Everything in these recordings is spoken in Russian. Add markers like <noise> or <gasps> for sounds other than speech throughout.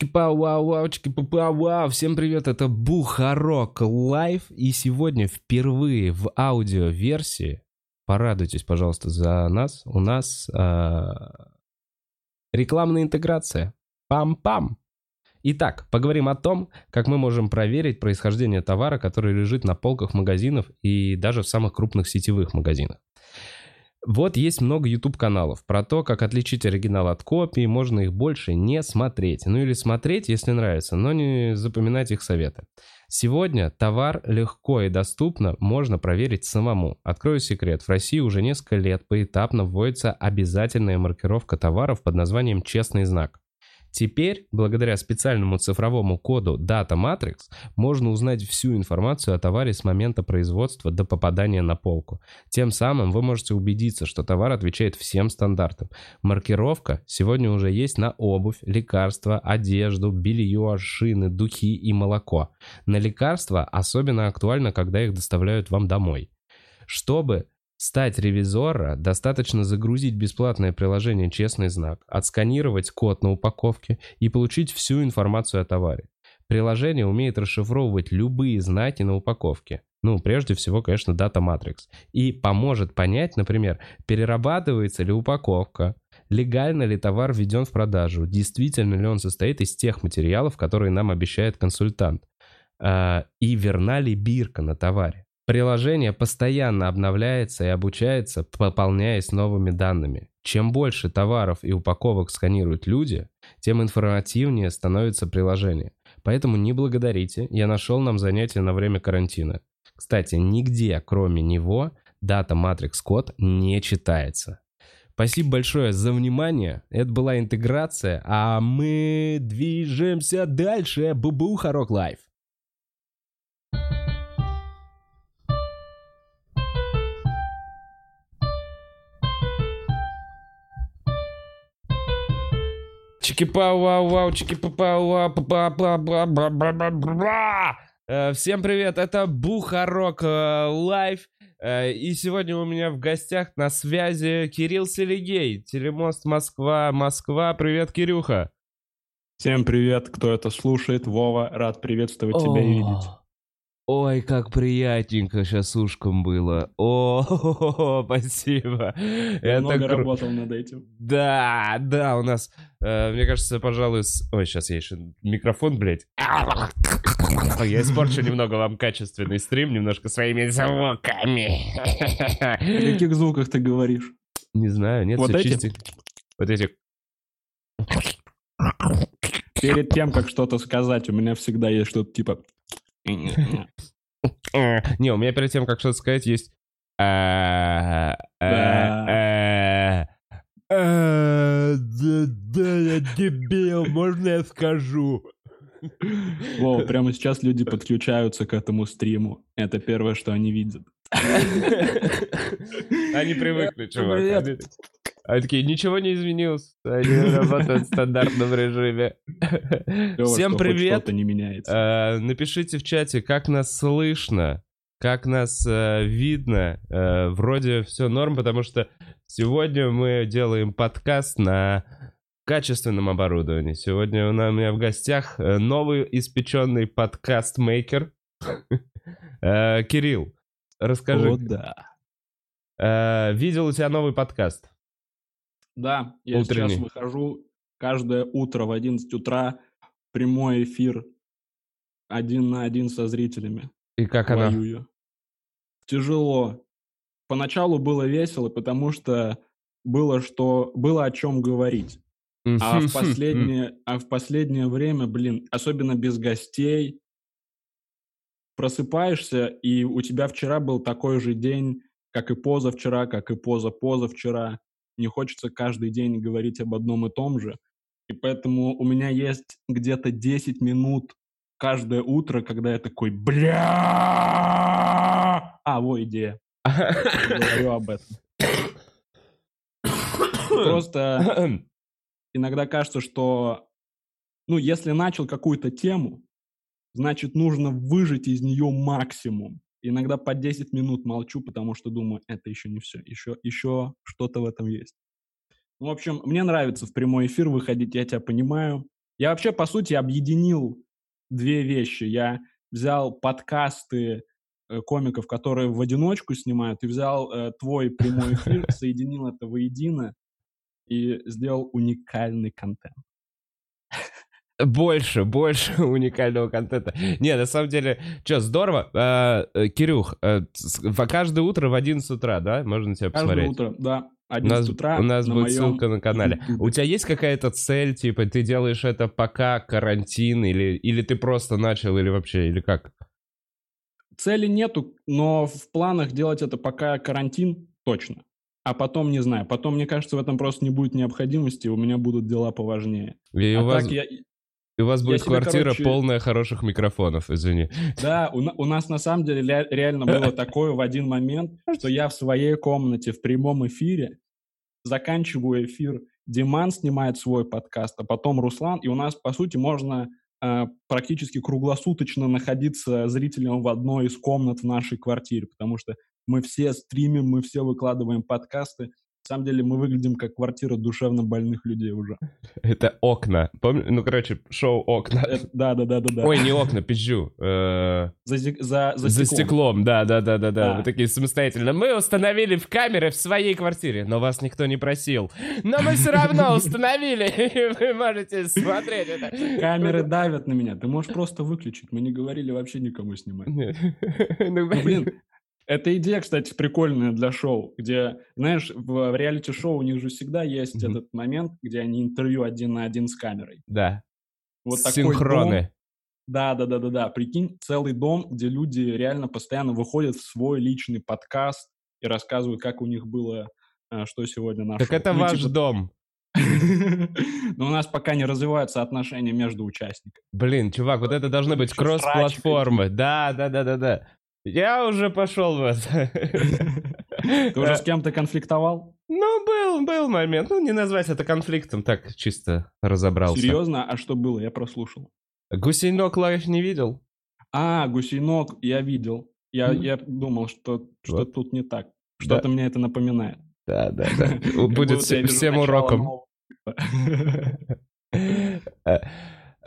Чики-пау, вау, вау, чики-пау, вау. Всем привет, это Бухарок Лайв. И сегодня впервые в аудиоверсии, порадуйтесь, пожалуйста, за нас, у нас а, рекламная интеграция. Пам-пам. Итак, поговорим о том, как мы можем проверить происхождение товара, который лежит на полках магазинов и даже в самых крупных сетевых магазинах. Вот есть много YouTube-каналов про то, как отличить оригинал от копии, можно их больше не смотреть. Ну или смотреть, если нравится, но не запоминать их советы. Сегодня товар легко и доступно можно проверить самому. Открою секрет, в России уже несколько лет поэтапно вводится обязательная маркировка товаров под названием «честный знак». Теперь, благодаря специальному цифровому коду Data Matrix, можно узнать всю информацию о товаре с момента производства до попадания на полку. Тем самым вы можете убедиться, что товар отвечает всем стандартам. Маркировка сегодня уже есть на обувь, лекарства, одежду, белье, шины, духи и молоко. На лекарства особенно актуально, когда их доставляют вам домой. Чтобы Стать ревизора достаточно загрузить бесплатное приложение «Честный знак», отсканировать код на упаковке и получить всю информацию о товаре. Приложение умеет расшифровывать любые знаки на упаковке. Ну, прежде всего, конечно, Data Matrix. И поможет понять, например, перерабатывается ли упаковка, легально ли товар введен в продажу, действительно ли он состоит из тех материалов, которые нам обещает консультант, а, и верна ли бирка на товаре. Приложение постоянно обновляется и обучается, пополняясь новыми данными. Чем больше товаров и упаковок сканируют люди, тем информативнее становится приложение. Поэтому не благодарите, я нашел нам занятие на время карантина. Кстати, нигде, кроме него, Data Matrix код не читается. Спасибо большое за внимание. Это была интеграция, а мы движемся дальше. Бу- Бухарог Лайв. Чики-пау, вау, вау, чики-пау, вау, па па ба ба ба ба ба Всем привет, это Бухарок э, Лайв. Э, и сегодня у меня в гостях на связи Кирилл Селигей, Телемост Москва, Москва. Привет, Кирюха. Всем привет, кто это слушает. Вова, рад приветствовать тебя и видеть. Ой, как приятненько сейчас ушком было. О, <laughs> спасибо. Я много работал над этим. Да, да, у нас, э, мне кажется, пожалуй... С... Ой, сейчас я еще микрофон, блядь. Я испорчу немного вам качественный стрим, немножко своими звуками. О каких звуках ты говоришь? Не знаю, нет, вот все эти? чистенько. Вот эти... Перед тем, как что-то сказать, у меня всегда есть что-то типа... <laughs> Не, у меня перед тем, как что-то сказать, есть... э, Да. Да, да, я дебил, можно я скажу? Вова, прямо сейчас люди <laughs> подключаются к этому стриму. Это первое, что они видят. <laughs> Они привыкли, чувак. Они- такие, ничего не изменилось. Они работают в стандартном режиме. Всем привет. Что-то не меняется. Э, Напишите в чате, как нас слышно, как нас э, видно. Э, Вроде все норм, потому что сегодня мы делаем подкаст на качественном оборудовании. Сегодня у меня в гостях новый испеченный подкаст-мейкер. <laughs> Кирилл, расскажи, О, да. видел у тебя новый подкаст? Да, я Утренний. сейчас выхожу каждое утро в 11 утра прямой эфир один на один со зрителями. И как она? воюю. Тяжело. Поначалу было весело, потому что было что было о чем говорить. А в последнее, а в последнее время, блин, особенно без гостей, просыпаешься, и у тебя вчера был такой же день, как и позавчера, как и позапозавчера. Не хочется каждый день говорить об одном и том же. И поэтому у меня есть где-то 10 минут каждое утро, когда я такой, бля, а, во, идея. Говорю об этом. Просто иногда кажется, что, ну, если начал какую-то тему, значит, нужно выжать из нее максимум. Иногда по 10 минут молчу, потому что думаю, это еще не все, еще, еще что-то в этом есть. Ну, в общем, мне нравится в прямой эфир выходить, я тебя понимаю. Я вообще, по сути, объединил две вещи. Я взял подкасты э, комиков, которые в одиночку снимают, и взял э, твой прямой эфир, <laughs> соединил это воедино и сделал уникальный контент. Больше, больше <laughs> уникального контента. Не, на самом деле, что, здорово. А, э, Кирюх, э, каждое утро в 11 утра, да, можно тебя Каждое посмотреть? утро, да. У 11 нас, утра у нас на будет моем ссылка на канале. У тебя есть какая-то цель, типа, ты делаешь это пока карантин, или, или ты просто начал, или вообще, или как? Цели нету, но в планах делать это пока карантин точно. А потом, не знаю, потом, мне кажется, в этом просто не будет необходимости, у меня будут дела поважнее. И а у вас, так я, и у вас будет себе, квартира короче- полная хороших микрофонов, извини. Да, у, у нас на самом деле реально было <laughs> такое в один момент, что я в своей комнате в прямом эфире заканчиваю эфир, Диман снимает свой подкаст, а потом Руслан, и у нас, по сути, можно э, практически круглосуточно находиться зрителем в одной из комнат в нашей квартире, потому что мы все стримим, мы все выкладываем подкасты. Самом деле мы выглядим как квартира душевно больных людей уже. Это окна. Помню? Ну, короче, шоу окна. Да, да, да, да, да. Ой, не окна, пизжу. Э, За, зи- за, за За стеклом. да, да, да, да, да. Вы такие самостоятельно. Мы установили в камеры в своей квартире, но вас никто не просил. Но мы все равно <laughs> установили, <laughs> вы можете смотреть это. Камеры давят на меня. Ты можешь просто выключить. Мы не говорили вообще никому снимать. <laughs> Ну, Ну, блин, эта идея, кстати, прикольная для шоу, где, знаешь, в, в реалити-шоу у них же всегда есть Мгм. этот момент, где они интервью один на один с камерой. Да. Вот такой. Синхроны. Да, да, да, да, да. Прикинь, целый дом, где люди реально постоянно выходят в свой личный подкаст и рассказывают, как у них было, э, что сегодня на Так шоу. это Ну, ваш типа- дом. <laughs> Но у нас пока не развиваются отношения между участниками. Блин, чувак, вот это должны быть кросс-платформы. Да, да, да, да, да. Я уже пошел в это. <laughs> Ты уже с кем-то конфликтовал? Ну, был, был момент. Ну, не назвать это конфликтом, так чисто разобрался. Серьезно? А что было? Я прослушал. Гусейнок лайф не видел? А, гусейнок я видел. Я, я думал, что что Вот. тут не так. Что-то мне это напоминает. Да, да, да. <laughs> Будет всем уроком. <laughs>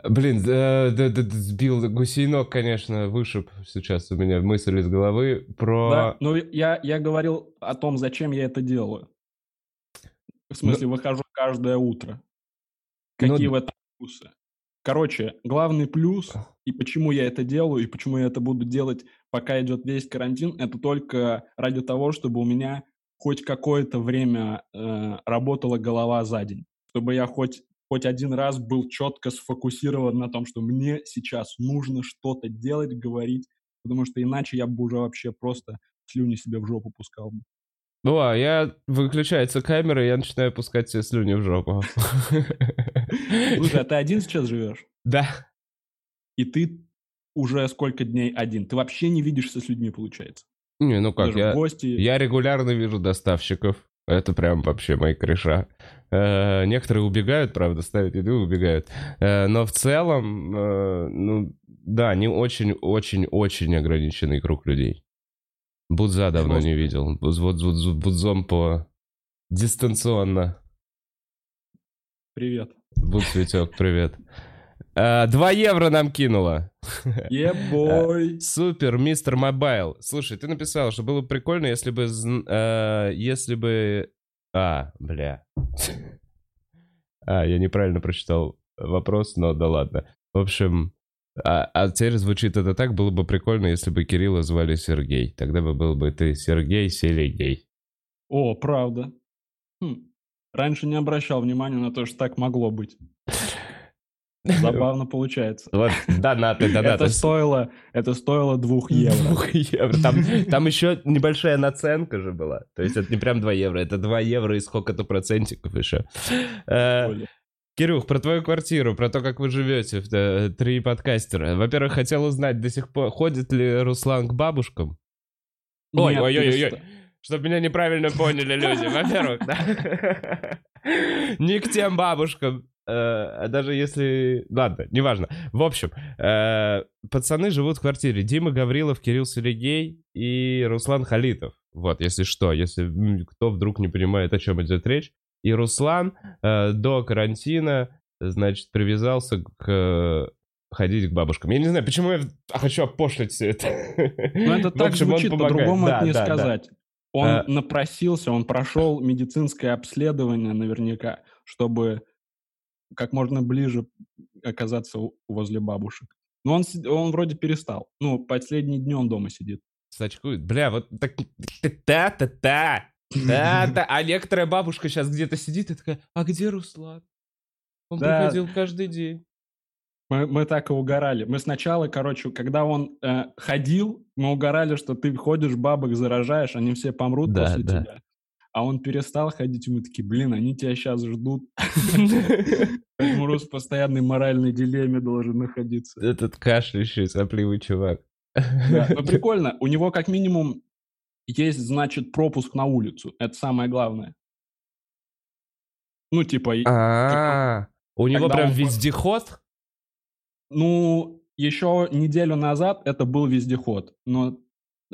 Блин, э, да, да, да, сбил гусейнок, конечно, вышиб сейчас у меня мысль из головы Да, про... ну я, я говорил о том, зачем я это делаю. В смысле, выхожу каждое утро. Ну Какие д- в этом плюсы? Короче, главный плюс, и почему я это делаю, и почему я это буду делать, пока идет весь карантин, это только ради того, чтобы у меня хоть какое-то время э, работала голова за день. Чтобы я хоть, хоть один раз был четко сфокусирован на том, что мне сейчас нужно что-то делать, говорить, потому что иначе я бы уже вообще просто слюни себе в жопу пускал бы. Ну, а я... Выключается камера, и я начинаю пускать себе слюни в жопу. <laughs> Слушай, а ты один сейчас живешь? Да. И ты уже сколько дней один? Ты вообще не видишься с людьми, получается? Не, ну как, Даже я... гости? Я регулярно вижу доставщиков. Это прям вообще мои кореша. Э, некоторые убегают, правда, ставят еду и убегают. Э, но в целом, э, ну, да, не очень-очень-очень ограниченный круг людей. Будза давно не видел. Вот- Будзом по... Дистанционно. Привет. Буд Цветек, привет. Э, Два евро нам кинуло. Ебой. Супер, мистер Мобайл. Слушай, ты написал, что было бы прикольно, если бы... э, если бы... А, бля. А, я неправильно прочитал вопрос, но да ладно. В общем, а, а теперь звучит это так, было бы прикольно, если бы Кирилла звали Сергей. Тогда бы был бы ты Сергей Селегей. О, правда. Хм. Раньше не обращал внимания на то, что так могло быть. Забавно получается. Вот, донаты, донаты. Это стоило, это стоило двух евро. Двух евро. Там, там еще небольшая наценка же была. То есть это не прям 2 евро, это 2 евро и сколько-то процентиков еще. Э. Кирюх, про твою квартиру, про то, как вы живете, э, три подкастера. Во-первых, хотел узнать, до сих пор ходит ли Руслан к бабушкам? Ой, ой, ой, ой. Чтобы меня неправильно поняли люди, во-первых, да. <laughs> Не к тем бабушкам. Э, а даже если... Ладно, неважно. В общем, э, пацаны живут в квартире. Дима Гаврилов, Кирилл Сергей и Руслан Халитов. Вот, если что, если кто вдруг не понимает, о чем идет речь. И Руслан э, до карантина значит, привязался к э, ходить к бабушкам. Я не знаю, почему я хочу опошлить все это. Ну, это <laughs> так общем, звучит, по-другому да, это не да, сказать. Да. Он а... напросился, он прошел медицинское обследование наверняка, чтобы как можно ближе оказаться возле бабушек. Но он, он вроде перестал. Ну, последние дни он дома сидит. Сачкует. Бля, вот так... Та-та-та! Да-да. <laughs> А некоторая бабушка сейчас где-то сидит и такая, а где Руслан? Он да. приходил каждый день. Мы, мы так и угорали. Мы сначала, короче, когда он э, ходил, мы угорали, что ты ходишь, бабок заражаешь, они все помрут да, после да. тебя. А он перестал ходить, и мы такие, блин, они тебя сейчас ждут. <laughs> Поэтому Рус в постоянной моральной дилемме должен находиться. Этот кашляющий, сопливый чувак. Да, <laughs> но прикольно. У него как минимум есть, значит, пропуск на улицу. Это самое главное. Ну, типа... А, у него прям вездеход? Ну, еще неделю назад это был вездеход, но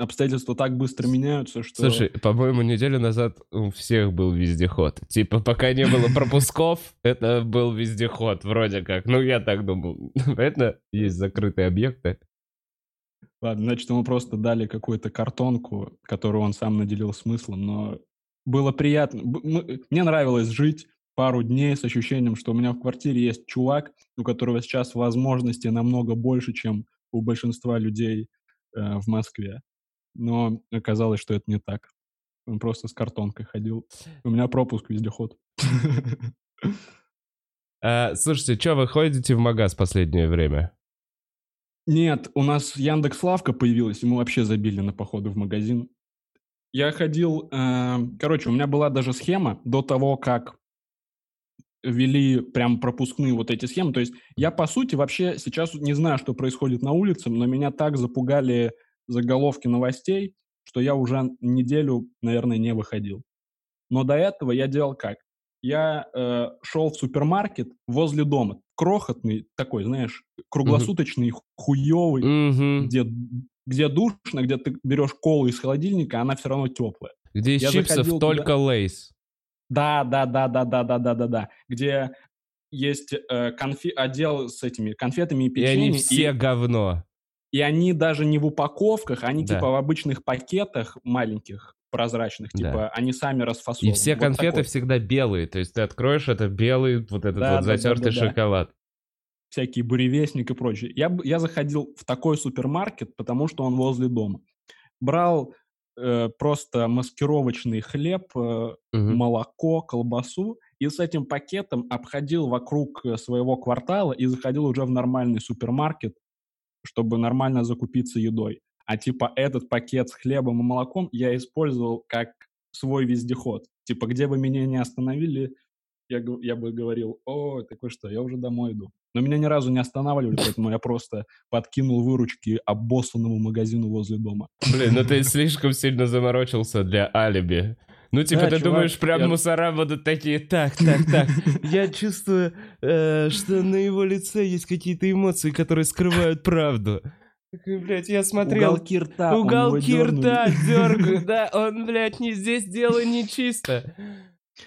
обстоятельства так быстро меняются, что... Слушай, по-моему, неделю назад у всех был вездеход. Типа, пока не было <laughs> пропусков, это был вездеход, вроде как. Ну, я так думал. <laughs> Это есть закрытые объекты. Ладно, значит, ему просто дали какую-то картонку, которую он сам наделил смыслом, но было приятно. Мне нравилось жить пару дней с ощущением, что у меня в квартире есть чувак, у которого сейчас возможности намного больше, чем у большинства людей э, в Москве. Но оказалось, что это не так. Он просто с картонкой ходил. У меня пропуск вездеход. А, слушайте, что вы ходите в магаз последнее время? Нет, у нас Яндекс Лавка появилась, и мы вообще забили на походы в магазин. Я ходил, э, короче, у меня была даже схема до того, как ввели прям пропускные вот эти схемы. То есть я, по сути, вообще сейчас не знаю, что происходит на улице, но меня так запугали заголовки новостей, что я уже неделю, наверное, не выходил. Но до этого я делал как? Я э, шел в супермаркет возле дома, крохотный такой, знаешь, круглосуточный, mm-hmm. хуевый, mm-hmm. где где душно, где ты берешь колу из холодильника, она все равно теплая. Где из я чипсов только лейс. Да, да, да, да, да, да, да, да, да. Где есть э, конфи... отдел с этими конфетами и печеньем. И они все и... говно. И они даже не в упаковках, они да. типа в обычных пакетах маленьких, прозрачных, типа да. они сами расфасованы. И все вот конфеты такой. всегда белые, то есть ты откроешь, это белый вот этот да, вот да, затертый да, да, шоколад. Да. Всякий буревестник и прочее. Я, я заходил в такой супермаркет, потому что он возле дома. Брал э, просто маскировочный хлеб, э, угу. молоко, колбасу, и с этим пакетом обходил вокруг э, своего квартала и заходил уже в нормальный супермаркет, чтобы нормально закупиться едой. А типа этот пакет с хлебом и молоком я использовал как свой вездеход. Типа, где бы меня не остановили, я, я бы говорил, о, такой что, я уже домой иду. Но меня ни разу не останавливали, <laughs> поэтому я просто подкинул выручки обоссанному магазину возле дома. Блин, ну ты <laughs> слишком сильно заморочился для алиби. Ну, типа, да, ты чувак, думаешь, прям я... мусора будут такие, так, так, так. <laughs> Я чувствую, э, что на его лице есть какие-то эмоции, которые скрывают правду. Блять, я смотрел... Уголки рта. Уголки рта дергают, <laughs> <laughs> да. Он, блядь, не здесь дело нечисто. Ну,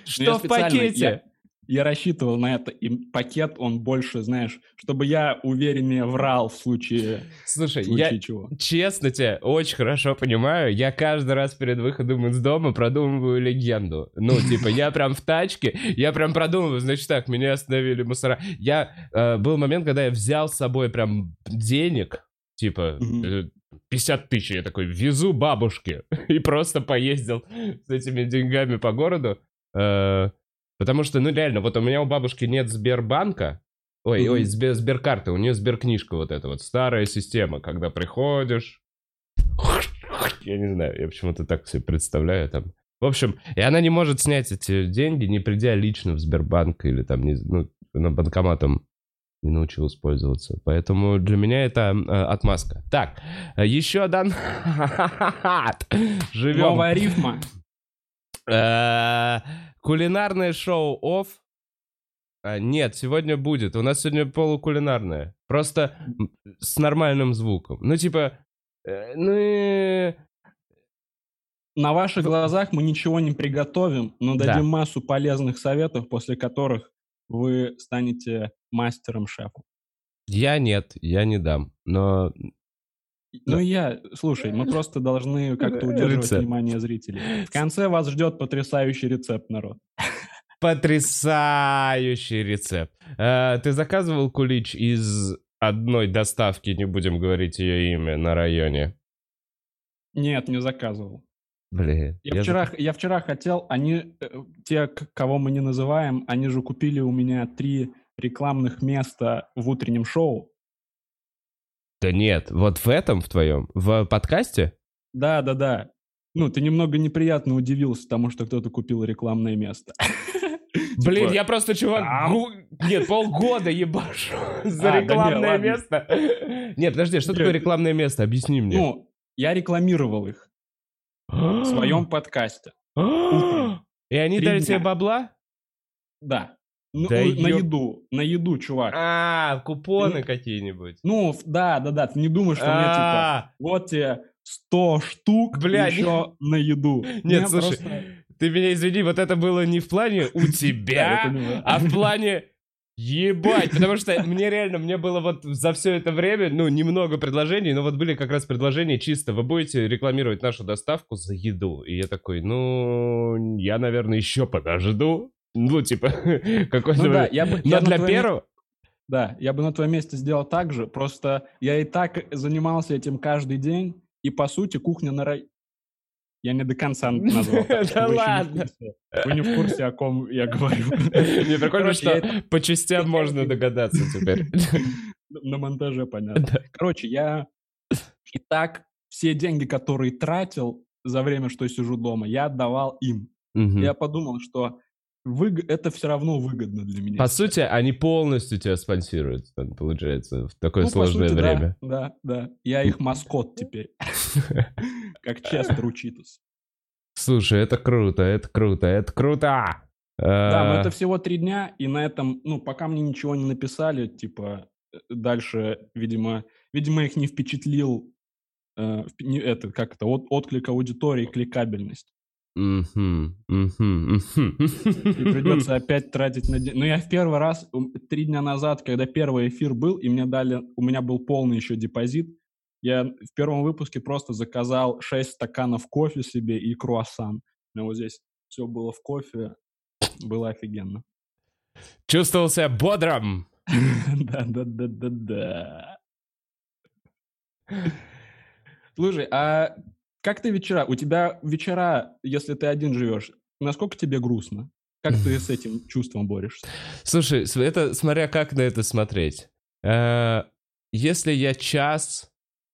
что в пакете? Я рассчитывал на это, и пакет, он больше, знаешь, чтобы я увереннее врал в случае, Слушай, в случае я чего. честно тебя очень хорошо понимаю, я каждый раз перед выходом из дома продумываю легенду. Ну, типа, я прям в тачке, я прям продумываю, значит так, меня остановили мусора. Я, э, был момент, когда я взял с собой прям денег, типа, mm-hmm. 50 тысяч, я такой, везу бабушке, <laughs> и просто поездил с этими деньгами по городу. Э, Потому что, ну реально, вот у меня у бабушки нет Сбербанка, ой, mm-hmm. ой, Сбер, Сберкарты, у нее Сберкнижка вот эта вот, старая система, когда приходишь, я не знаю, я почему-то так себе представляю там. В общем, и она не может снять эти деньги, не придя лично в Сбербанк или там, не, ну, на банкоматом не научилась пользоваться. Поэтому для меня это э, отмазка. Так, еще дан... <laughs> Живем. Новая рифма. Кулинарное шоу оф. А, нет, сегодня будет. У нас сегодня полукулинарное. Просто с нормальным звуком. Ну, типа... Э, ну и... На ваших глазах мы ничего не приготовим, но дадим да. массу полезных советов, после которых вы станете мастером-шефом. Я нет, я не дам. Но Ну и я, слушай, мы просто должны как-то удерживать Рецепт. внимание зрителей. В конце вас ждет потрясающий рецепт, народ. потрясающий рецепт. Э, Ты заказывал кулич из одной доставки, не будем говорить ее имя, на районе? Нет, не заказывал. Блин. Я, я вчера, я вчера хотел, они, э, те, кого мы не называем, они же купили у меня три рекламных места в утреннем шоу. Да нет, вот в этом, в твоем, в подкасте? Да, да, да. Ну, ты немного неприятно удивился тому, что кто-то купил рекламное место. <laughs> Блин, Типа, я просто, чувак, гу- нет, полгода ебашу <laughs> за А, не, рекламное место. <laughs> Нет, подожди, что такое рекламное место? Объясни мне. Ну, я рекламировал их в <gasps> своем подкасте. <gasps> И они дали тебе бабла? Да. Ну, Да на ёп. еду, на еду, чувак. А, купоны какие-нибудь. Ну, да, да, да, ты не думаешь, что мне типа, А, вот тебе 100 штук Бля, еще на еду. Нет, слушай, просто- ты меня извини, вот это было не в плане у <laughs> тебя, а в плане ебать, потому что мне реально, мне было вот за все это время, ну, немного предложений, но вот были как раз предложения чисто, вы будете рекламировать нашу доставку за еду. И я такой, ну, я, наверное, еще подожду. Ну, типа, <laughs> какой-то... Ну да, я бы, Но я для первого... да, я бы на твоем месте сделал так же, просто я и так занимался этим каждый день, и по сути кухня на рай... Я не до конца <laughs> назвал. Да ладно. Вы не в курсе, о ком я говорю. <laughs> Не, прикольно, что я по частям можно догадаться теперь. на монтаже понятно. Короче, я и так все деньги, которые тратил за время, что сижу дома, я отдавал им. Я подумал, что выг- это все равно выгодно для меня. По сути, они полностью тебя спонсируют, получается, в такое Ну, сложное сути, да, время. Да, да. Я их маскот теперь. <laughs> Как Честер Учитус. Слушай, это круто, это круто, это круто! Да, но это всего три дня, и на этом, ну, пока мне ничего не написали, типа, э, дальше, видимо, видимо, их не впечатлил э, это, как это, от- отклик аудитории, кликабельность. Мгм, мгм. И придется опять тратить на... де- Ну, я в первый раз, три дня назад, когда первый эфир был, и мне дали, у меня был полный еще депозит, я в первом выпуске просто заказал 6 стаканов кофе себе и круассан. Меня вот здесь все было в кофе, было офигенно. Чувствовал себя бодрым. <laughs> Да-да-да-да-да. Слушай, а как ты вечера? У тебя вечера, если ты один живешь, насколько тебе грустно? Как ты с этим <laughs> чувством борешься? Слушай, это смотря как на это смотреть. Э, Если я час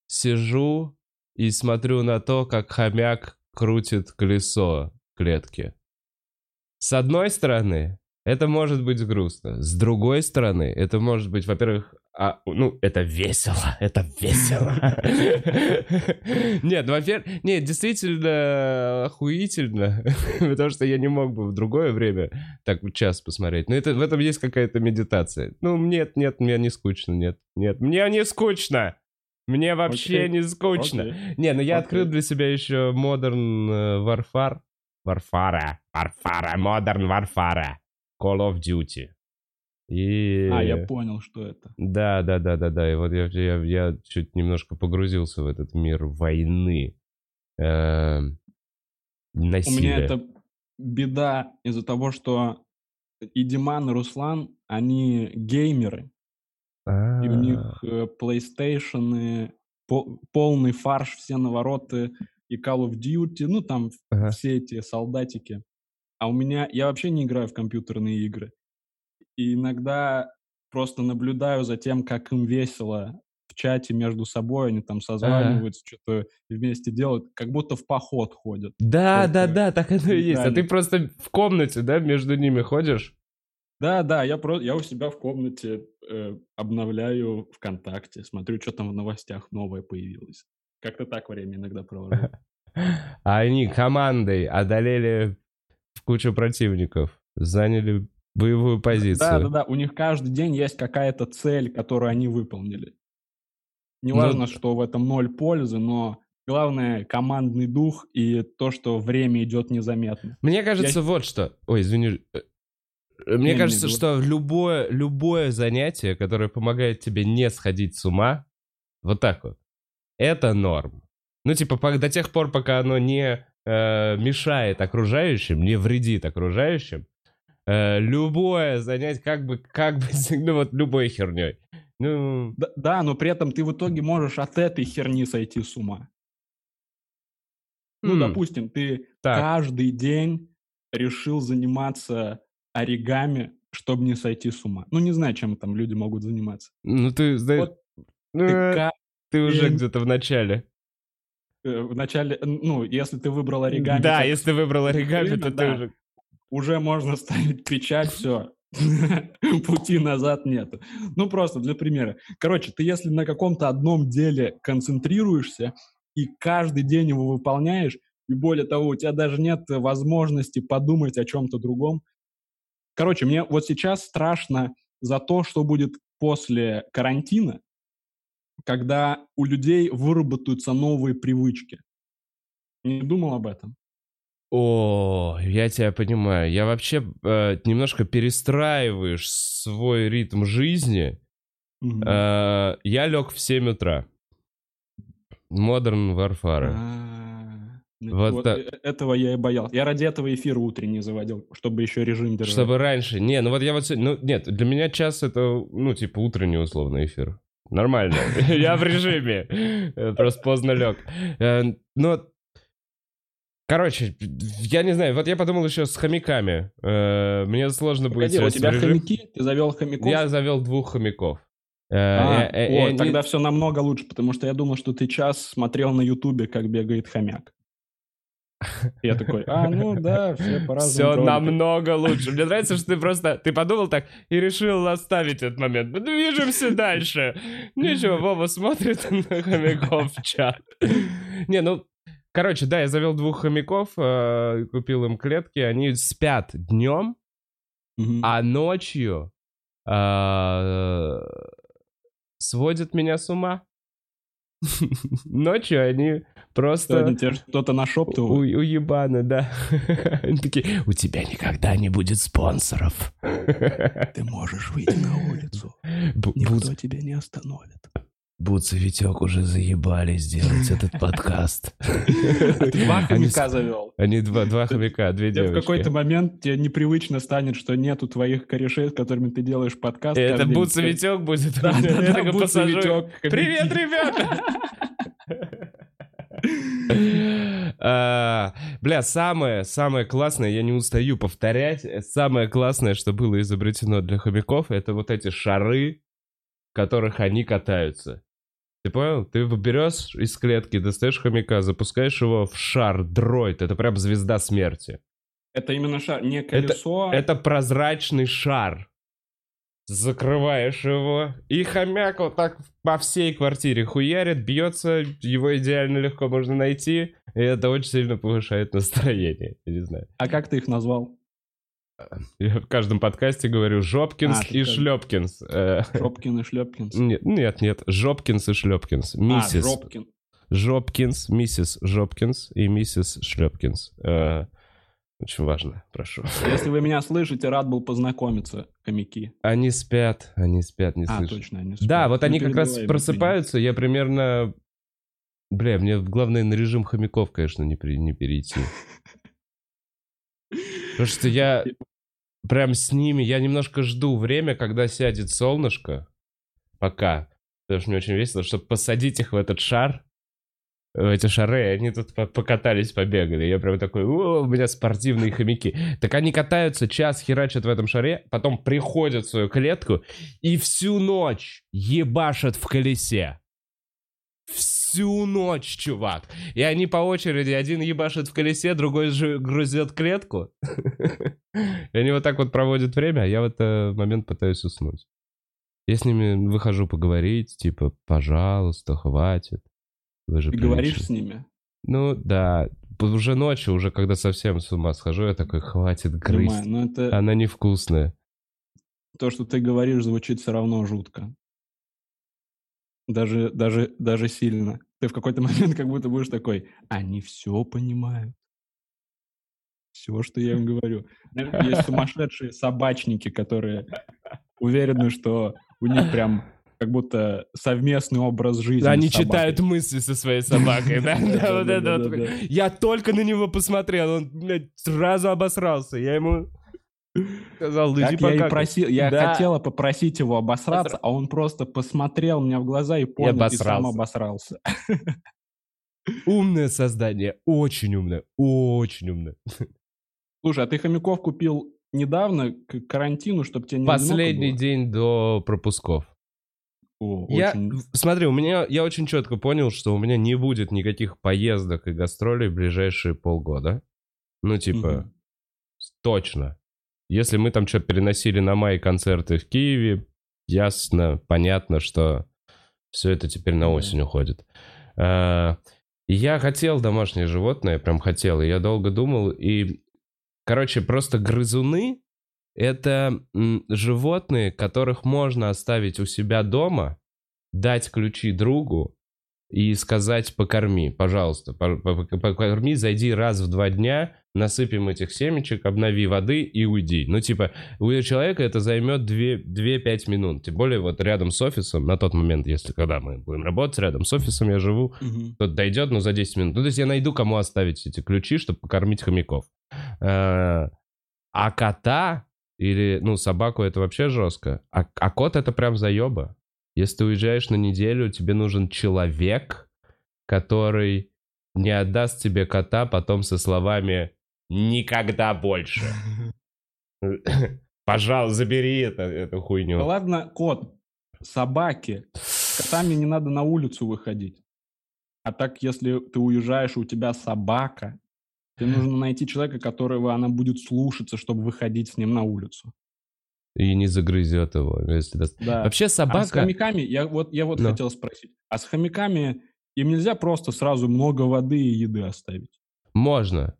сижу и смотрю на то, как хомяк крутит колесо клетки. С одной стороны, это может быть грустно. С другой стороны, это может быть, во-первых, а, ну, это весело, <laughs> это весело. <laughs> Нет, ну, во-первых, нет, действительно охуительно, <laughs> потому что я не мог бы в другое время так час посмотреть. Но это, в этом есть какая-то медитация. Ну, нет, нет, мне не скучно, нет, нет, мне не скучно. Мне вообще не скучно. Не, ну я Окей. открыл для себя еще Modern э, Warfare. Warfare. Warfare. Modern Warfare. Call of Duty. И... А, я понял, что это. Да, да, да, да, да. И вот я, я, я чуть немножко погрузился в этот мир войны. Эм, У меня насилия. это беда из-за того, что и Диман, и Руслан, они геймеры, и у А, них э, PlayStation, по- полный фарш, все навороты, и Call of Duty, ну там Ага. все эти солдатики. А у меня, я вообще не играю в компьютерные игры. И иногда просто наблюдаю за тем, как им весело в чате между собой, они там созваниваются, что-то вместе делают, как будто в поход ходят. Да, да, Только да, так оно и есть. А ты просто в комнате, да, между ними ходишь? Да, да, я просто я у себя в комнате э, обновляю ВКонтакте, смотрю, что там в новостях новое появилось. Как-то так время иногда провожу. <laughs> А они командой одолели кучу противников, заняли боевую позицию. Да, да, да. У них каждый день есть какая-то цель, которую они выполнили. Неважно, Ну, что в этом ноль пользы, но главное командный дух и то, что время идет незаметно. Мне кажется, вот что. Ой, извини. э, Мне Не, не, кажется, что любое, любое занятие, которое помогает тебе не сходить с ума, вот так вот, это норм. Ну, типа, до тех пор, пока оно не э, мешает окружающим, не вредит окружающим, э, любое занятие, как бы, как бы, ну, вот любой херней. Ну, Да, да, но при этом ты в итоге можешь от этой херни сойти с ума. Ну, м, допустим, ты так. каждый день решил заниматься оригами, чтобы не сойти с ума. Ну, не знаю, чем там люди могут заниматься. Ну, ты, знаешь, Вот ну, Ты э, ты уже день- где-то в начале. э, вначале, ну, если ты выбрал оригами, Да, если ты выбрал оригами, время, то ты да. уже... уже можно ставить печать, все. <laughs> Пути назад нету. Ну, просто для примера. Короче, ты если на каком-то одном деле концентрируешься и каждый день его выполняешь, и более того, у тебя даже нет возможности подумать о чем-то другом. Короче, мне вот сейчас страшно за то, что будет после карантина, когда у людей выработаются новые привычки. Не думал об этом? О, я тебя понимаю. Я вообще э, немножко перестраиваешь свой ритм жизни. Мгм. Э, я лег в 7 утра. Modern Warfare. А, ну, Вот вот так. э- этого я и боялся. Я ради этого эфир утренний заводил, чтобы еще режим держать. Чтобы раньше... Не, ну вот я вот... сегодня- Ну, нет, для меня час это, ну, типа, утренний условно эфир. Нормально. <laughs> Я в режиме. Просто поздно лег. Э, Но... Короче, я не знаю, вот я подумал еще с хомяками. Э, Мне сложно будет Погоди, у сесть в тебя режим. хомяки? Ты завел хомяков? Я завел двух хомяков. Э, А, э, э, о, они- тогда все намного лучше, потому что я думал, что ты час смотрел на Ютубе, как бегает хомяк. <laughs> Я такой, а, ну да, все по-разному. Все ролики». намного <laughs> лучше. Мне нравится, что ты просто... Ты подумал так и решил оставить этот момент. Мы движемся <laughs> дальше. Ничего, Вова смотрит на хомяков в чат. Не, ну... Короче, да, я завел двух хомяков, э, купил им клетки. Они спят днем, Мгм. а ночью э, сводят меня с ума. <laughs> Ночью они просто... Сегодня тебе что-то У, нашептывают. уебаны, да. <laughs> Они такие, у тебя никогда не будет спонсоров. Ты можешь выйти на улицу. Бу- Буц- тебя не остановит. Буц и Витек уже заебали сделать этот <laughs> подкаст. Два хомяка завел. Они два, два хомяка, две Тебе в девочки. какой-то момент тебе непривычно станет, что нету твоих корешей, с которыми ты делаешь подкаст. Это. Буц и Витек будет. Буц и. Витек. Привет, ребята! А, Бля, самое, самое классное, я не устаю повторять, самое классное, что было изобретено для хомяков, это вот эти шары, в которых они катаются. Ты понял? Ты берешь из клетки, достаешь хомяка, запускаешь его в шар, дроид, это прям звезда смерти. Это именно шар, не колесо. Это прозрачный шар. Закрываешь его, и хомяк вот так по всей квартире хуярит, бьется, его идеально легко можно найти, и это очень сильно повышает настроение. Я не знаю. А как ты их назвал? <laughs> Я в каждом подкасте говорю Жопкинс А, и как- Шлепкинс. Э, Шопкин и Шлепкинс. <laughs> Нет, нет, нет, Жопкинс и Шлепкинс. А, Миссис Жопкин. Жопкинс, миссис Жопкинс и миссис Шлепкинс. Э, Очень важно, прошу. Если вы меня слышите, рад был познакомиться, хомяки. Они спят, они спят, не А, слышат. точно, они Да, спят. вот Ну, они как раз просыпаются, я примерно... Бля, мне главное на режим хомяков, конечно, не, при- не перейти. <laughs> Потому что я прям с ними, я немножко жду время, когда сядет солнышко, пока, потому что мне очень весело, чтобы посадить их в этот шар, в эти шары, они тут по- покатались, побегали. Я прям такой, у меня спортивные хомяки. Так они катаются, час херачат в этом шаре, потом приходят в свою клетку и всю ночь ебашат в колесе. Всю ночь, чувак. И они по очереди, один ебашит в колесе, другой же грузет клетку. <laughs> И они вот так вот проводят время, а я в этот момент пытаюсь уснуть. Я с ними выхожу поговорить, типа, пожалуйста, хватит. Вы же Ты говоришь приличные». с ними? Ну, да. Уже ночью, уже когда совсем с ума схожу, я такой, хватит Понимаю, грызть. но это Она невкусная. то, что ты говоришь, звучит все равно жутко. Даже, даже, даже сильно. Ты в какой-то <laughs> момент как будто будешь такой, они все понимают. Все, что я им говорю. Есть сумасшедшие собачники, которые уверены, что у них прям как будто совместный образ жизни. Они читают мысли со своей собакой, да? <laughs> Да, вот это вот. Я только на него посмотрел, он сразу обосрался. Я ему сказал, иди я и просил, я хотела попросить его обосраться, а он просто посмотрел мне в глаза и понял, и сам обосрался. Умное создание, очень умное, очень умное. Слушай, а ты хомяков купил недавно, к карантину, чтобы тебе не Последний день до пропусков. О, я, очень... смотри, у меня, я очень четко понял, что у меня не будет никаких поездок и гастролей в ближайшие полгода. Ну, типа, угу. точно. Если мы там что переносили на май концерты в Киеве, ясно, понятно, что все это теперь на осень уходит. А, я хотел домашнее животное, прям хотел, и я долго думал, и, короче, просто грызуны это животные, которых можно оставить у себя дома, дать ключи другу и сказать покорми, пожалуйста, покорми, зайди раз в два дня, насыпем этих семечек, обнови воды и уйди. Ну, типа, у человека это займет 2-5 минут. Тем более вот рядом с офисом, на тот момент, если когда мы будем работать, рядом с офисом я живу, угу. тот дойдет, ну, за 10 минут. Ну, то есть я найду, кому оставить эти ключи, чтобы покормить хомяков. А, а кота или, ну, собаку это вообще жестко. А, а кот это прям заеба. Если ты уезжаешь на неделю, тебе нужен человек, который не отдаст тебе кота потом со словами «никогда больше». Пожалуйста, забери это, эту хуйню. Ладно, кот, собаки. Котами не надо на улицу выходить. А так, если ты уезжаешь, у тебя собака, Тебе нужно найти человека, которого она будет слушаться, чтобы выходить с ним на улицу. И не загрызет его. Если... Да. Вообще собака... А с хомяками, я вот, я вот Но. хотел спросить, а с хомяками им нельзя просто сразу много воды и еды оставить? Можно.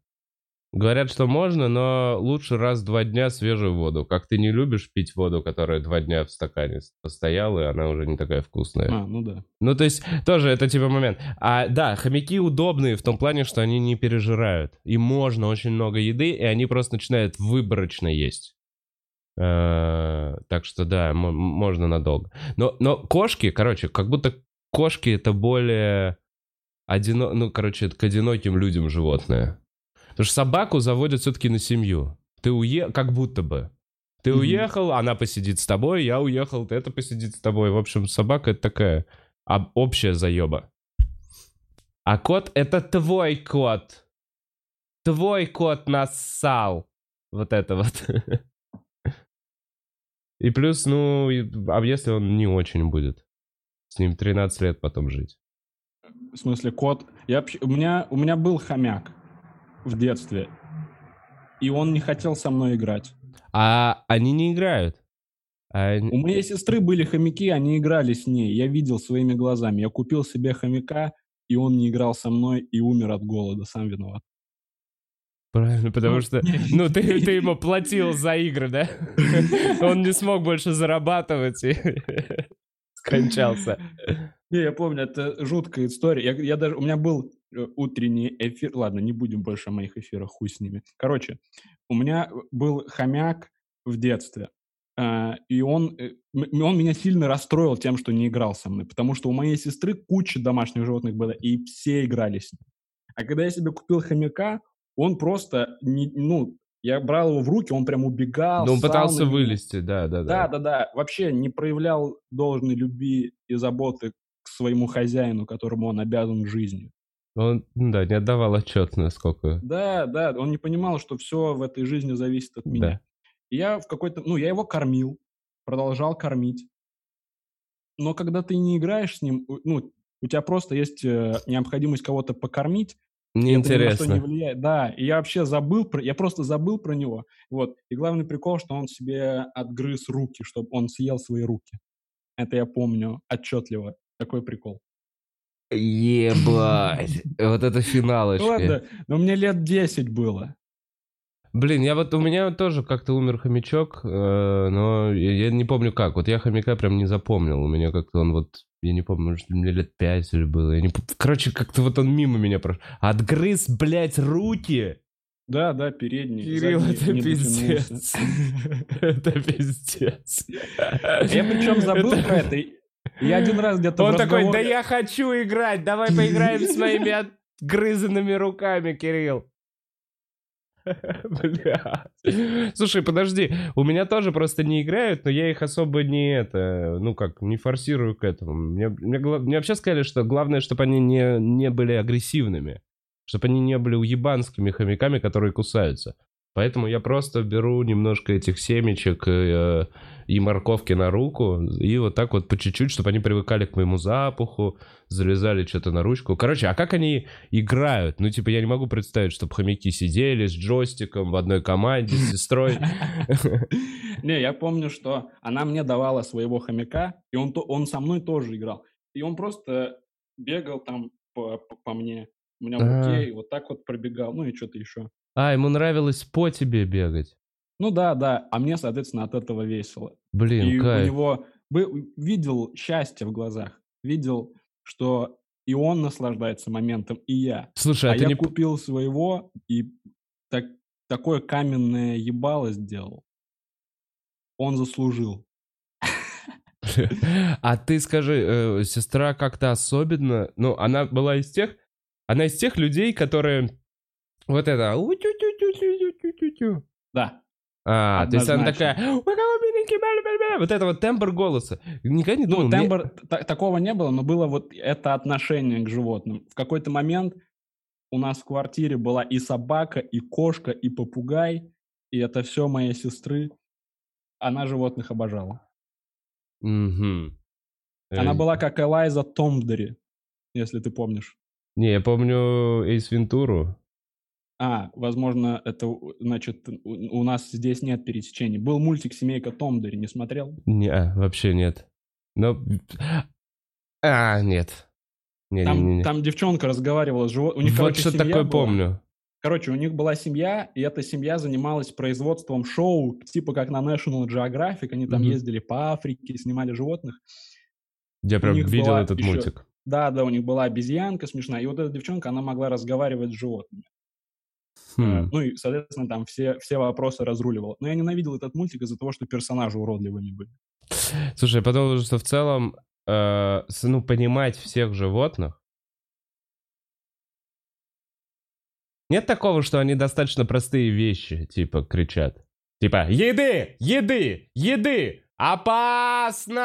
Говорят, что можно, но лучше раз в два дня свежую воду. Как ты не любишь пить воду, которая два дня в стакане постояла, и она уже не такая вкусная. А, ну да. Ну, то есть, тоже это типа момент. А, да, хомяки удобные в том плане, что они не пережирают. И можно очень много еды, и они просто начинают выборочно есть. А, так что да, можно надолго. Но, но кошки, короче, как будто кошки это более одино... ну, короче, это к одиноким людям животное. Потому что собаку заводят все-таки на семью. Ты уехал, как будто бы. Ты mm-hmm. уехал, она посидит с тобой, я уехал, ты это посидит с тобой. В общем, собака это такая об, общая заеба. А кот это твой кот. Твой кот нассал. Вот это вот. <laughs> И плюс, ну, а если он не очень будет? С ним 13 лет потом жить. В смысле, кот? Я, у, меня, у меня был хомяк в детстве, и он не хотел со мной играть. А они не играют? А... У моей сестры были хомяки, они играли с ней. Я видел своими глазами. Я купил себе хомяка, и он не играл со мной и умер от голода. Сам виноват. Правильно, потому ну, что, ну, ты, ты ему <laughs> платил за игры, да? <laughs> Он не смог больше зарабатывать и <laughs> скончался. Не, я помню, это жуткая история. Я, я даже, у меня был утренний эфир. Ладно, не будем больше о моих эфирах, хуй с ними. Короче, у меня был хомяк в детстве, э, и он, э, он меня сильно расстроил тем, что не играл со мной, потому что у моей сестры куча домашних животных было, и все играли с ним. А когда я себе купил хомяка, он просто, не, ну, я брал его в руки, он прям убегал. Ну, он пытался вылезти, да, да, да. Да, да, да. Вообще не проявлял должной любви и заботы к своему хозяину, которому он обязан жизнью. Он, да, не отдавал отчет, насколько... Да, да, он не понимал, что все в этой жизни зависит от меня. Да. И я в какой-то... Ну, я его кормил, продолжал кормить. Но когда ты не играешь с ним, ну, у тебя просто есть э, необходимость кого-то покормить, Неинтересно. Это ни не влияет. Да, и я вообще забыл про... Я просто забыл про него. Вот. И главный прикол, что он себе отгрыз руки, чтобы он съел свои руки. Это я помню отчетливо. Такой прикол. Ебать. <laughs> Вот это финалочка. Ладно, но мне лет 10 было. Блин, я вот у меня тоже как-то умер хомячок, э, но я не помню как. Вот я хомяка прям не запомнил. У меня как-то он вот, я не помню, может, мне лет пять или было. Я не... Короче, как-то вот он мимо меня прошел. Отгрыз, блядь, руки. Да, да, передний. Кирилл, это пиздец. <laughs> Это пиздец. Я причем забыл про это. Я один раз где-то Он такой, да я хочу играть, давай поиграем с моими отгрызанными руками, Кирилл. <laughs> Бля. Слушай, подожди, у меня тоже просто не играют, но я их особо не это, ну как, не форсирую к этому. Мне, мне, мне вообще сказали, что главное, чтобы они не, не были агрессивными, чтобы они не были уебанскими хомяками, которые кусаются. Поэтому я просто беру немножко этих семечек э, и морковки на руку, и вот так вот по чуть-чуть, чтобы они привыкали к моему запаху, залезали что-то на ручку. Короче, а как они играют? Ну, типа, я не могу представить, чтобы хомяки сидели с джойстиком в одной команде с сестрой. <laughs> Не, я помню, что она мне давала своего хомяка, и он, он со мной тоже играл. И он просто бегал там по, по- мне, у меня в А. руке, и вот так вот пробегал, ну и что-то еще. А, ему нравилось по тебе бегать. Ну да, да, а мне, соответственно, от этого весело. Блин, и у кайф. него бы- видел счастье в глазах, видел, что и он наслаждается моментом, и я. Слушай, А, а, ты я не... купил своего и так, такое каменное ебало сделал. Он заслужил. <laughs> А ты скажи, э, сестра как-то особенно... Ну, она была из тех... Она из тех людей, которые... Вот это... Да. А, то есть она такая... Вот это вот тембр голоса. Никогда не думал... Ну, тембр та- такого не было, но было вот это отношение к животным. В какой-то момент у нас в квартире была и собака, и кошка, и попугай, и это все моей сестры. Она животных обожала. Мгм. Она Э, была как Элайза Томбдери, если ты помнишь. Не, я помню Эйс Вентуру. А, возможно, это, значит, у, нас здесь нет пересечений. Был мультик «Семейка Томбдери», не смотрел? Не, вообще нет. Но... А, нет. Не, Там, не, не, не. там девчонка разговаривала с животными. У них, Вот короче, что такое была. помню. Короче, у них была семья, и эта семья занималась производством шоу, типа как на National Geographic. Они там Мгм. ездили по Африке, снимали животных. Я прям видел этот еще- мультик. Да, да, у них была обезьянка смешная. И вот эта девчонка, она могла разговаривать с животными. Хм. Ну и, соответственно, там все, все вопросы разруливала. Но я ненавидел этот мультик из-за того, что персонажи уродливыми были. Слушай, я подумал, что в целом, э, ну, понимать всех животных. Нет такого, что они достаточно простые вещи, типа, кричат. Типа, еды, еды, еды, опасность!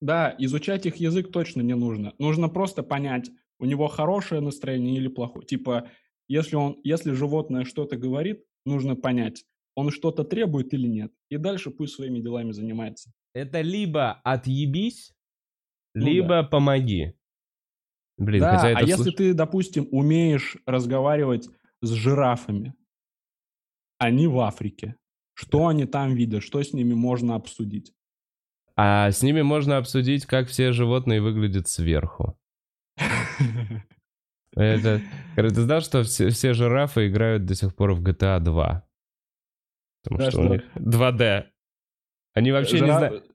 Да, изучать их язык точно не нужно. Нужно просто понять, у него хорошее настроение или плохое. Типа, если, он, если животное что-то говорит, нужно понять, он что-то требует или нет. И дальше пусть своими делами занимается. Это либо отъебись, Ну либо помоги. Блин, да, хотя а это если слуш- ты, допустим, умеешь разговаривать с жирафами, они в Африке, что они там видят, что с ними можно обсудить? А с ними можно обсудить, как все животные выглядят сверху. <laughs> Это... Ты знал, что все, все жирафы играют до сих пор в GTA 2? Потому Да, что, у что? них 2D. Они вообще не Жираф- знают...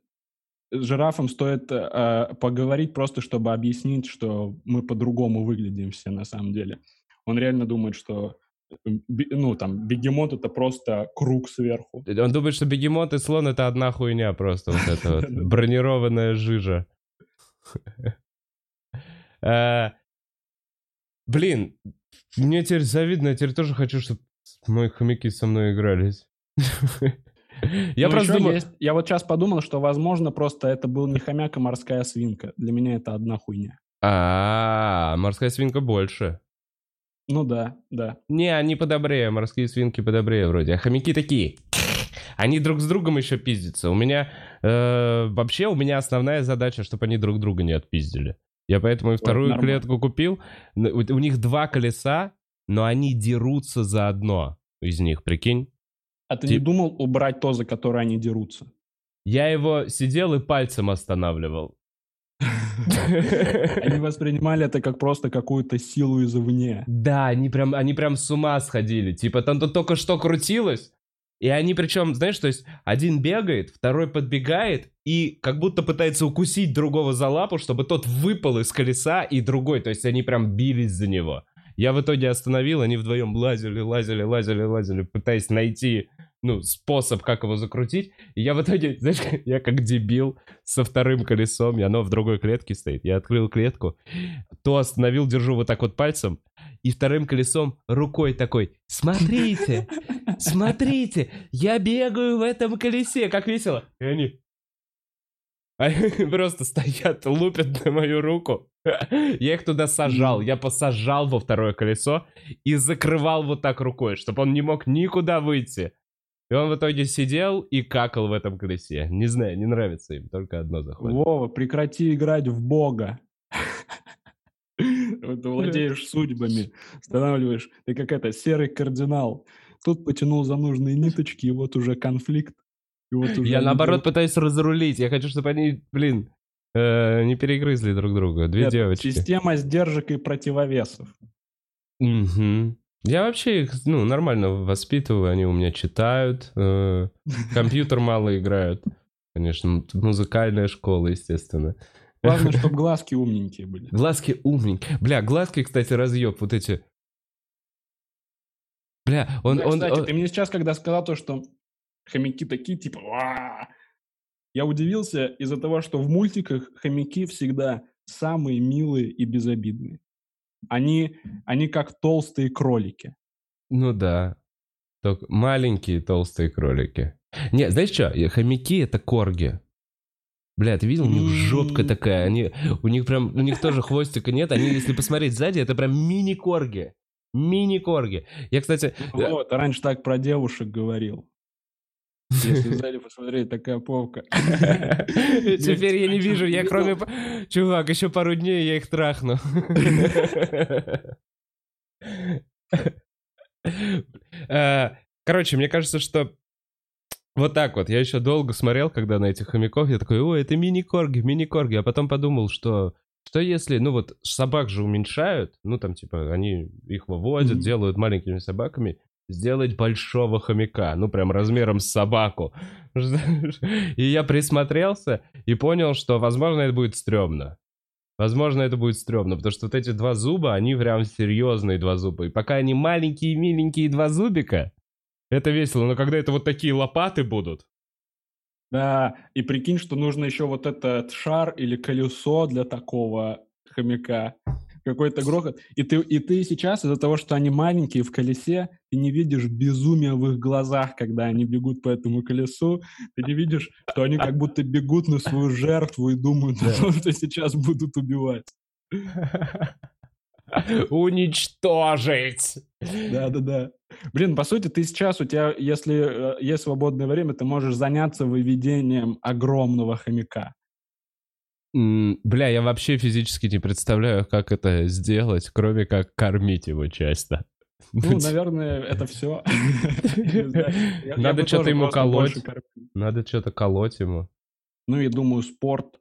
С жирафом стоит э, поговорить просто, чтобы объяснить, что мы по-другому выглядим все на самом деле. Он реально думает, что э, ну там бегемот это просто круг сверху. Он думает, что бегемот и слон это одна хуйня просто. Вот это <laughs> вот. Бронированная жижа. А, Блин, мне теперь завидно, я теперь тоже хочу, чтобы мои хомяки со мной игрались. <laughs> Я Ну, просто думаю... есть- Я вот сейчас подумал, что возможно просто это был не хомяк, а морская свинка. Для меня это одна хуйня. А, морская свинка больше. Ну да, да. Не, они подобрее, морские свинки подобрее вроде. А хомяки такие. Они друг с другом еще пиздятся. У меня э, вообще у меня основная задача, чтобы они друг друга не отпиздили. Я поэтому и вторую нормально. клетку купил. У, них два колеса, но они дерутся за одно из них, прикинь. А ты Тип- не думал убрать то, за которое они дерутся? Я его сидел и пальцем останавливал. <laughs> Они воспринимали это как просто какую-то силу извне. Да, они прям, они прям с ума сходили. Типа там тут только что крутилось, и они причем, знаешь, то есть один бегает, второй подбегает и как будто пытается укусить другого за лапу, чтобы тот выпал из колеса, и другой, то есть они прям бились за него. Я в итоге остановил, они вдвоем лазили, лазили, лазили, лазили, пытаясь найти ну, способ, как его закрутить. И я в итоге, <laughs> знаешь, я как дебил со вторым колесом, и оно в другой клетке стоит. Я открыл клетку, то остановил, держу вот так вот пальцем, и вторым колесом рукой такой, смотрите, смотрите, я бегаю в этом колесе, как весело. И они, <laughs> просто стоят, лупят на мою руку. Я их туда сажал. Я посажал во второе колесо и закрывал вот так рукой, чтобы он не мог никуда выйти. И он в итоге сидел и какал в этом колесе. Не знаю, не нравится им, только одно заходит. Вова, прекрати играть в бога. Ты владеешь судьбами, останавливаешь. Ты как это, серый кардинал. Тут потянул за нужные ниточки, и вот уже конфликт. И вот уже Я наоборот пытаюсь разрулить. Я хочу, чтобы они, блин, э, не перегрызли друг друга. Две Нет, девочки. Система сдержек и противовесов. Мгм. Я вообще их, ну, нормально воспитываю, они у меня читают, э, компьютер мало играют. Конечно, музыкальная школа, естественно. Главное, <laughs> чтобы глазки умненькие были. Глазки умненькие. Бля, глазки, кстати, разъеб, вот эти. Бля, он... Да, он, кстати, он- ты мне сейчас, когда сказал то, что хомяки такие, типа, «Ва!» я удивился из-за того, что в мультиках хомяки всегда самые милые и безобидные. Они, они как толстые кролики. Ну да. Только маленькие толстые кролики. Не, знаешь что? Хомяки — это корги. Бля, ты видел? У них жопка такая. Они, у них прям, у них тоже хвостика нет. Они, если посмотреть сзади, это прям мини-корги. Мини-корги. Я, кстати... э, Вот, раньше так про девушек говорил. Если сзади посмотреть, такая попка. <laughs> Теперь я не вижу, я кроме... Чувак, еще пару дней я их трахну. <laughs> <laughs> Э, Короче, мне кажется, что вот так вот. Я еще долго смотрел, когда на этих хомяков, я такой, ой, это мини-корги, мини-корги. А потом подумал, что что если, ну вот собак же уменьшают, ну там типа они их выводят, Мгм. делают маленькими собаками, сделать большого хомяка, ну прям размером с собаку. <laughs> И я присмотрелся и понял, что, возможно, это будет стрёмно. Возможно, это будет стрёмно, потому что вот эти два зуба, они прям серьезные два зуба. И пока они маленькие, миленькие два зубика, это весело. Но когда это вот такие лопаты будут, Да, и прикинь, что нужно еще вот этот шар или колесо для такого хомяка. Какой-то грохот. И ты, и ты сейчас из-за того, что они маленькие в колесе, ты не видишь безумия в их глазах, когда они бегут по этому колесу. Ты не видишь, что они как будто бегут на свою жертву и думают, о том, <laughs> что сейчас будут убивать. <laughs> уничтожить. Да-да-да. Блин, по сути, ты сейчас, у тебя, если э, есть свободное время, ты можешь заняться выведением огромного хомяка. М, Бля, я вообще физически не представляю, как это сделать, кроме как кормить его часто. Ну, <laughs> наверное, это все. <laughs> Надо что-то ему колоть. Надо что-то колоть ему. Ну, и думаю, спорт.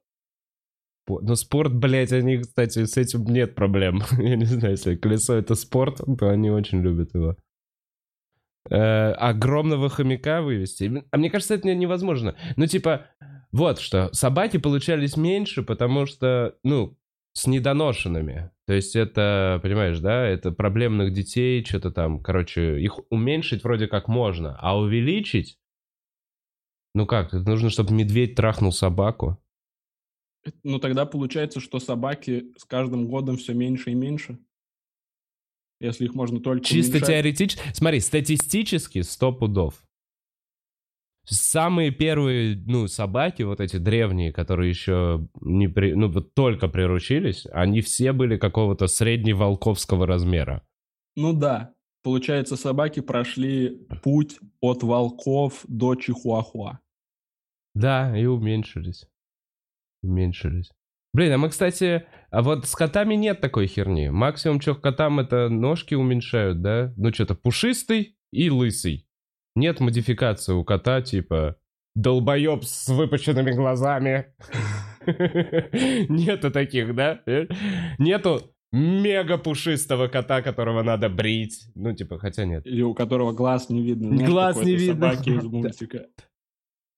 По- Ну, спорт, блядь, они, кстати, с этим нет проблем. <laughs> Я не знаю, если колесо это спорт, то они очень любят его. Э, огромного хомяка вывести. А мне кажется, это не- невозможно. Ну, типа, вот что, собаки получались меньше, потому что, ну, с недоношенными. То есть это, понимаешь, да, это проблемных детей, что-то там, короче, их уменьшить вроде как можно, а увеличить, ну как, нужно, чтобы медведь трахнул собаку. Ну, тогда получается, что собаки с каждым годом все меньше и меньше. Если их можно только Чисто уменьшать. теоретически. Смотри, статистически 100 пудов. Самые первые, ну, собаки, вот эти древние, которые еще не при, ну, вот только приручились, они все были какого-то средневолковского размера. Ну да. Получается, собаки прошли путь от волков до чихуахуа. Да, и уменьшились. Уменьшились. Блин, а мы, кстати, а вот с котами нет такой херни. Максимум, что к котам это ножки уменьшают, да? Ну, что-то пушистый и лысый. Нет модификации у кота, типа долбоеб с выпущенными глазами. <laughs> Нету таких, да? Нету мега пушистого кота, которого надо брить. Ну, типа, хотя нет. Или у которого глаз не видно. Глаз не видно. Собаки из <laughs> мультика.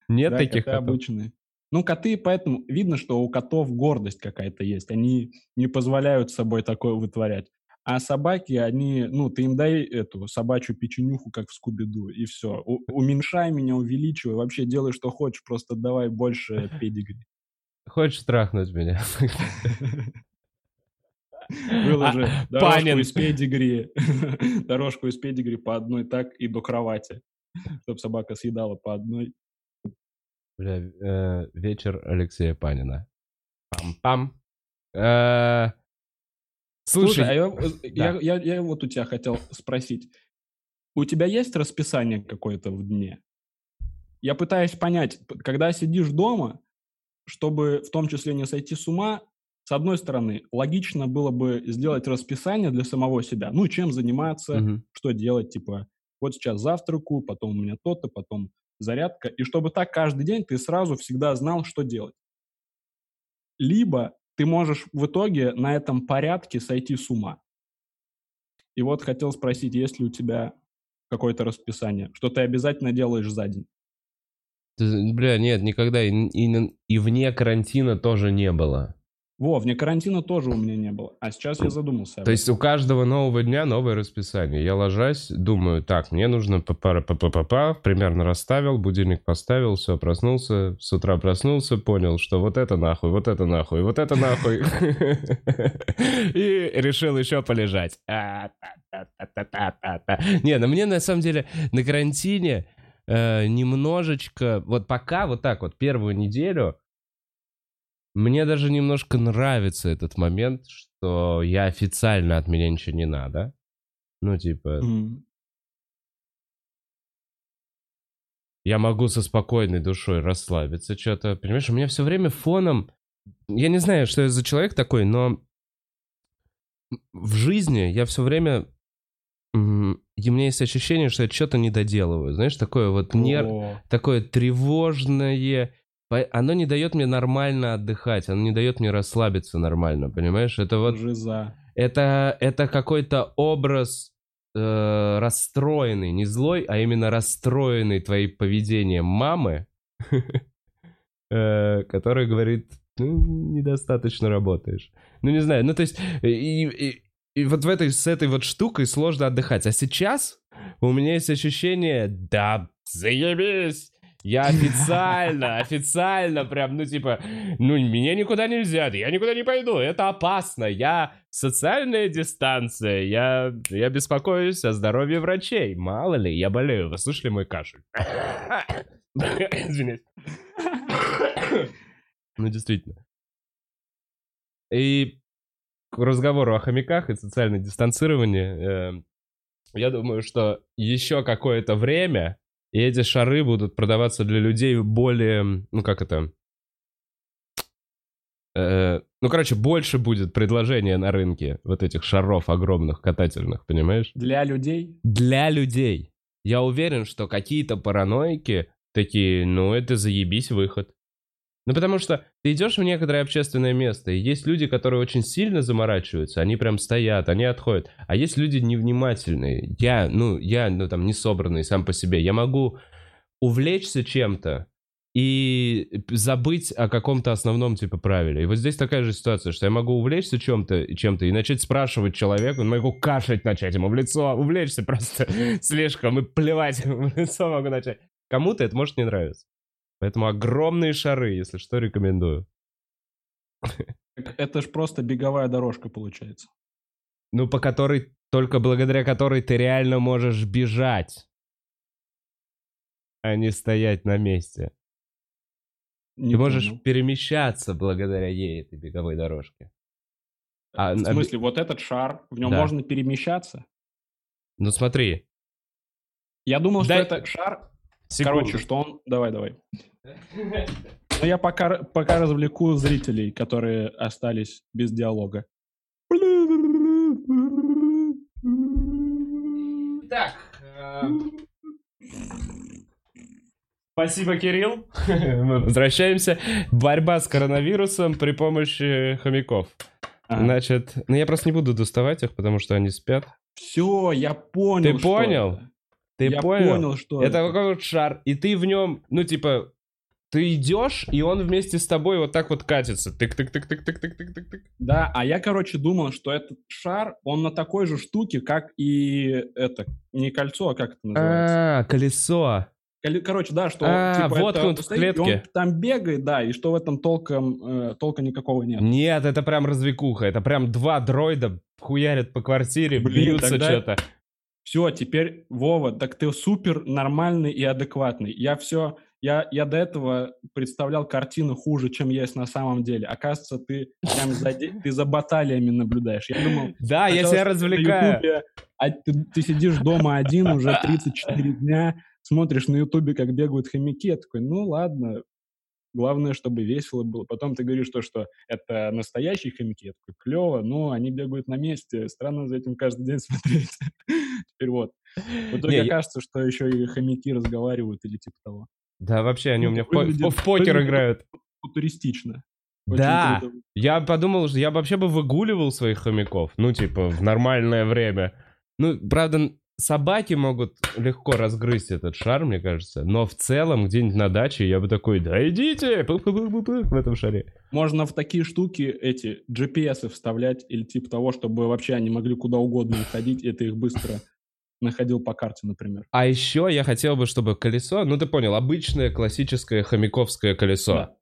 Нет таких котов. обычные. Ну, коты, поэтому видно, что у котов гордость какая-то есть. Они не позволяют с собой такое вытворять. А собаки, они, ну, ты им дай эту собачью печенюху, как в Скуби-Ду, и все. уменьшай меня, увеличивай, вообще делай, что хочешь, просто давай больше <laughs> педигри. Хочешь трахнуть меня? <laughs> Выложи а, дорожку из педигри, <laughs> дорожку из педигри по одной так и до кровати, чтобы собака съедала по одной. Бля, э, вечер Алексея Панина. Пам-пам. Э, слушай, Слушай а я, э, да. я, я, я вот у тебя хотел спросить. У тебя есть расписание какое-то в дне? Я пытаюсь понять, когда сидишь дома, чтобы в том числе не сойти с ума, с одной стороны, логично было бы сделать расписание для самого себя. Ну, чем заниматься, mm-hmm. что делать, типа, вот сейчас завтраку, потом у меня то-то, потом зарядка. И чтобы так каждый день ты сразу всегда знал, что делать. Либо ты можешь в итоге на этом порядке сойти с ума. И вот хотел спросить, есть ли у тебя какое-то расписание, что ты обязательно делаешь за день? Бля, нет, никогда. И, и, и вне карантина тоже не было. Во, вне карантина тоже у меня не было. А сейчас я задумался. То есть у каждого нового дня новое расписание. Я ложась, думаю, так, мне нужно папара папа папа примерно расставил, будильник поставил, все, проснулся, с утра проснулся, понял, что вот это нахуй, вот это нахуй, вот это нахуй. <laughs> И решил еще полежать. Не, ну мне на самом деле на карантине э, немножечко, вот пока вот так вот первую неделю мне даже немножко нравится этот момент, что я официально от меня ничего не надо. Ну, типа... Mm. Я могу со спокойной душой расслабиться, что-то. Понимаешь, у меня все время фоном... Я не знаю, что я за человек такой, но в жизни я все время... И у меня есть ощущение, что я что-то не доделываю. Знаешь, такое вот нерв... Такое тревожное оно не дает мне нормально отдыхать, оно не дает мне расслабиться нормально, понимаешь? Это вот... Жиза. Это, это какой-то образ э, расстроенный, не злой, а именно расстроенный твоим поведением мамы, <laughs> э, который говорит, ну, недостаточно работаешь. Ну, не знаю, ну, то есть, и, и, и вот в этой, с этой вот штукой сложно отдыхать. А сейчас у меня есть ощущение, да, заебись, я <laughs> официально, официально прям, ну типа, ну меня никуда нельзя, я никуда не пойду, это опасно, я социальная дистанция, я, я беспокоюсь о здоровье врачей, мало ли, я болею, вы слышали мой кашель? <coughs> Извиняюсь. <coughs> Ну действительно. И к разговору о хомяках и социальном дистанцировании, э, я думаю, что еще какое-то время и эти шары будут продаваться для людей более, ну как это, э, ну короче, больше будет предложения на рынке вот этих шаров огромных катательных, понимаешь? Для людей? Для людей. Я уверен, что какие-то параноики такие, ну это заебись выход. Ну, потому что ты идешь в некоторое общественное место, и есть люди, которые очень сильно заморачиваются, они прям стоят, они отходят. А есть люди невнимательные. Я, ну, я, ну, там, не собранный сам по себе. Я могу увлечься чем-то и забыть о каком-то основном, типа, правиле. И вот здесь такая же ситуация, что я могу увлечься чем-то, чем-то и начать спрашивать человека, могу кашлять начать ему в лицо, увлечься просто <laughs> слишком и плевать ему <laughs> в лицо могу начать. Кому-то это может не нравиться. Поэтому огромные шары, если что, рекомендую. Это ж просто беговая дорожка получается. Ну, по которой, только благодаря которой ты реально можешь бежать, а не стоять на месте. Не ты можешь понял. перемещаться благодаря ей, этой беговой дорожке. А, в смысле, а... вот этот шар, в нем да. можно перемещаться? Ну смотри. Я думал, Дай... что это шар Секунду. Короче, что он... Давай, давай. Ну, я пока, пока развлеку зрителей, которые остались без диалога. Так. Э, спасибо, Кирилл. Мы возвращаемся. Борьба с коронавирусом при помощи хомяков. А. Значит, ну я просто не буду доставать их, потому что они спят. Все, я понял. Ты понял? Это. Ты я понял? понял, что это. Это какой-то шар, и ты в нем, ну, типа, ты идешь, и он вместе с тобой вот так вот катится. Тык-тык-тык-тык-тык-тык-тык-тык. Да, а я, короче, думал, что этот шар, он на такой же штуке, как и это, не кольцо, а как это называется? А, колесо. Короче, да, что А, типа, вот это он в стоит, и он клетке. там бегает, да, и что в этом толком, э, толка никакого нет. Нет, это прям развлекуха. Это прям два дроида хуярят по квартире, Блин, бьются тогда- что-то. Все, теперь, Вова, так ты супер нормальный и адекватный. Я все, я, я до этого представлял картину хуже, чем есть на самом деле. Оказывается, ты прям за, ты за баталиями наблюдаешь. Я думал, Да, я себя развлекаю. Ютубе, а ты, ты сидишь дома один уже 34 дня, смотришь на Ютубе, как бегают хомяки. Я такой, ну ладно, главное, чтобы весело было. Потом ты говоришь то, что это настоящие хомяки. Я такой, клево, но они бегают на месте. Странно за этим каждый день <laughs> смотреть. <laughs> Теперь вот. В итоге Не, я- окажется, что еще и хомяки разговаривают или типа того. Да, вообще, они у Ну, меня в, покер играют. Футуристично. Да, я подумал, что я вообще бы выгуливал своих хомяков. Ну, типа, в нормальное время. Ну, правда, собаки могут легко разгрызть этот шар, мне кажется. Но в целом, где-нибудь на даче, я бы такой, да идите, <laughs> в этом шаре. Можно в такие штуки эти GPS вставлять или типа того, чтобы вообще они могли куда угодно уходить, и ты их быстро находил по карте, например. А еще я хотел бы, чтобы колесо, ну ты понял, обычное классическое хомяковское колесо. Да.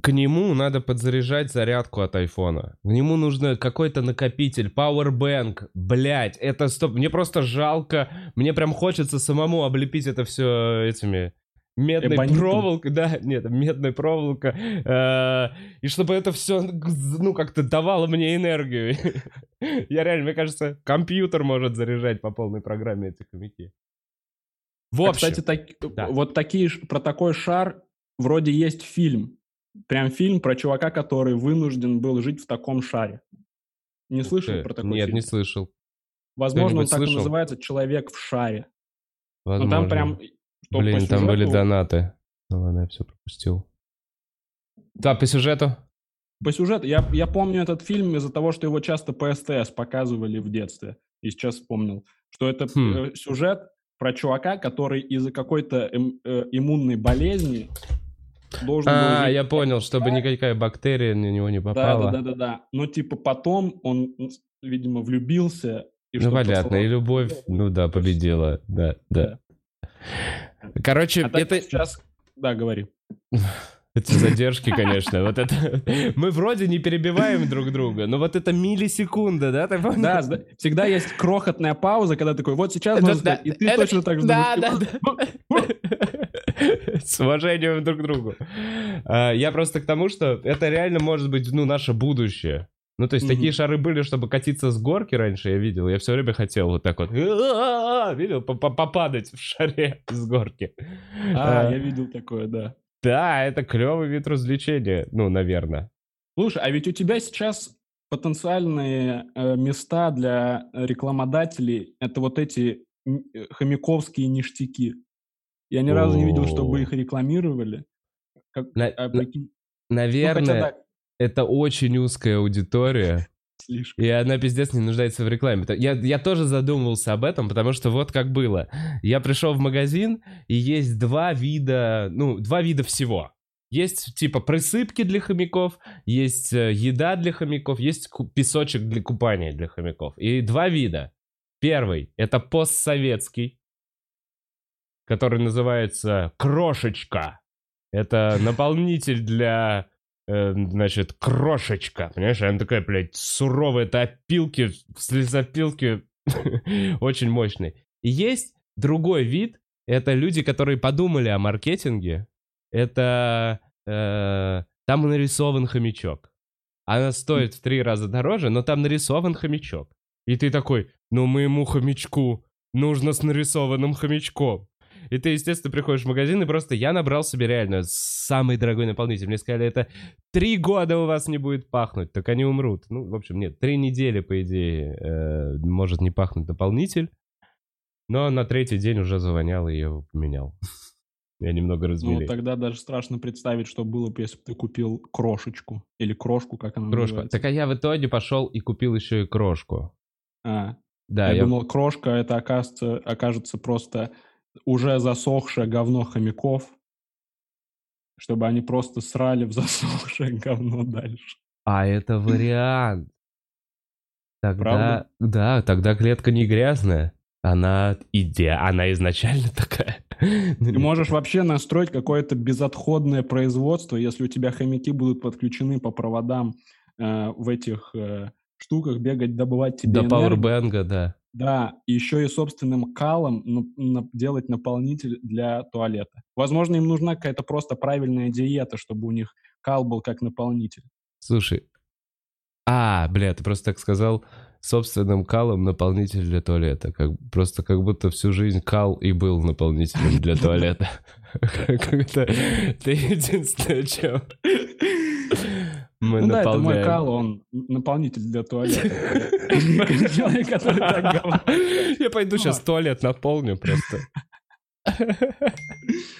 К нему надо подзаряжать зарядку от айфона. К нему нужно какой-то накопитель, powerbank. Блять, это стоп. Мне просто жалко. Мне прям хочется самому облепить это все этими медной Эбонитом. проволокой, да, нет, медной проволока, э, и чтобы это все, ну, как-то давало мне энергию. <laughs> Я реально, мне кажется, компьютер может заряжать по полной программе эти хомяки. В А, общем, кстати, так- да. вот такие, про такой шар вроде есть фильм. Прям фильм про чувака, который вынужден был жить в таком шаре. Не слышал ты, про такой нет, фильм? не слышал. Возможно, он так и слышал? называется «Человек в шаре». Но Возможно. там прям... что Блин, там были донаты. Ну ладно, я все пропустил. Да, по сюжету. По сюжету, я, я помню этот фильм из-за того, что его часто по СТС показывали в детстве. И сейчас вспомнил, что это Хм. э, сюжет про чувака, который из-за какой-то эм- э, иммунной болезни должен был А, жить я понял, чтобы никакая бактерия на него не попала. да, да, да, да. Но типа потом он, видимо, влюбился. И Ну, понятно, послал- и любовь, ну да, победила, да, да. Короче, А это сейчас... Да, говори. <laughs> эти задержки, конечно, вот это... <laughs> Мы вроде не перебиваем друг друга, но вот это миллисекунда, да, ты? Да, всегда есть крохотная пауза, когда такой, вот сейчас Это да, и ты это- точно так же Да, да, да. <laughs> С уважением друг к другу. А, Я просто к тому, что это реально может быть, ну, наше будущее. Ну, то есть Мгм. такие шары были, чтобы катиться с горки раньше, я видел. Я все время хотел вот так вот, видел, по- по- попадать в шаре <laughs> с горки. А, А, я видел такое, да. Да, это клевый вид развлечения, ну, наверное. Слушай, а ведь у тебя сейчас потенциальные э, места для рекламодателей — это вот эти э, хомяковские ништяки. Я ни разу не видел, чтобы их рекламировали. А. Ну, Наверное, это очень узкая аудитория. слишком. И она пиздец не нуждается в рекламе. Я, я тоже задумывался об этом, потому что вот как было. Я пришел в магазин, и есть два вида, ну, два вида всего. Есть типа присыпки для хомяков, есть э, еда для хомяков, есть песочек для купания для хомяков. И два вида. Первый — это постсоветский, который называется крошечка. Это наполнитель для, значит, крошечка. Понимаешь, она такая, блядь, суровая. Это опилки, слезопилки <laughs> очень мощные. И есть другой вид. Это люди, которые подумали о маркетинге. Это э, там нарисован хомячок. Она стоит в три раза дороже, но там нарисован хомячок. И ты такой, ну моему хомячку нужно с нарисованным хомячком. И ты, естественно, приходишь в магазин, и просто я набрал себе реально самый дорогой наполнитель. Мне сказали, это три года у вас не будет пахнуть, так они умрут. Ну, в общем, нет, три недели, по идее, э, может не пахнуть наполнитель. Но на третий день уже завонял, и я его поменял. <laughs> Я немного Ну, разбили. тогда даже страшно представить, что было бы, если бы ты купил крошечку. Или крошку, как она Крошку. называется. Так а я в итоге пошел и купил еще и крошку. А, Да, я, я... думал, крошка это окажется, окажется просто уже засохшее говно хомяков, чтобы они просто срали в <laughs> засохшее говно дальше. А это вариант. Тогда, Правда? да, тогда клетка не грязная. Она иде, она изначально такая. <laughs> Ты можешь вообще настроить какое-то безотходное производство, если у тебя хомяки будут подключены по проводам э, в этих э, штуках, бегать, добывать тебе До энергию. пауэрбэнга, да. Да, еще и собственным калом на- на- делать наполнитель для туалета. Возможно, им нужна какая-то просто правильная диета, чтобы у них кал был как наполнитель. Слушай. А, бля, ты просто так сказал собственным калом наполнитель для туалета. Как, просто как будто всю жизнь кал и был наполнителем для <laughs> туалета. <laughs> Как это это <laughs> единственное, чем мы Ну да, это мой кал, он наполнитель для туалета. <laughs> Человек, который так говорит. Я пойду сейчас туалет наполню просто.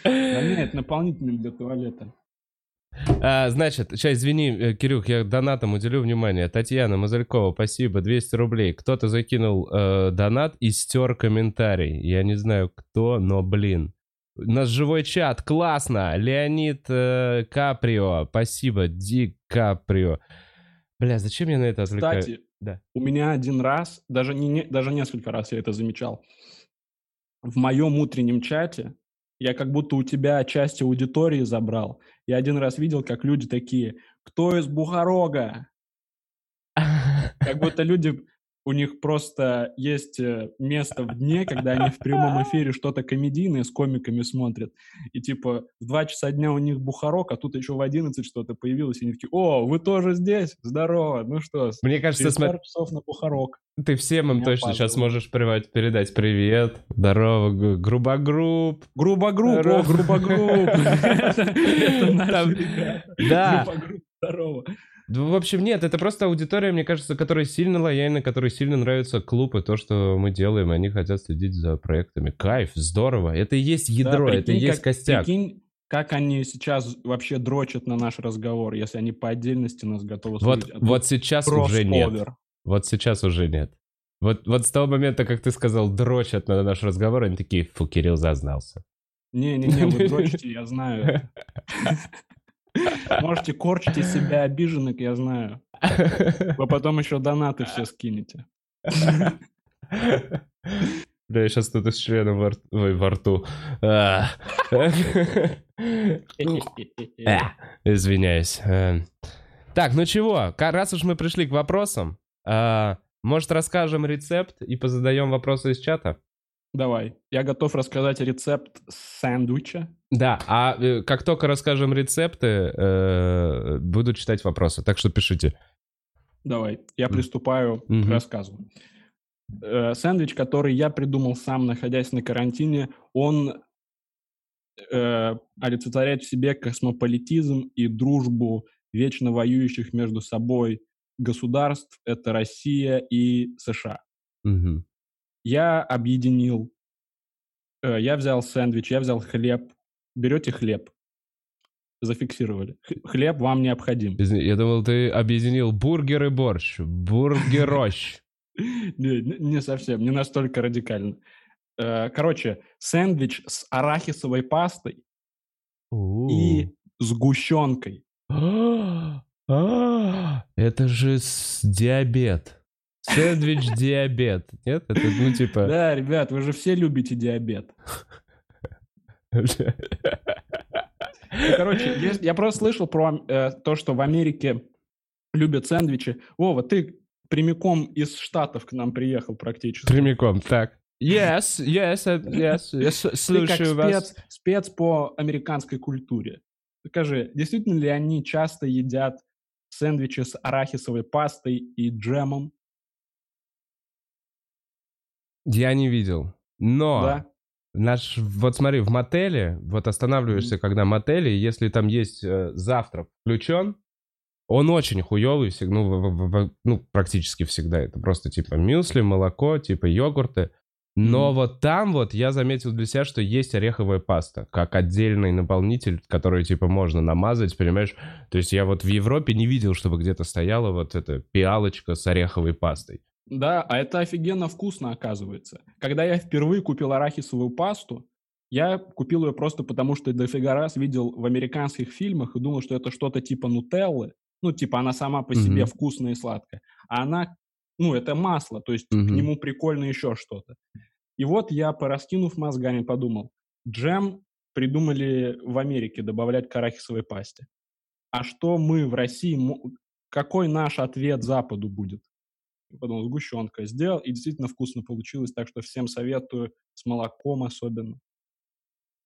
Нет, наполнитель для туалета. А, значит, сейчас, извини, э, Кирюх, я донатом уделю внимание. Татьяна Мазалькова, спасибо, 200 рублей. Кто-то закинул э, донат и стер комментарий. Я не знаю кто, но, блин. У нас живой чат, классно. Леонид э, Каприо, спасибо, Ди Каприо. Бля, зачем я на это отвлекаю? Кстати, Да. у меня один раз, даже, не, не- даже несколько раз я это замечал, в моем утреннем чате я как будто у тебя часть аудитории забрал. Я один раз видел, как люди такие, кто из Бухарога? <laughs> Как будто люди, у них просто есть э, место в дне, когда они в прямом эфире что-то комедийное с комиками смотрят. И типа в 2 часа дня у них Бухарок, а тут еще в 11 что-то появилось. И они такие, о, вы тоже здесь? Здорово. Ну что, Мне кажется, через смотри, пару часов на Бухарок. ты всем им Меня точно сейчас можешь привать- передать привет, здорово, <laughs> грубогруб. Здорово. о, грубогрупп. Это ребята. Да, здорово. В общем, нет, это просто аудитория, мне кажется, которая сильно лояльна, которой сильно нравится клуб и то, что мы делаем, они хотят следить за проектами. Кайф, здорово. Это и есть ядро, Да, это и прикинь, есть как- костяк. Прикинь, как они сейчас вообще дрочат на наш разговор, если они по отдельности нас готовы Вот, слушать. а тут вот сейчас уже нет. Вот сейчас уже нет. Вот, вот с того момента, как ты сказал, дрочат на наш разговор, они такие, фу, Кирилл зазнался. Не-не-не, вы <laughs> дрочите, я знаю. <laughs> Можете корчить из себя обиженных, я знаю. Вы потом еще донаты все скинете. Да, я сейчас тут из члена во, ой, во рту. А. Э, Извиняюсь. Э, Так, ну чего, раз уж мы пришли к вопросам, а, может расскажем рецепт и позадаем вопросы из чата? Давай. Я готов рассказать рецепт сэндвича. Да, а э, как только расскажем рецепты, э, буду читать вопросы, так что пишите. Давай. Я приступаю к Мгм. рассказу. Э, Сэндвич, который я придумал сам, находясь на карантине, он э, олицетворяет в себе космополитизм и дружбу вечно воюющих между собой государств. Это Россия и США. Мгм. Я объединил, э, я взял сэндвич, я взял хлеб. Берете хлеб, зафиксировали. Хлеб вам необходим. Я думал, ты объединил бургер и борщ. Бургерощ. <laughs> Не, не совсем, не настолько радикально. Э, Короче, сэндвич с арахисовой пастой и сгущенкой. <gasps> А, Это же диабет. Сэндвич <laughs> диабет. Нет? Это, ну, типа... Да, ребят, вы же все любите диабет. Ну, Короче, я просто слышал про э, то, что в Америке любят сэндвичи. Вова, ты прямиком из Штатов к нам приехал практически. Прямиком, так. Yes, <laughs> yes, uh, yes, я с- Ты как слушаю вас. спец, спец по американской культуре. Скажи, действительно ли они часто едят сэндвичи с арахисовой пастой и джемом? Я не видел. Но Да? наш, вот смотри, в мотеле, вот останавливаешься, когда в мотеле, если там есть э, завтрак включен, он очень хуёвый, всег- ну, в- в- в- ну, практически всегда. Это просто типа мюсли, молоко, типа йогурты. Но Мгм. вот там вот я заметил для себя, что есть ореховая паста, как отдельный наполнитель, который типа можно намазать, понимаешь? То есть я вот в Европе не видел, чтобы где-то стояла вот эта пиалочка с ореховой пастой. Да, а это офигенно вкусно оказывается. Когда я впервые купил арахисовую пасту, Я купил ее просто потому, что дофига раз видел в американских фильмах и думал, что это что-то типа нутеллы. Ну, типа она сама по себе Мгм. вкусная и сладкая. А она, ну, это масло, то есть к Мгм. нему прикольно еще что-то. И вот я, пораскинув мозгами, подумал, джем придумали в Америке добавлять к арахисовой пасте. А что мы в России, какой наш ответ Западу будет? Подумал, сгущенка сделал, и действительно вкусно получилось, так что всем советую, с молоком особенно.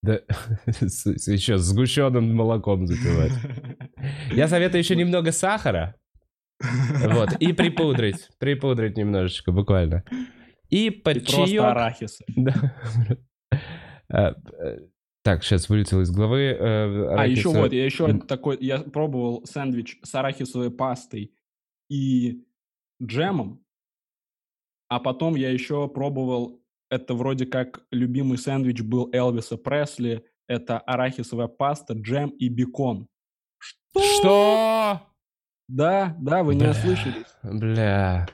Да, еще <laughs> с сгущенным молоком запивать. Я советую еще немного сахара. <laughs> Вот, и припудрить. Припудрить немножечко, буквально. И под И просто чаек... арахис. <laughs> Да. А, э, Так, сейчас вылетел из головы. э, А еще вот, я еще такой, я пробовал сэндвич с арахисовой пастой и джемом, а потом я еще пробовал, это вроде как любимый сэндвич был Элвиса Пресли, это арахисовая паста, джем и бекон. Что? Да, да, вы не Бля. ослышались. Бля.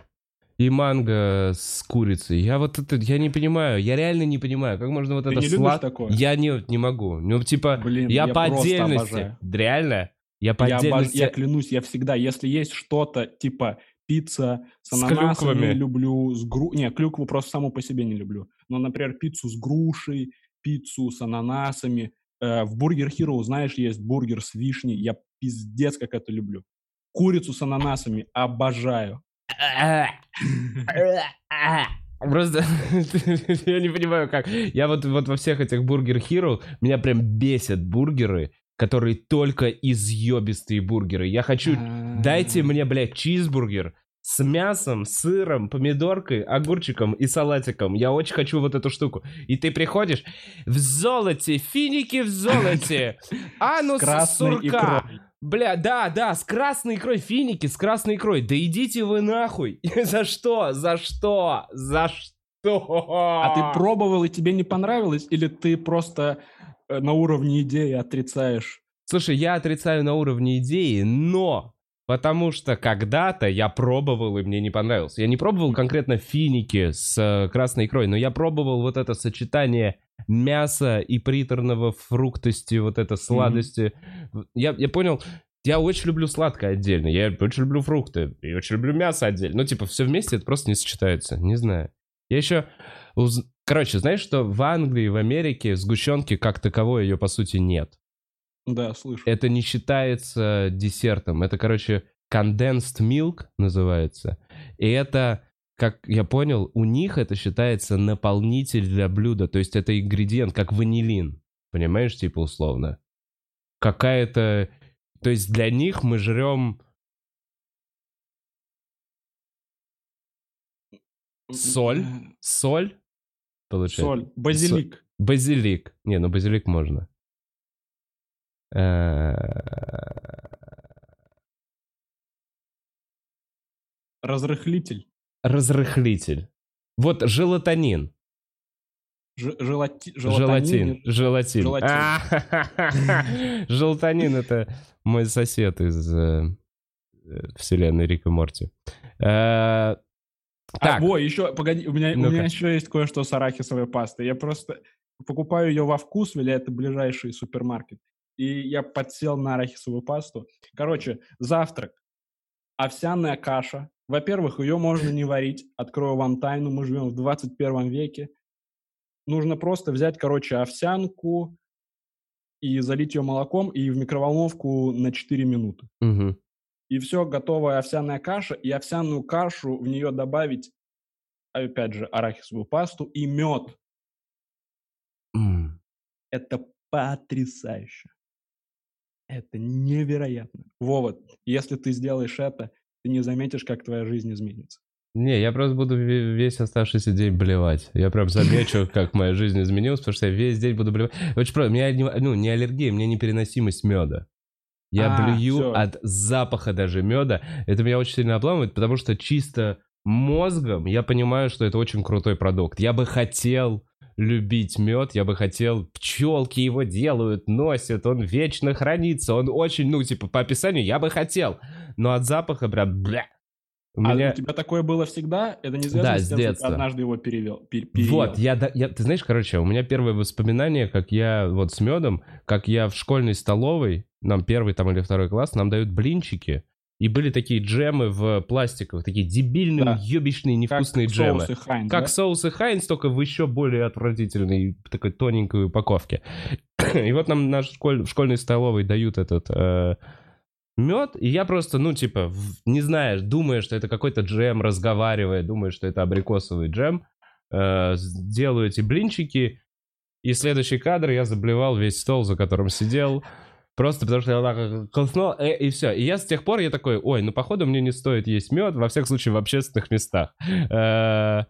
И манго с курицей. Я вот это, я не понимаю, я реально не понимаю, как можно вот Ты это не любишь слад- такое? Я не, не могу. Ну, типа, Блин, я, я по отдельности. обожаю. Реально? Я по Я, обож- отдельности. я клянусь, я всегда, если есть что-то типа пицца с С ананасами клюквами. люблю, с гру... Не, клюкву просто саму по себе не люблю. Но, например, пиццу с грушей, пиццу с ананасами. Э, в Burger Hero, знаешь, есть бургер с вишней. Я пиздец как это люблю. Курицу с ананасами обожаю. <laughs> Просто <laughs> я не понимаю, как. Я вот, вот во всех этих бургер Hero меня прям бесят бургеры, которые только изъебистые бургеры. Я хочу... Дайте мне, блядь, чизбургер с мясом, сыром, помидоркой, огурчиком и салатиком. Я очень хочу вот эту штуку. И ты приходишь в золоте, финики в золоте, <laughs> анус сурка. Бля, да, да, с красной икрой, финики с красной икрой. Да идите вы нахуй. <laughs> За что? За что? За что? А ты пробовал и тебе не понравилось? Или ты просто на уровне идеи отрицаешь? Слушай, я отрицаю на уровне идеи, но потому что когда-то я пробовал и мне не понравилось. Я не пробовал конкретно финики с э, красной икрой, но я пробовал вот это сочетание мяса и приторного фруктости, вот это сладости. Я, я понял, я очень люблю сладкое отдельно, я очень люблю фрукты, и очень люблю мясо отдельно. Ну, типа, все вместе это просто не сочетается, не знаю. Я еще... уз- Короче, знаешь, что в Англии, в Америке сгущенки как таковой ее, по сути, нет Да, слышу. это не считается десертом. Это, короче, condensed milk называется. И это, как я понял, у них это считается наполнитель для блюда. То есть это ингредиент, как ванилин. Понимаешь, типа условно. Какая-то... То есть для них мы жрем соль? соль, получается. Соль. Базилик. Базилик. Не, ну базилик можно. Э, Разрыхлитель. Разрыхлитель. Вот желатонин. Ж- желати- Желатин. желатонин. Желатин. Желатин. А, <laughs> Желатонин это мой сосед из э, э, вселенной Рика Морти. Э, А, Так, во, еще, погоди, у меня, у меня еще есть кое-что с арахисовой пастой. Я просто покупаю ее во вкусвилле, это ближайший супермаркет. И я подсел на арахисовую пасту. Короче, завтрак. Овсяная каша. Во-первых, ее можно не варить. Открою вам тайну, мы живем в 21 веке. Нужно просто взять, короче, овсянку и залить ее молоком и в микроволновку на 4 минуты мгм. И все, готовая овсяная каша, и овсяную кашу в нее добавить, опять же, арахисовую пасту и мед. М. Это потрясающе. Это невероятно. Вова, если ты сделаешь это, ты не заметишь, как твоя жизнь изменится. Не, я просто буду ве- весь оставшийся день блевать. Я прям замечу, <laughs> как моя жизнь изменилась, потому что я весь день буду блевать. Очень просто, у меня не, ну, не аллергия, у меня непереносимость меда. Я А, блюю всё. от запаха даже меда. Это меня очень сильно обламывает, потому что чисто мозгом я понимаю, что это очень крутой продукт. Я бы хотел любить мед, я бы хотел... Пчелки его делают, носят, он вечно хранится, он очень, ну, типа, по описанию я бы хотел. Но от запаха прям... Бля. У а меня... у тебя такое было всегда? Это не связано Да, с с тем, что ты детства. однажды его перевел? пер- переел? Вот, я, я, ты знаешь, короче, у меня первое воспоминание, как я вот с медом, как я в школьной столовой, нам первый там или второй класс, нам дают блинчики, и были такие джемы в пластиковых, такие дебильные, Да. ёбищные, Как невкусные джемы. соусы Хайнц, Как да? соусы Хайнс, только в еще более отвратительной, такой тоненькой упаковке. <clears throat> И вот нам на школь- в школьной столовой дают этот мед, и я просто, ну, типа, не знаешь, думаю, что это какой-то джем, разговаривая, думаю, что это абрикосовый джем, э, делаю эти блинчики, и следующий кадр я заблевал весь стол, за которым сидел, просто потому что я так колыхнул, э, и все. И я с тех пор, я такой, ой, ну, походу, мне не стоит есть мед, во всяком случае, в общественных местах. Э,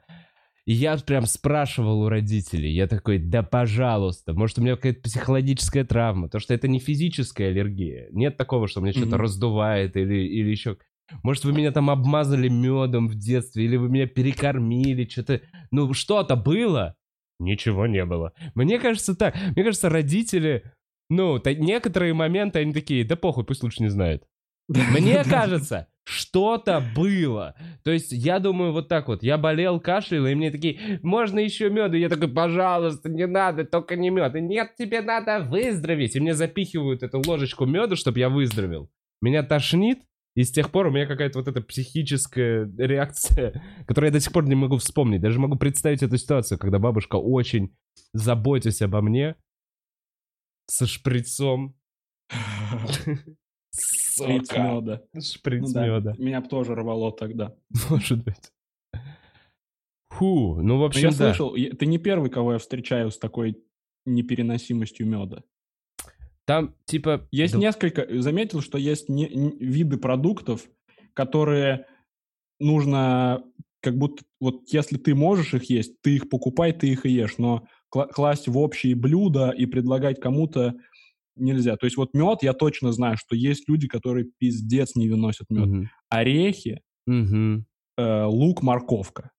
И я прям спрашивал у родителей, я такой, да пожалуйста, может у меня какая-то психологическая травма, то что это не физическая аллергия, нет такого, что мне что-то раздувает или, или еще... Может, вы меня там обмазали медом в детстве, или вы меня перекормили, что-то... Ну, что-то было? Ничего не было. Мне кажется так. Мне кажется, родители... Ну, некоторые моменты, они такие, да похуй, пусть лучше не знает. <laughs> Мне кажется, что-то было. То есть я думаю вот так вот. Я болел, кашлял, и мне такие, можно еще меду? Я такой, пожалуйста, не надо, только не мед. И нет, тебе надо выздороветь. И мне запихивают эту ложечку меда, чтобы я выздоровел. Меня тошнит, и с тех пор у меня какая-то вот эта психическая реакция, которую я до сих пор не могу вспомнить. Даже могу представить эту ситуацию, когда бабушка очень заботясь обо мне, со шприцом. <laughs> <laughs> Шприц меда. Шприц Ну да, меда. Меня бы тоже рвало тогда. Может быть. Фу, ну, в Но общем, я да. слышал, ты не первый, кого я встречаю с такой непереносимостью меда. Там, типа... Есть да- несколько, заметил, что есть не- н- виды продуктов, которые нужно, как будто, вот если ты можешь их есть, ты их покупай, ты их и ешь, но кла- класть в общие блюда и предлагать кому-то нельзя. То есть вот мед, я точно знаю, что есть люди, которые пиздец не выносят мед. Мгм. Орехи, Мгм. э, лук, морковка.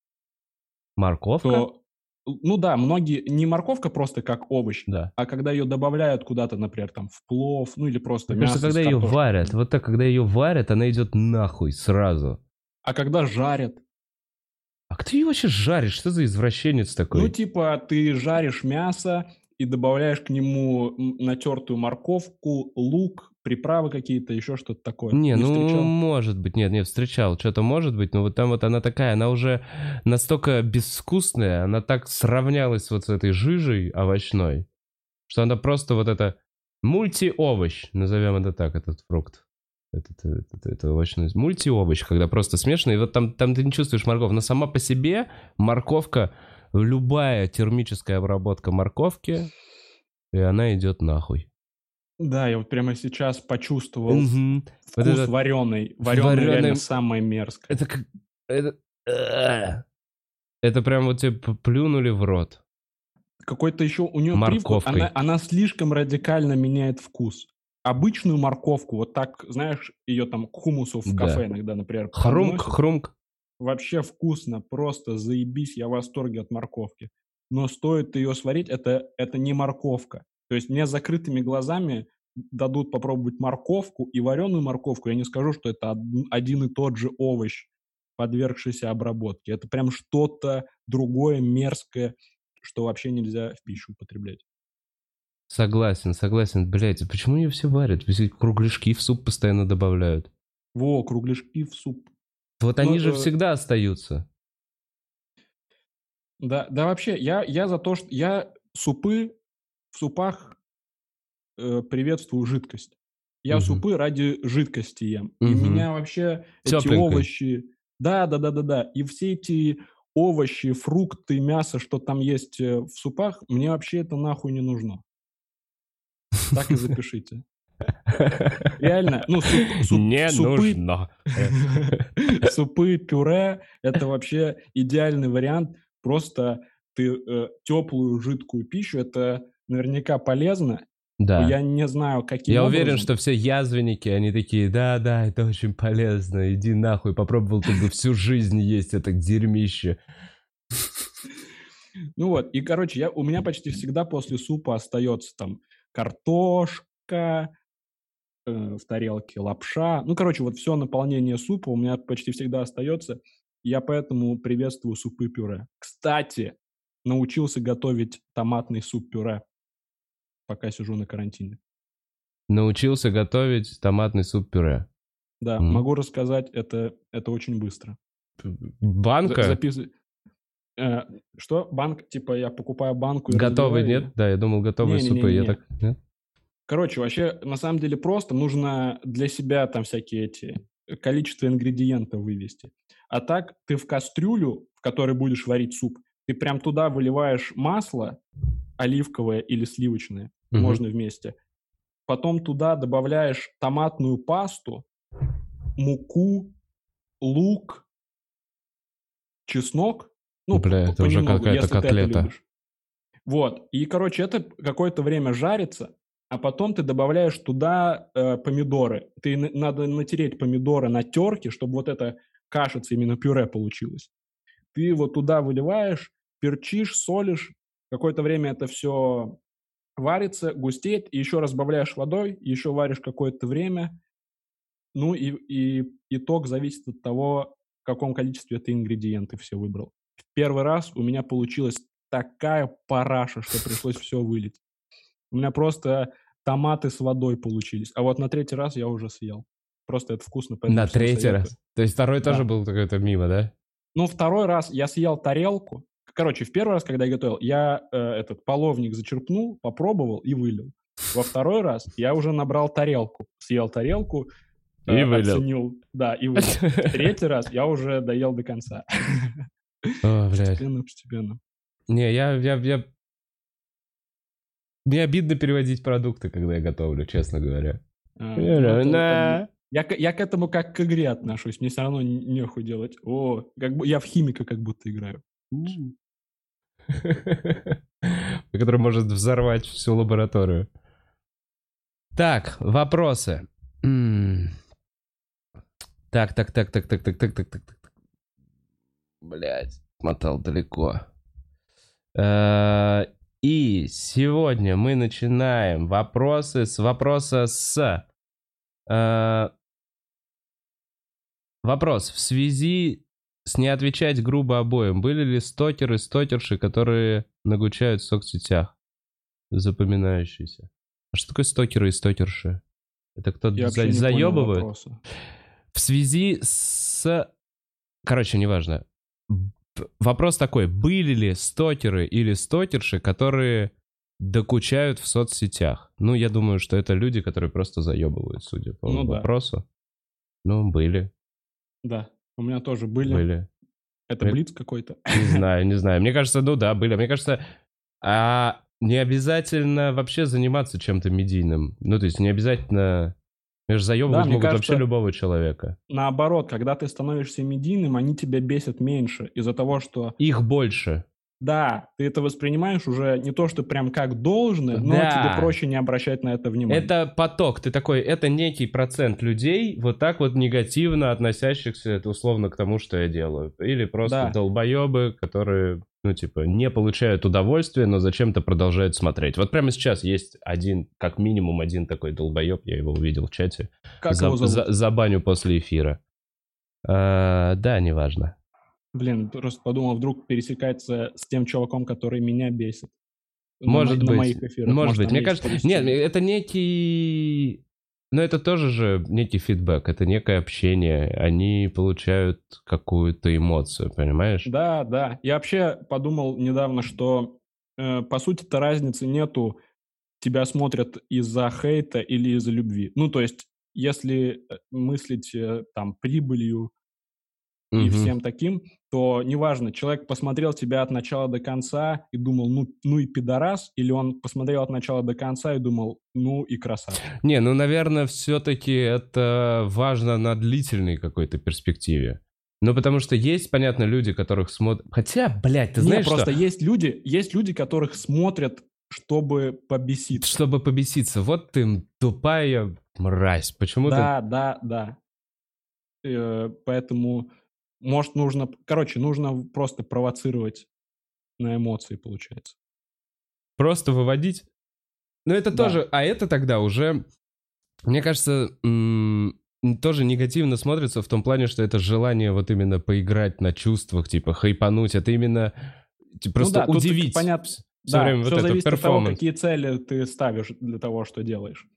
Морковка? То, ну да, многие, не морковка просто как овощ, Да. а когда ее добавляют куда-то, например, там в плов, ну или просто Потому мясо что когда ее варят, вот так, когда ее варят, она идет нахуй сразу. А когда жарят, А кто ее вообще жарит? Что за извращенец такой? ну типа ты жаришь мясо и добавляешь к нему натертую морковку, лук, приправы какие-то, еще что-то такое. Не, ну, встречал? может быть, нет, не встречал, что-то может быть, но вот там вот она такая, она уже настолько безвкусная, она так сравнялась вот с этой жижей овощной, что она просто вот это мульти-овощ, назовем это так, этот фрукт. Этот, этот, это овощной мульти-овощ, когда просто смешанный, и вот там, там ты не чувствуешь морковь, но сама по себе морковка, любая термическая обработка морковки, и она идет нахуй. Да, я вот прямо сейчас почувствовал. Вот вкус этот- вареный. Вареный варёный- реально самое мерзкое. Это как... Это... э, Это прям вот тебе плюнули в рот. Какой-то еще у нее привкус, она, она слишком радикально меняет вкус. Обычную морковку, вот так, знаешь, ее там к хумусу в Да. кафе иногда, например, Хрумк, хрумк. Вообще вкусно, просто заебись, я в восторге от морковки. Но стоит ее сварить, это, это не морковка. То есть мне закрытыми глазами дадут попробовать морковку и вареную морковку, я не скажу, что это од- один и тот же овощ, подвергшийся обработке. Это прям что-то другое, мерзкое, что вообще нельзя в пищу употреблять. Согласен, согласен. Блять, почему ее все варят? Все кругляшки в суп постоянно добавляют. Во, кругляшки в суп. Вот Ну, они же э, всегда остаются. Да, да вообще, я, я за то, что я супы в супах э, приветствую жидкость. Я Мгм. супы ради жидкости ем. И Мгм. меня вообще эти Тёпленькой. овощи... Да, да, да, да, да. И все эти овощи, фрукты, мясо, что там есть э, в супах, мне вообще это нахуй не нужно. Так и <laughs> запишите. <laughs> Реально, ну, суп- суп- Не супы нужно. <laughs> Супы, пюре – это вообще идеальный вариант. Просто ты теплую жидкую пищу, это наверняка полезно. Да. Я не знаю, каким Я уверен, образом. что все язвенники, они такие, да-да, это очень полезно, иди нахуй, попробовал ты бы всю жизнь есть это дерьмище. <laughs> Ну вот, и, короче, я, у меня почти всегда после супа остается там картошка, э, в тарелке лапша. Ну, короче, вот все наполнение супа у меня почти всегда остается. Я поэтому приветствую супы-пюре. Кстати, научился готовить томатный суп-пюре, пока сижу на карантине. Научился готовить томатный суп-пюре. Да, Мгм. могу рассказать, это, это очень быстро. Банка? За- запис- Э, что? Банк, типа я покупаю банку Готовый, нет? Да, я думал, готовые Не-не-не-не. супы. Я так... Нет? Короче, вообще, на самом деле просто нужно для себя там всякие эти э, количество ингредиентов вывести. А так ты в кастрюлю, в которой будешь варить суп, ты прям туда выливаешь масло оливковое или сливочное, Мгм. можно вместе. Потом туда добавляешь томатную пасту, муку, лук, чеснок. Ну, Бля, это уже какая-то котлета. Вот. И, короче, это какое-то время жарится, а потом ты добавляешь туда э, помидоры. Ты на- надо натереть помидоры на терке, чтобы вот эта кашица, именно пюре получилось. Ты вот туда выливаешь, перчишь, солишь. Какое-то время это все варится, густеет, и еще разбавляешь водой, еще варишь какое-то время. Ну и, и итог зависит от того, в каком количестве ты ингредиенты все выбрал. В первый раз у меня получилась такая параша, что пришлось все вылить. У меня просто томаты с водой получились. А вот на третий раз я уже съел. Просто это вкусно. На третий советую. раз. То есть второй Да. тоже был какой-то мимо, да? Ну, второй раз я съел тарелку. Короче, в первый раз, когда я готовил, я э, этот половник зачерпнул, попробовал и вылил. Во второй раз я уже набрал тарелку, съел тарелку, И вылил. оценил, да, и вылил. Третий раз я уже доел до конца. О, блядь. Постепенно, постепенно. Не, я, я, я... Мне обидно переводить продукты, когда я готовлю, честно говоря. А, ну, это-. Я, к- я к этому как к игре отношусь. Мне все равно нехуй делать. О, как бы я в химика как будто играю. <laughs> Который может взорвать всю лабораторию. Так, вопросы. Так, так, так, так, так, так, так, так, так, так. Блять, мотал далеко. И сегодня мы начинаем вопросы с вопроса с... э, Вопрос. В связи с не отвечать грубо обоим, были ли стокеры, стокерши, которые нагучают в соцсетях? Запоминающиеся. А что такое стокеры и стокерши? Это кто Я за- заебывает? В связи с... Короче, неважно. Вопрос такой. Были ли стокеры или стокерши, которые докучают в соцсетях? Ну, я думаю, что это люди, которые просто заебывают, судя по Ну да. вопросу. Ну, были, Да, у меня тоже были. были. Это Э, блиц какой-то. Не знаю, не знаю. Мне кажется, ну да, были. Мне кажется, а не обязательно вообще заниматься чем-то медийным. Ну, то есть не обязательно... Же заебывать Да, могут кажется- вообще любого человека. Наоборот, когда ты становишься медийным, они тебя бесят меньше из-за того, что Их больше. да, ты это воспринимаешь уже не то, что прям как должное, но Да. тебе проще не обращать на это внимания. Это поток. Ты такой, это некий процент людей, вот так вот негативно относящихся, условно, к тому, что я делаю. Или просто Да. долбоебы, которые, ну, типа, не получают удовольствия, но зачем-то продолжают смотреть. Вот прямо сейчас есть один, как минимум один такой долбоеб, я его увидел в чате. как за, его зовут? за- забаню после эфира. А, да, неважно. Блин, просто подумал, вдруг пересекается с тем чуваком, который меня бесит. На Может мо- на быть. моих эфирах. Может быть. там Мне кажется... Нет, это некий... Но это тоже же некий фидбэк, это некое общение. Они получают какую-то эмоцию, понимаешь? Да, да. Я вообще подумал недавно, что э, по сути-то разницы нету, тебя смотрят из-за хейта или из-за любви. Ну, то есть, если э, мыслить э, там прибылью и Мгм. всем таким, то неважно, человек посмотрел тебя от начала до конца и думал, ну, ну и пидорас, или он посмотрел от начала до конца и думал, ну и красавчик. Не, ну, наверное, все-таки это важно на длительной какой-то перспективе. Ну, потому что есть, понятно, люди, которых смотрят... Хотя, блядь, ты Не, знаешь, просто что... есть люди, есть люди, которых смотрят, чтобы побесить. Чтобы побеситься. Вот ты тупая мразь. Почему ты... Да, да, да. Э, поэтому, может, нужно... Короче, нужно просто провоцировать на эмоции, получается. Просто выводить. Ну, это Да. тоже... А это тогда уже Мне кажется, м, тоже негативно смотрится в том плане, что это желание вот именно поиграть на чувствах, типа хайпануть. Это именно типа, просто ну да, удивить. Тут, понятно, все да, время все вот это зависит от того, какие цели ты ставишь для того, что делаешь.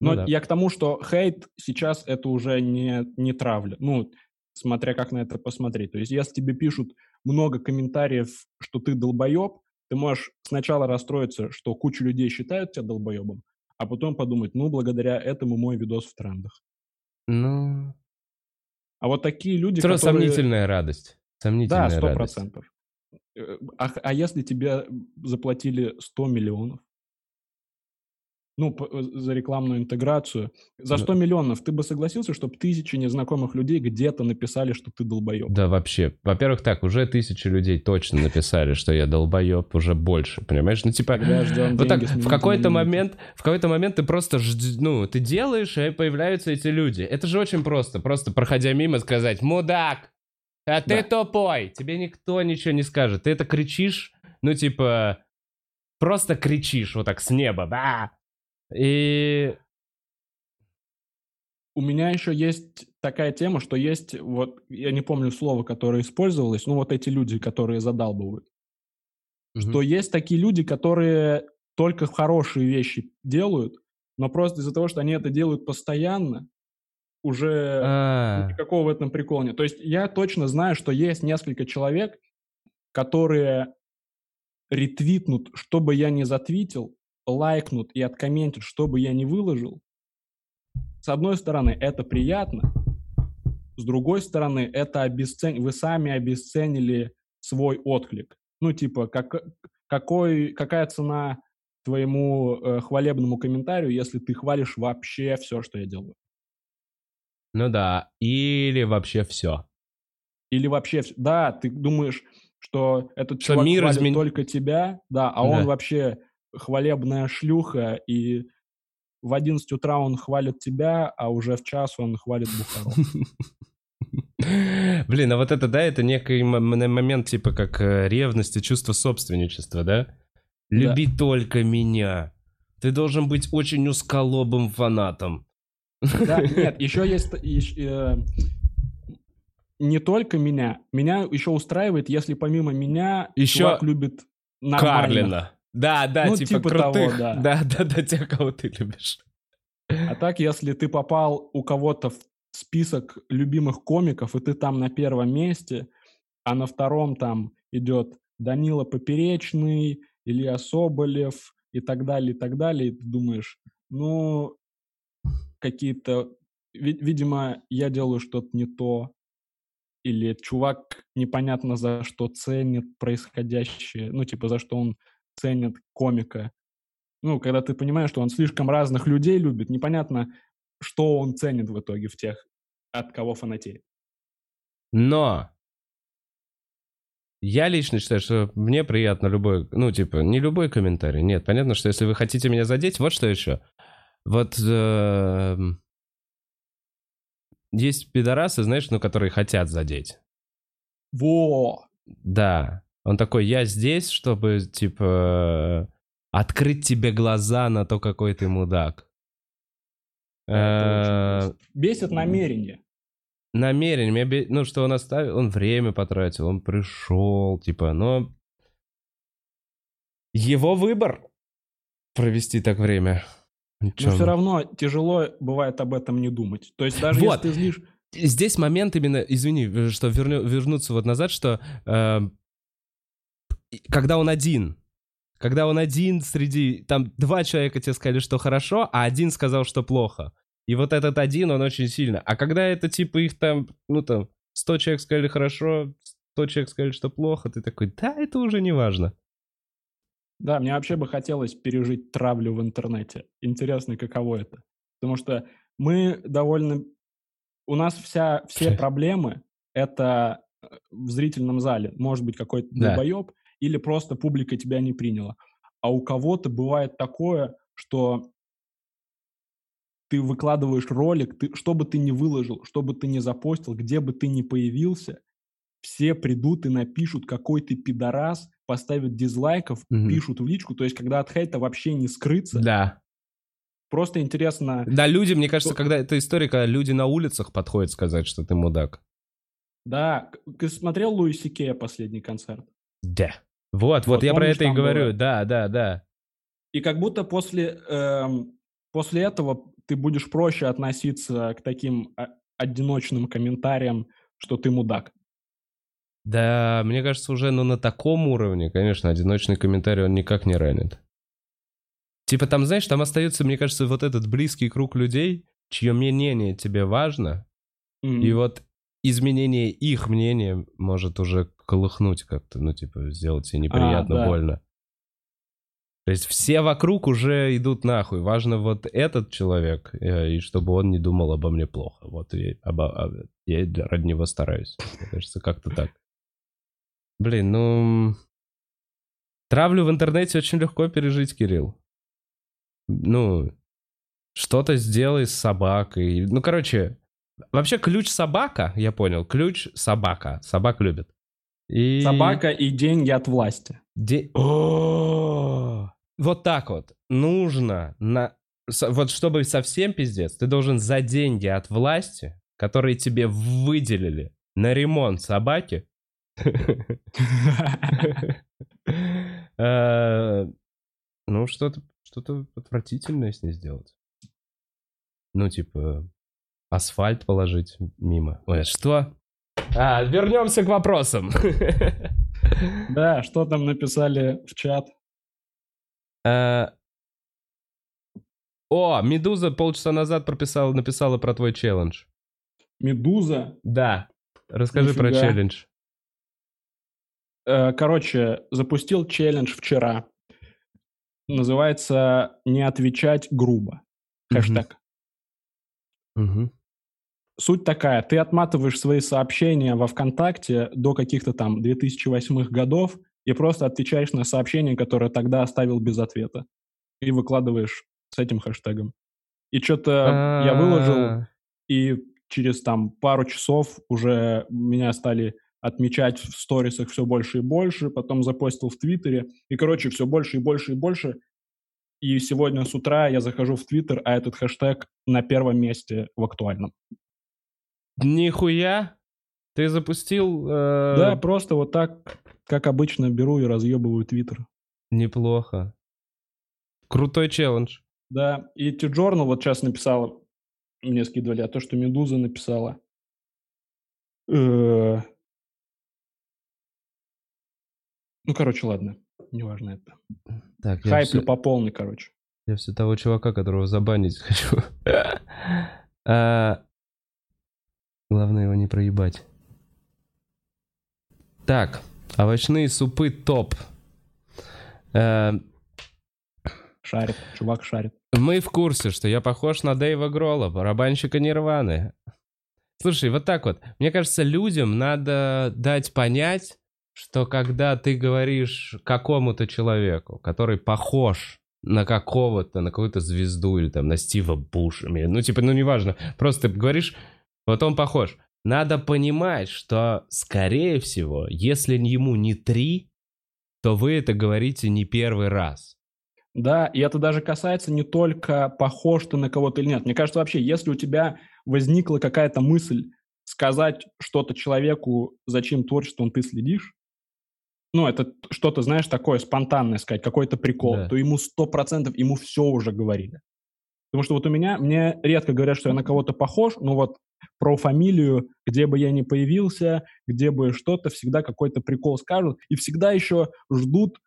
Ну Но да. я к тому, что хейт сейчас это уже не, не травля. Ну, смотря как на это посмотреть. То есть, если тебе пишут много комментариев, что ты долбоеб, ты можешь сначала расстроиться, что куча людей считают тебя долбоебом, а потом подумать, ну, благодаря этому мой видос в трендах. Ну, А вот такие люди, все которые... сомнительная радость. Сомнительная Да, сто процентов. А, а если тебе заплатили 100 миллионов? Ну, э, за рекламную интеграцию. За 100 миллионов ты бы согласился, чтобы тысячи незнакомых людей где-то написали, что ты долбоеб? Да, вообще. Во-первых, так, уже тысячи людей точно написали, что я долбоеб, уже больше, понимаешь? Ну, типа, вот так, в какой-то момент, в какой-то момент ты просто, ну, ты делаешь, и появляются эти люди. Это же очень просто. Просто проходя мимо сказать, мудак, а ты Да. тупой. Тебе никто ничего не скажет. Ты это кричишь, ну, типа, просто кричишь вот так с неба, да. И У меня еще есть такая тема, что есть, вот, я не помню слово, которое использовалось, ну, вот эти люди, которые задалбывают. Что есть такие люди, которые только хорошие вещи делают, но просто из-за того, что они это делают постоянно, уже А, никакого в этом прикола нет. То есть я точно знаю, что есть несколько человек, которые ретвитнут, что бы я ни затвитил, лайкнут и откомментят, что бы я ни выложил. С одной стороны, это приятно, с другой стороны, это обесцен... вы сами обесценили свой отклик. Ну, типа, как... какой... какая цена твоему э, хвалебному комментарию, если ты хвалишь вообще все, что я делаю? ну да. Или вообще все. Или вообще... вс- Да, ты думаешь, что этот Что чувак мир хвалит измен- только тебя, да, а Да. он вообще хвалебная шлюха, и в 11 утра он хвалит тебя, а уже в час он хвалит Бухару. <laughs> Блин, а вот это, да, это некий момент, типа, как э, ревность и чувство собственничества, да? Люби только меня. Ты должен быть очень узколобым фанатом. Да, <laughs> нет, еще есть... ещ- э, Не только меня. Меня еще устраивает, если помимо меня Еще чувак любит нормально. Карлина. Да, да, Ну, типа, типа того, крутых. да. да, да, да, тех, кого ты любишь. А так, если ты попал у кого-то в список любимых комиков, и ты там на первом месте, а на втором там идет Данила Поперечный, Илья Соболев и так далее, и так далее, и ты думаешь, ну, какие-то... ви- Видимо, я делаю что-то не то, или чувак непонятно за что ценит происходящее, ну, типа, за что он ценит комика. Ну, когда ты понимаешь, что он слишком разных людей любит, непонятно, что он ценит в итоге в тех, от кого фанатеет. Но я лично считаю, что мне приятно любой, ну, типа, не любой комментарий. Нет, понятно, что если вы хотите меня задеть, вот что еще. Вот эм, есть пидорасы, знаешь, ну, которые хотят задеть. Во! Да. Он такой, я здесь, чтобы, типа, открыть тебе глаза на то, какой ты мудак. Э, бесит. Намерение. намерение, меня бе- ну, что он оставил, он время потратил, он пришел, типа, но его выбор провести так время. Но все равно тяжело бывает об этом не думать. То есть даже Вот. если ты злишь... Здесь момент именно, извини, э, что верню- вернуться вот назад, что э, когда он один, когда он один среди, там два человека тебе сказали, что хорошо, а один сказал, что плохо. И вот этот один, он очень сильно. А когда это типа их там, ну там, 100 человек сказали хорошо, 100 человек сказали, что плохо, ты такой, да, это уже не важно. Да, мне вообще бы хотелось пережить травлю в интернете. Интересно, каково это. Потому что мы довольно... У нас вся, все <laughs> проблемы — это э, в зрительном зале. Может быть, какой-то Да. долбоеб, или просто публика тебя не приняла. А у кого-то бывает такое, что ты выкладываешь ролик, ты, что бы ты ни выложил, что бы ты ни запостил, где бы ты ни появился, все придут и напишут, какой ты пидорас, поставят дизлайков, Мгм. пишут в личку. То есть, когда от хейта вообще не скрыться, Да. просто интересно... Да, люди, мне кажется, когда это история, когда люди на улицах подходят сказать, что ты мудак. Да, ты смотрел Луиси Кея последний концерт? Да. Вот, вот, вот я про это и говорю, было? да, да, да. И как будто после, эм, после этого ты будешь проще относиться к таким а, одиночным комментариям, что ты мудак. Да, мне кажется, уже ну, на таком уровне, конечно, одиночный комментарий, он никак не ранит. Типа там, знаешь, там остается, мне кажется, вот этот близкий круг людей, чье мнение тебе важно, mm-hmm. и вот изменение их мнения может уже колыхнуть как-то, ну, типа, сделать тебе неприятно, а, да. больно. То есть все вокруг уже идут нахуй. Важно вот этот человек, э, и чтобы он не думал обо мне плохо. Вот я, обо, я ради него стараюсь. Мне кажется, как-то так. Блин, ну... Травлю в интернете очень легко пережить, Кирилл. Ну, что-то сделай с собакой. Ну, короче, вообще ключ собака, я понял. Ключ собака. Собак любит. И... Собака и деньги от власти. Де... Вот так вот. Нужно на... Вот чтобы совсем пиздец, ты должен за деньги от власти, которые тебе выделили на ремонт собаки, <laughs> э, ну, что-то что-то отвратительное с ней сделать. Ну, типа, асфальт положить мимо. Ой, что? А, вернемся к вопросам. <laughs> Да, что там написали в чат? А... О, Медуза полчаса назад прописала, написала про твой челлендж. Медуза? Да. Расскажи Нифига. про челлендж. Э, короче, запустил челлендж вчера. Называется «Не отвечать грубо». Хэштег. Угу. Суть такая, ты отматываешь свои сообщения во ВКонтакте до каких-то там 2008 годов и просто отвечаешь на сообщение, которое тогда оставил без ответа. И выкладываешь с этим хэштегом. И что-то я выложил, и через там пару часов уже меня стали отмечать в сторисах все больше и больше, потом запостил в Твиттере, и, короче, все больше и больше и больше. И сегодня с утра я захожу в Твиттер, а этот хэштег на первом месте в актуальном. Нихуя? Ты запустил... Э... Да, просто вот так, как обычно, беру и разъебываю Твиттер. Неплохо. Крутой челлендж. Да, и T-Journal вот сейчас написала, мне скидывали, а то, что Медуза написала. Э, Ну, короче, ладно. Неважно это. Так, Хайплю все... по полной, короче. Я все того чувака, которого забанить <laughs> хочу. а... Главное его не проебать. Так, овощные супы топ. А... Шарит, чувак шарит. Мы в курсе, что я похож на Дэйва Гролла, барабанщика Нирваны. Слушай, вот так вот. Мне кажется, людям надо дать понять, что когда ты говоришь какому-то человеку, который похож на какого-то, на какую-то звезду или там на Стива Буша, ну типа, ну неважно, просто ты говоришь, вот он похож. Надо понимать, что, скорее всего, если ему не три, то вы это говорите не первый раз. Да, и это даже касается не только похож ты на кого-то или нет. Мне кажется, вообще, если у тебя возникла какая-то мысль сказать что-то человеку, за чьим творчеством ты следишь, ну, это что-то, знаешь, такое спонтанное сказать, какой-то прикол, да. то ему сто процентов, ему все уже говорили. Потому что вот у меня, мне редко говорят, что я на кого-то похож, но вот про фамилию, где бы я ни появился, где бы что-то, всегда какой-то прикол скажут, и всегда еще ждут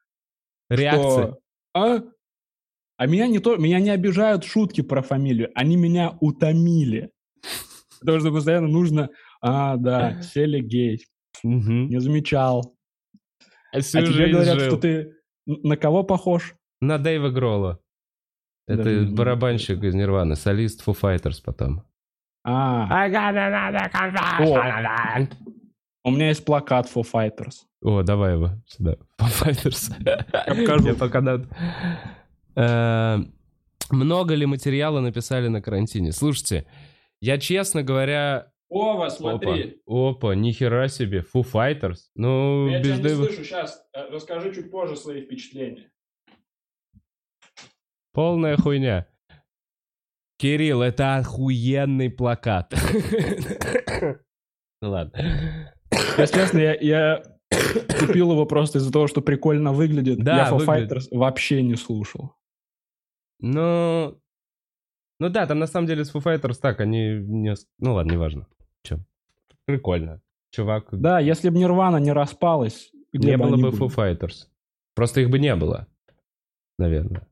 реакции. Что, а? А меня не то, меня не обижают шутки про фамилию, они меня утомили. Потому что постоянно нужно, а, да, Селя гей, не замечал, Всю а тебе говорят, что ты на кого похож? На Дэйва Гролла. Это барабанщик из Нирваны, солист Foo Fighters потом. А. У меня есть плакат Foo Fighters. О, давай его сюда. Foo Fighters. Я покажу. пока надо. Э, много ли материала написали на карантине? Слушайте, я, честно говоря, Ова, смотри. Опа, опа, нихера себе, Foo Fighters. Ну, Я без тебя не слышу, сейчас э, расскажи чуть позже свои впечатления. Полная хуйня. Кирилл, это охуенный плакат. Ну ладно. Если честно, я, я купил его просто из-за того, что прикольно выглядит. Да, я Foo. Fighters вообще не слушал. Ну, ну да, там на самом деле с Foo Fighters так, они не... Ну ладно, неважно. Че? Прикольно. Чувак, Да, если бы Нирвана не распалась, не бы было бы? Foo Fighters. Просто их бы не было. Наверное.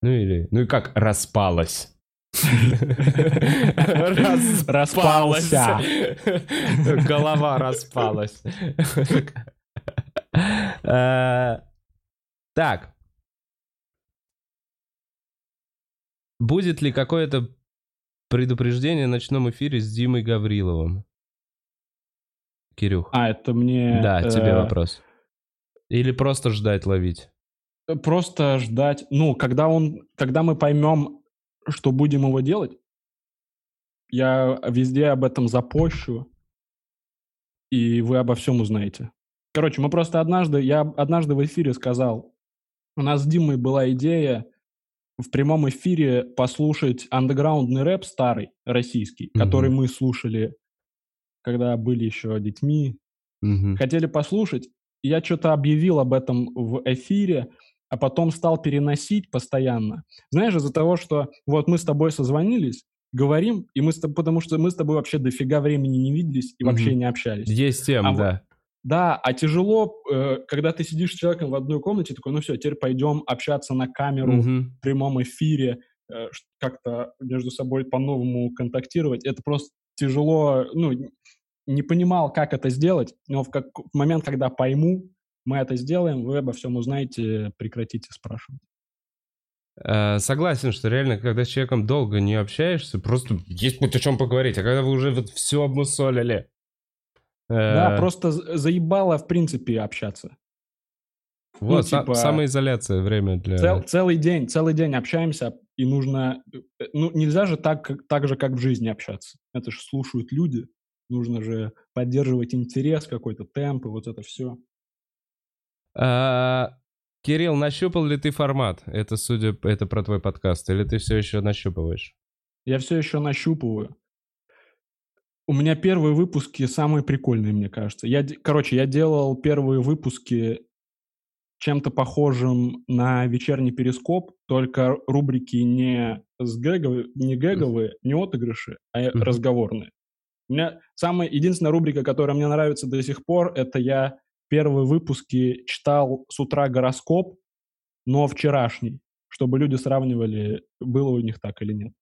Ну или... Ну и как распалась? Рас- Распался. Голова распалась. Э, Так. Будет ли какое-то предупреждение в ночном эфире с Димой Гавриловым? Кирюх. А, это мне... Да, тебе э, вопрос. Или просто ждать, ловить? Просто ждать. Ну, когда он, когда мы поймем, что будем его делать, я везде об этом запощу, и вы обо всем узнаете. Короче, мы просто однажды, я однажды в эфире сказал, у нас с Димой была идея в прямом эфире послушать андеграундный рэп старый, российский, Мгм. который мы слушали, когда были еще детьми, Мгм. хотели послушать. Я что-то объявил об этом в эфире, а потом стал переносить постоянно. Знаешь, из-за того, что вот мы с тобой созвонились, говорим, и мы с тобой, потому что мы с тобой вообще дофига времени не виделись и вообще Мгм. не общались. Есть тем, А вот- да. Да, а тяжело, э, когда ты сидишь с человеком в одной комнате, такой, ну все, теперь пойдем общаться на камеру, Мгм. в прямом эфире, э, как-то между собой по-новому контактировать. Это просто тяжело, ну, не понимал, как это сделать, но в, как, в момент, когда пойму, мы это сделаем, вы обо всем узнаете, прекратите спрашивать. Э, Согласен, что реально, когда с человеком долго не общаешься, просто есть будет о чем поговорить. А когда вы уже вот все обмусолили. э, Да, просто з- заебало, в принципе, общаться. Вот, ну, типа, самоизоляция, время для... Цел- целый день, целый день общаемся, и нужно... э, Ну, нельзя же так, как- так же, как в жизни общаться. Это же слушают люди. Нужно же поддерживать интерес какой-то, темп и вот это все. А, Кирилл, нащупал ли ты формат? Это, судя, это про твой подкаст. Или ты все еще нащупываешь? Я все еще нащупываю. У меня первые выпуски самые прикольные, мне кажется. Я, короче, я делал первые выпуски чем-то похожим на вечерний перископ, только рубрики не с гэговые, не гэговые, не отыгрыши, а разговорные. У меня самая единственная рубрика, которая мне нравится до сих пор, это я первые выпуски читал с утра гороскоп, но вчерашний, чтобы люди сравнивали, было у них так или нет.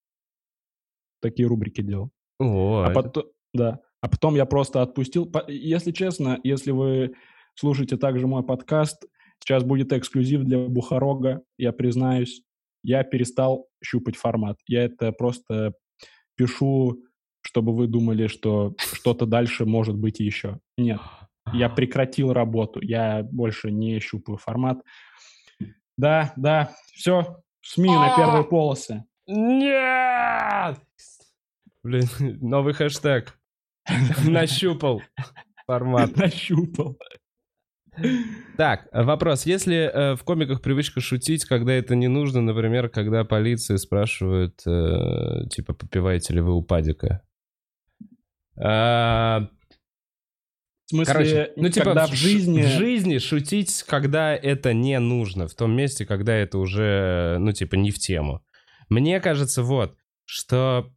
Такие рубрики делал. О, А это- потом, да. А потом я просто отпустил. Если честно, если вы слушаете также мой подкаст, сейчас будет эксклюзив для Бухарога. Я признаюсь, я перестал щупать формат. Я это просто пишу, чтобы вы думали, что что-то дальше может быть еще. Нет. Я прекратил работу. Я больше не щупаю формат. Да, да, все. СМИ на первые полосы. Нет! Блин, <laughs> новый хэштег. <laughs> Нащупал формат. Нащупал. Так, вопрос. Если э, в комиках привычка шутить, когда это не нужно, например, когда полиция спрашивает, э, типа, попиваете ли вы у падика? А, В смысле, Короче, ну типа когда в жизни... в жизни шутить, когда это не нужно, в том месте, когда это уже, ну типа не в тему. Мне кажется, вот, что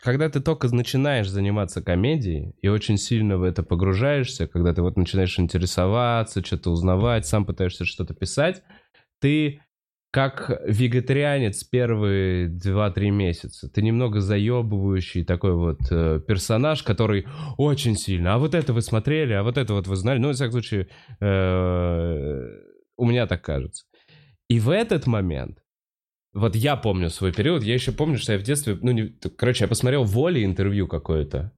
когда ты только начинаешь заниматься комедией и очень сильно в это погружаешься, когда ты вот начинаешь интересоваться, что-то узнавать, сам пытаешься что-то писать, ты как вегетарианец первые 2-3 месяца. Ты немного заебывающий такой вот э, персонаж, который очень сильно. А вот это вы смотрели, а вот это вот вы знали. Ну, во всяком случае, э, у меня так кажется. И в этот момент, вот я помню свой период, я еще помню, что я в детстве, ну, не, короче, я посмотрел Воли интервью какое-то,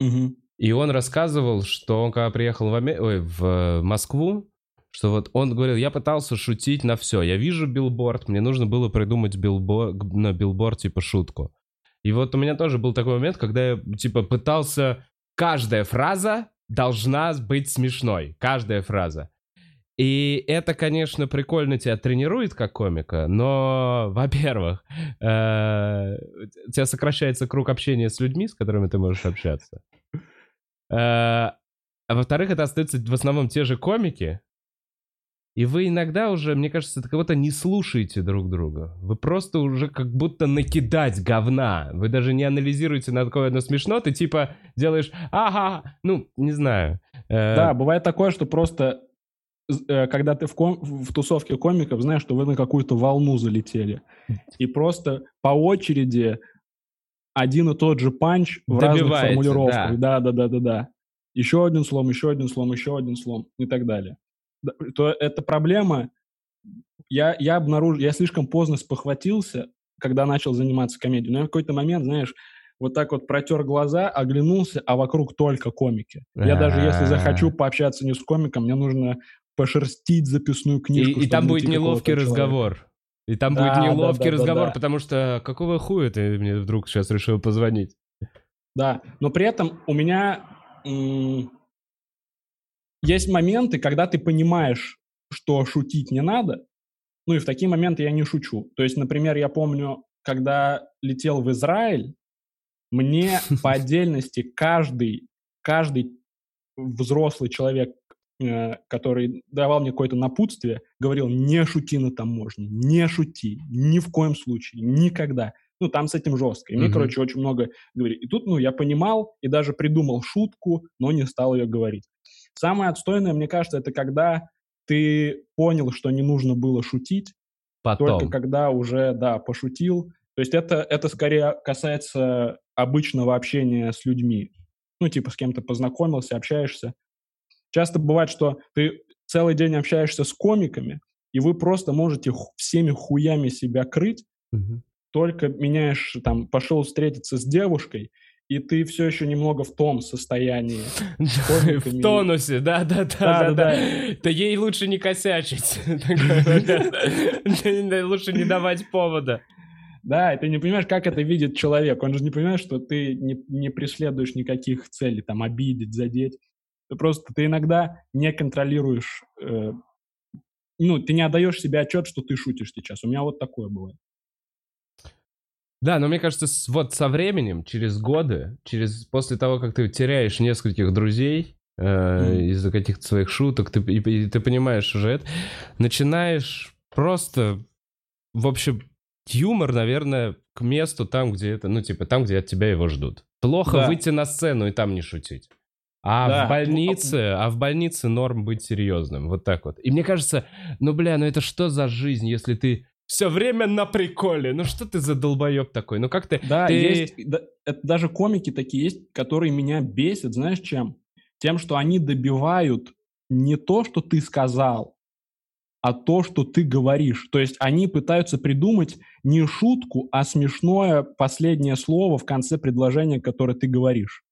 Мгм. и он рассказывал, что он когда приехал в, Аме- ой, в Москву, что вот он говорил, я пытался шутить на все. Я вижу билборд, мне нужно было придумать билбо- на билборд типа шутку. И вот у меня тоже был такой момент, когда я типа пытался... Каждая фраза должна быть смешной. Каждая фраза. И это, конечно, прикольно тебя тренирует как комика, но, <laughs> во-первых, э, у тебя сокращается круг общения с людьми, с которыми ты можешь общаться. Э, а во-вторых, это остаются в основном те же комики, и вы иногда уже, мне кажется, как будто не слушаете друг друга. Вы просто уже как будто накидать говна. Вы даже не анализируете, на какое оно смешно. Ты типа делаешь, ага, ну, не знаю. Э, да, бывает такое, что просто э, когда ты в, ком в тусовке комиков, знаешь, что вы на какую-то волну залетели. И просто по очереди один и тот же панч в разных формулировках. Да. да, да, да, да, да. Еще один слом, еще один слом, еще один слом и так далее то эта проблема, я, я обнаружил, я слишком поздно спохватился, когда начал заниматься комедией. Но я в какой-то момент, знаешь, вот так вот протер глаза, оглянулся, а вокруг только комики. Я даже если захочу пообщаться не с комиком, мне нужно пошерстить записную книжку. И, и там будет неловкий разговор. И там да, будет неловкий да, да, разговор, да, да. потому что какого хуя ты мне вдруг сейчас решил позвонить? Да, но при этом у меня есть моменты, когда ты понимаешь, что шутить не надо, ну и в такие моменты я не шучу. То есть, например, я помню, когда летел в Израиль, мне <laughs> по отдельности каждый, каждый взрослый человек, э, который давал мне какое-то напутствие, говорил, не шути на таможне, не шути, ни в коем случае, никогда. Ну, там с этим жестко. И мне, короче, очень много говорили. И тут, ну, я понимал и даже придумал шутку, но не стал ее говорить. Самое отстойное, мне кажется, это когда ты понял, что не нужно было шутить, Потом. только когда уже, да, пошутил. То есть это, это скорее касается обычного общения с людьми. Ну, типа с кем-то познакомился, общаешься. Часто бывает, что ты целый день общаешься с комиками, и вы просто можете всеми хуями себя крыть, угу. только меняешь, там, пошел встретиться с девушкой, и ты все еще немного в том состоянии. <laughs> В тонусе, да-да-да. да. Да ей лучше не косячить. <laughs> Лучше не давать повода. Да, и ты не понимаешь, как это видит человек. Он же не понимает, что ты не, не преследуешь никаких целей, там, обидеть, задеть. Ты просто, ты иногда не контролируешь, э, ну, ты не отдаешь себе отчет, что ты шутишь сейчас. У меня вот такое бывает. Да, но мне кажется, вот со временем, через годы, через после того, как ты теряешь нескольких друзей э, mm. из-за каких-то своих шуток, ты, и, и ты понимаешь уже это, начинаешь просто, в общем, юмор, наверное, к месту там, где это, ну, типа, там, где от тебя его ждут. Плохо да. выйти на сцену и там не шутить. А да. в больнице, а в больнице норм быть серьезным. Вот так вот. И мне кажется, ну, бля, ну это что за жизнь, если ты все время на приколе. Ну что ты за долбоеб такой? Ну как ты... Да, ты... есть... Да, это даже комики такие есть, которые меня бесят, знаешь чем? Тем, что они добивают не то, что ты сказал, а то, что ты говоришь. То есть они пытаются придумать не шутку, а смешное последнее слово в конце предложения, которое ты говоришь.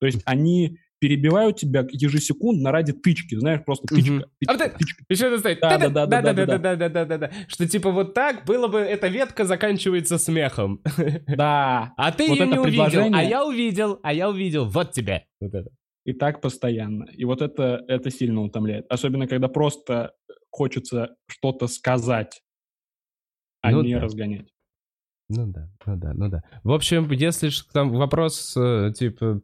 То есть они перебивают тебя ежесекундно ради тычки, знаешь, просто тычка. Тычка, а ты, тычка. Еще это стоит. Да, да, да, да, да, да, да, да, да, да, да, Что типа вот так было бы, эта ветка заканчивается смехом. Да. <laughs> А ты ее не увидел, а я увидел, а я увидел, вот тебе. Вот это. И так постоянно. И вот это, это сильно утомляет. Особенно, когда просто хочется что-то сказать, а ну, не да. разгонять. Ну да, ну да, ну да. В общем, если там вопрос, э, типа,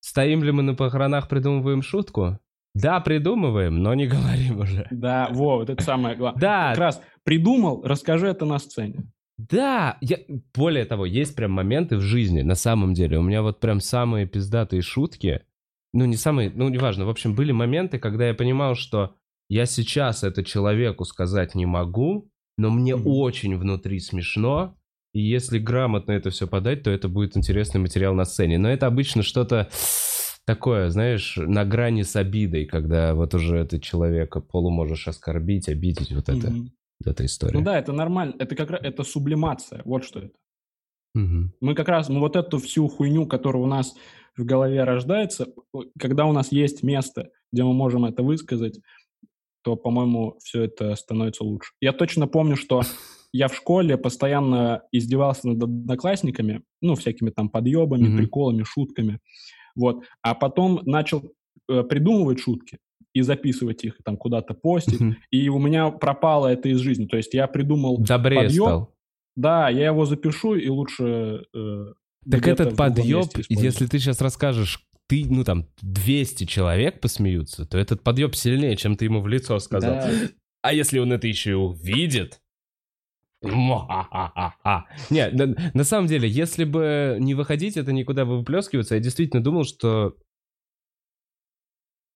Стоим ли мы на похоронах, придумываем шутку? Да, придумываем, но не <laughs> говорим уже. Да, во, вот это самое главное. Да. Как раз придумал, расскажи это на сцене. Да, я, более того, есть прям моменты в жизни, на самом деле. У меня вот прям самые пиздатые шутки, ну не самые, ну неважно, в общем, были моменты, когда я понимал, что я сейчас это человеку сказать не могу, но мне mm-hmm. очень внутри смешно, и если грамотно это все подать, то это будет интересный материал на сцене. Но это обычно что-то такое, знаешь, на грани с обидой, когда вот уже ты человека полу можешь оскорбить, обидеть, вот это, mm-hmm. вот эта история. Ну да, это нормально, это как раз, это сублимация, вот что это. Mm-hmm. Мы как раз, мы вот эту всю хуйню, которая у нас в голове рождается, когда у нас есть место, где мы можем это высказать, то, по-моему, все это становится лучше. Я точно помню, что я в школе постоянно издевался над одноклассниками, ну, всякими там подъебами, mm-hmm. приколами, шутками. Вот. А потом начал э, придумывать шутки. И записывать их, там куда-то постить. И у меня пропало это из жизни. То есть я придумал Добрее подъем. стал. Да, я его запишу и лучше... э, Так этот подъеб, если ты сейчас расскажешь, ты, ну там, 200 человек посмеются, то этот подъеб сильнее, чем ты ему в лицо сказал. Да. А если он это еще и увидит? <laughs> Не, на, на самом деле, если бы не выходить, это никуда бы выплескиваться, я действительно думал, что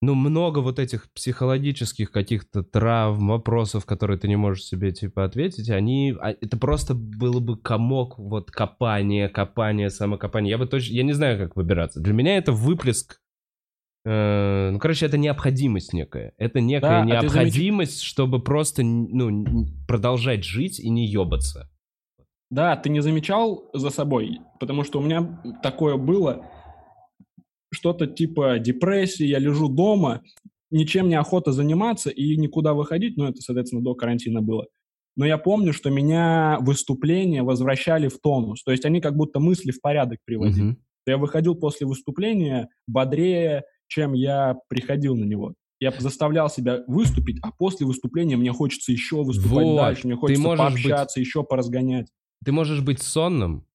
ну, много вот этих психологических каких-то травм, вопросов, которые ты не можешь себе, типа, ответить, они... а, Это просто было бы комок, вот, копание, копание, самокопание. Я бы точно... Я не знаю, как выбираться. Для меня это выплеск... э, ну, короче, это необходимость некая. Это некая Да, а ты замеч- необходимость, чтобы просто, ну, продолжать жить и не ебаться. Да, ты не замечал за собой? Потому что у меня такое было. Что-то типа депрессии, я лежу дома, ничем не охота заниматься и никуда выходить, ну, это, соответственно, до карантина было. Но я помню, что меня выступления возвращали в тонус. То есть они как будто мысли в порядок приводили. Мгм. Я выходил после выступления бодрее, чем я приходил на него. Я заставлял себя выступить, а после выступления мне хочется еще выступать Вот, дальше, мне хочется можешь быть- пообщаться, еще поразгонять. ты можешь быть сонным,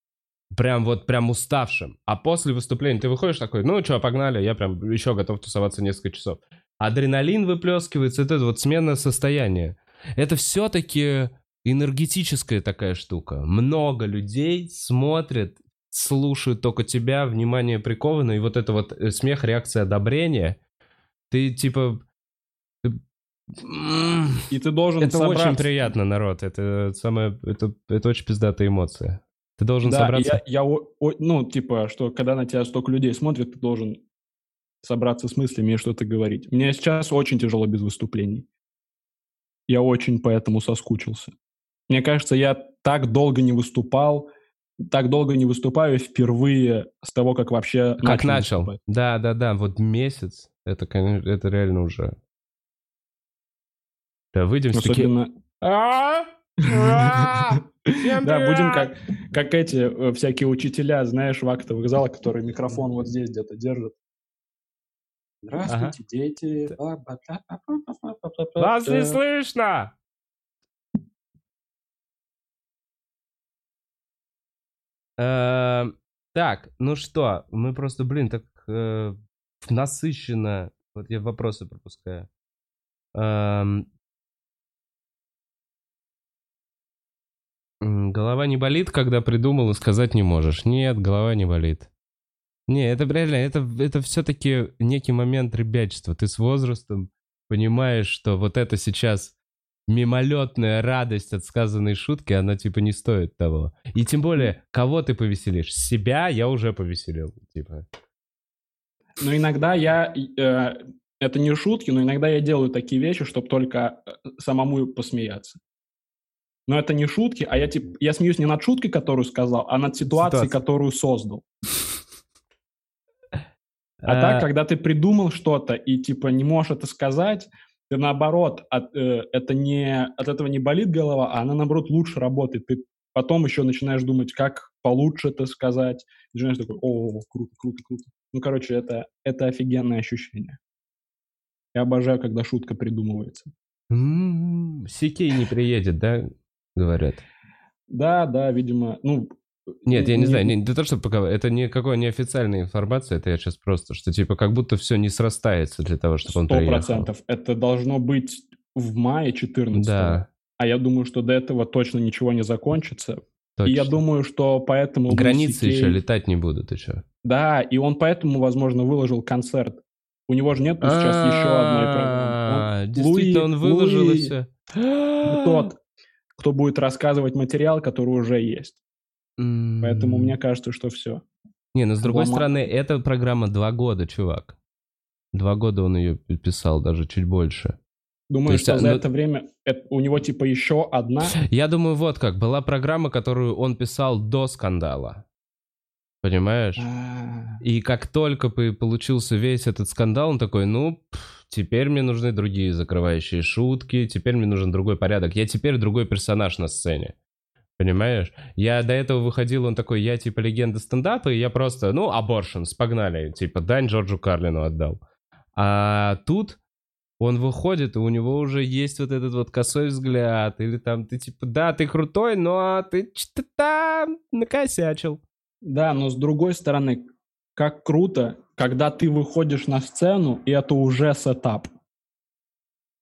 прям вот прям уставшим, а после выступления ты выходишь такой, ну что, погнали, я прям еще готов тусоваться несколько часов. Адреналин выплескивается, это вот смена состояния. Это все-таки энергетическая такая штука. Много людей смотрят, слушают только тебя, внимание приковано, и вот это вот э, смех, реакция одобрения, ты типа... М, И ты должен Это собраться. очень приятно, народ. Это самое, это, это очень пиздатая эмоция. Ты должен Да, собраться. я, я о- ну, типа, что когда на тебя столько людей смотрят, ты должен собраться с мыслями и что-то говорить. Мне сейчас очень тяжело без выступлений. Я очень поэтому соскучился. Мне кажется, я так долго не выступал, так долго не выступаю впервые с того, как вообще Как начал. выступать. Да, да, да. Вот месяц. Это, конечно, это реально уже. Да, выйдем с Особенно... А? А? <laughs> Всем Да, будем как, как эти э, всякие учителя, знаешь, в актовых залах, которые микрофон вот здесь где-то держат. Здравствуйте, дети. Вас не слышно! Так, ну что, мы просто, блин, так э, насыщенно. Вот я вопросы пропускаю. Эм, Голова не болит, когда придумал и сказать не можешь. Нет, голова не болит. Не, это реально, это, это все-таки некий момент ребячества. Ты с возрастом понимаешь, что вот это сейчас мимолетная радость от сказанной шутки, она типа не стоит того. И тем более, кого ты повеселишь? Себя я уже повеселил. Типа. Но иногда я... э, это не шутки, но иногда я делаю такие вещи, чтобы только э, самому посмеяться. Но это не шутки, а я типа я смеюсь не над шуткой, которую сказал, а над ситуацией, Ситуация. которую создал. <laughs> А так, когда ты придумал что-то и типа не можешь это сказать, ты наоборот, от, э, это не, от этого не болит голова, а она наоборот лучше работает. Ты потом еще начинаешь думать, как получше это сказать. И начинаешь такой, о, круто, круто, круто. Ну, короче, это, это офигенное ощущение. Я обожаю, когда шутка придумывается. Сикей не приедет, да? Говорят. Да, да, видимо, ну... Нет, я не знаю, не, не то, что пока, это никакой неофициальная информация, это я сейчас просто, что типа как будто все не срастается для того, чтобы он приехал. процентов. Это должно быть в мае 14 Да, А я думаю, что до этого точно ничего не закончится. точно. И я думаю, что поэтому... Границы Луи еще Сикей- летать не будут, ты что? Да, и он поэтому, возможно, выложил концерт. У него же нет сейчас еще одной. А, Действительно, он выложил и все. <gasps> Тот, кто будет рассказывать материал, который уже есть. Поэтому мне кажется, что все. Не, ну с другой Лома- стороны, эта программа два года, чувак. Два года он ее писал, даже чуть больше. Думаю, есть, что а, за ну- это время это- у него типа еще одна. Я думаю, вот как. Была программа, которую он писал до скандала. Понимаешь? А, И как только получился весь этот скандал, он такой, ну, теперь мне нужны другие закрывающие шутки, теперь мне нужен другой порядок. Я теперь другой персонаж на сцене. Понимаешь? Я до этого выходил, он такой, я типа легенда стендапа, и я просто, ну, аборшенс, погнали. Типа, дань Джорджу Карлину отдал. А тут он выходит, и у него уже есть вот этот вот косой взгляд, или там ты типа, да, ты крутой, но ты что-то там накосячил. Да, но с другой стороны, как круто, когда ты выходишь на сцену, и это уже сетап.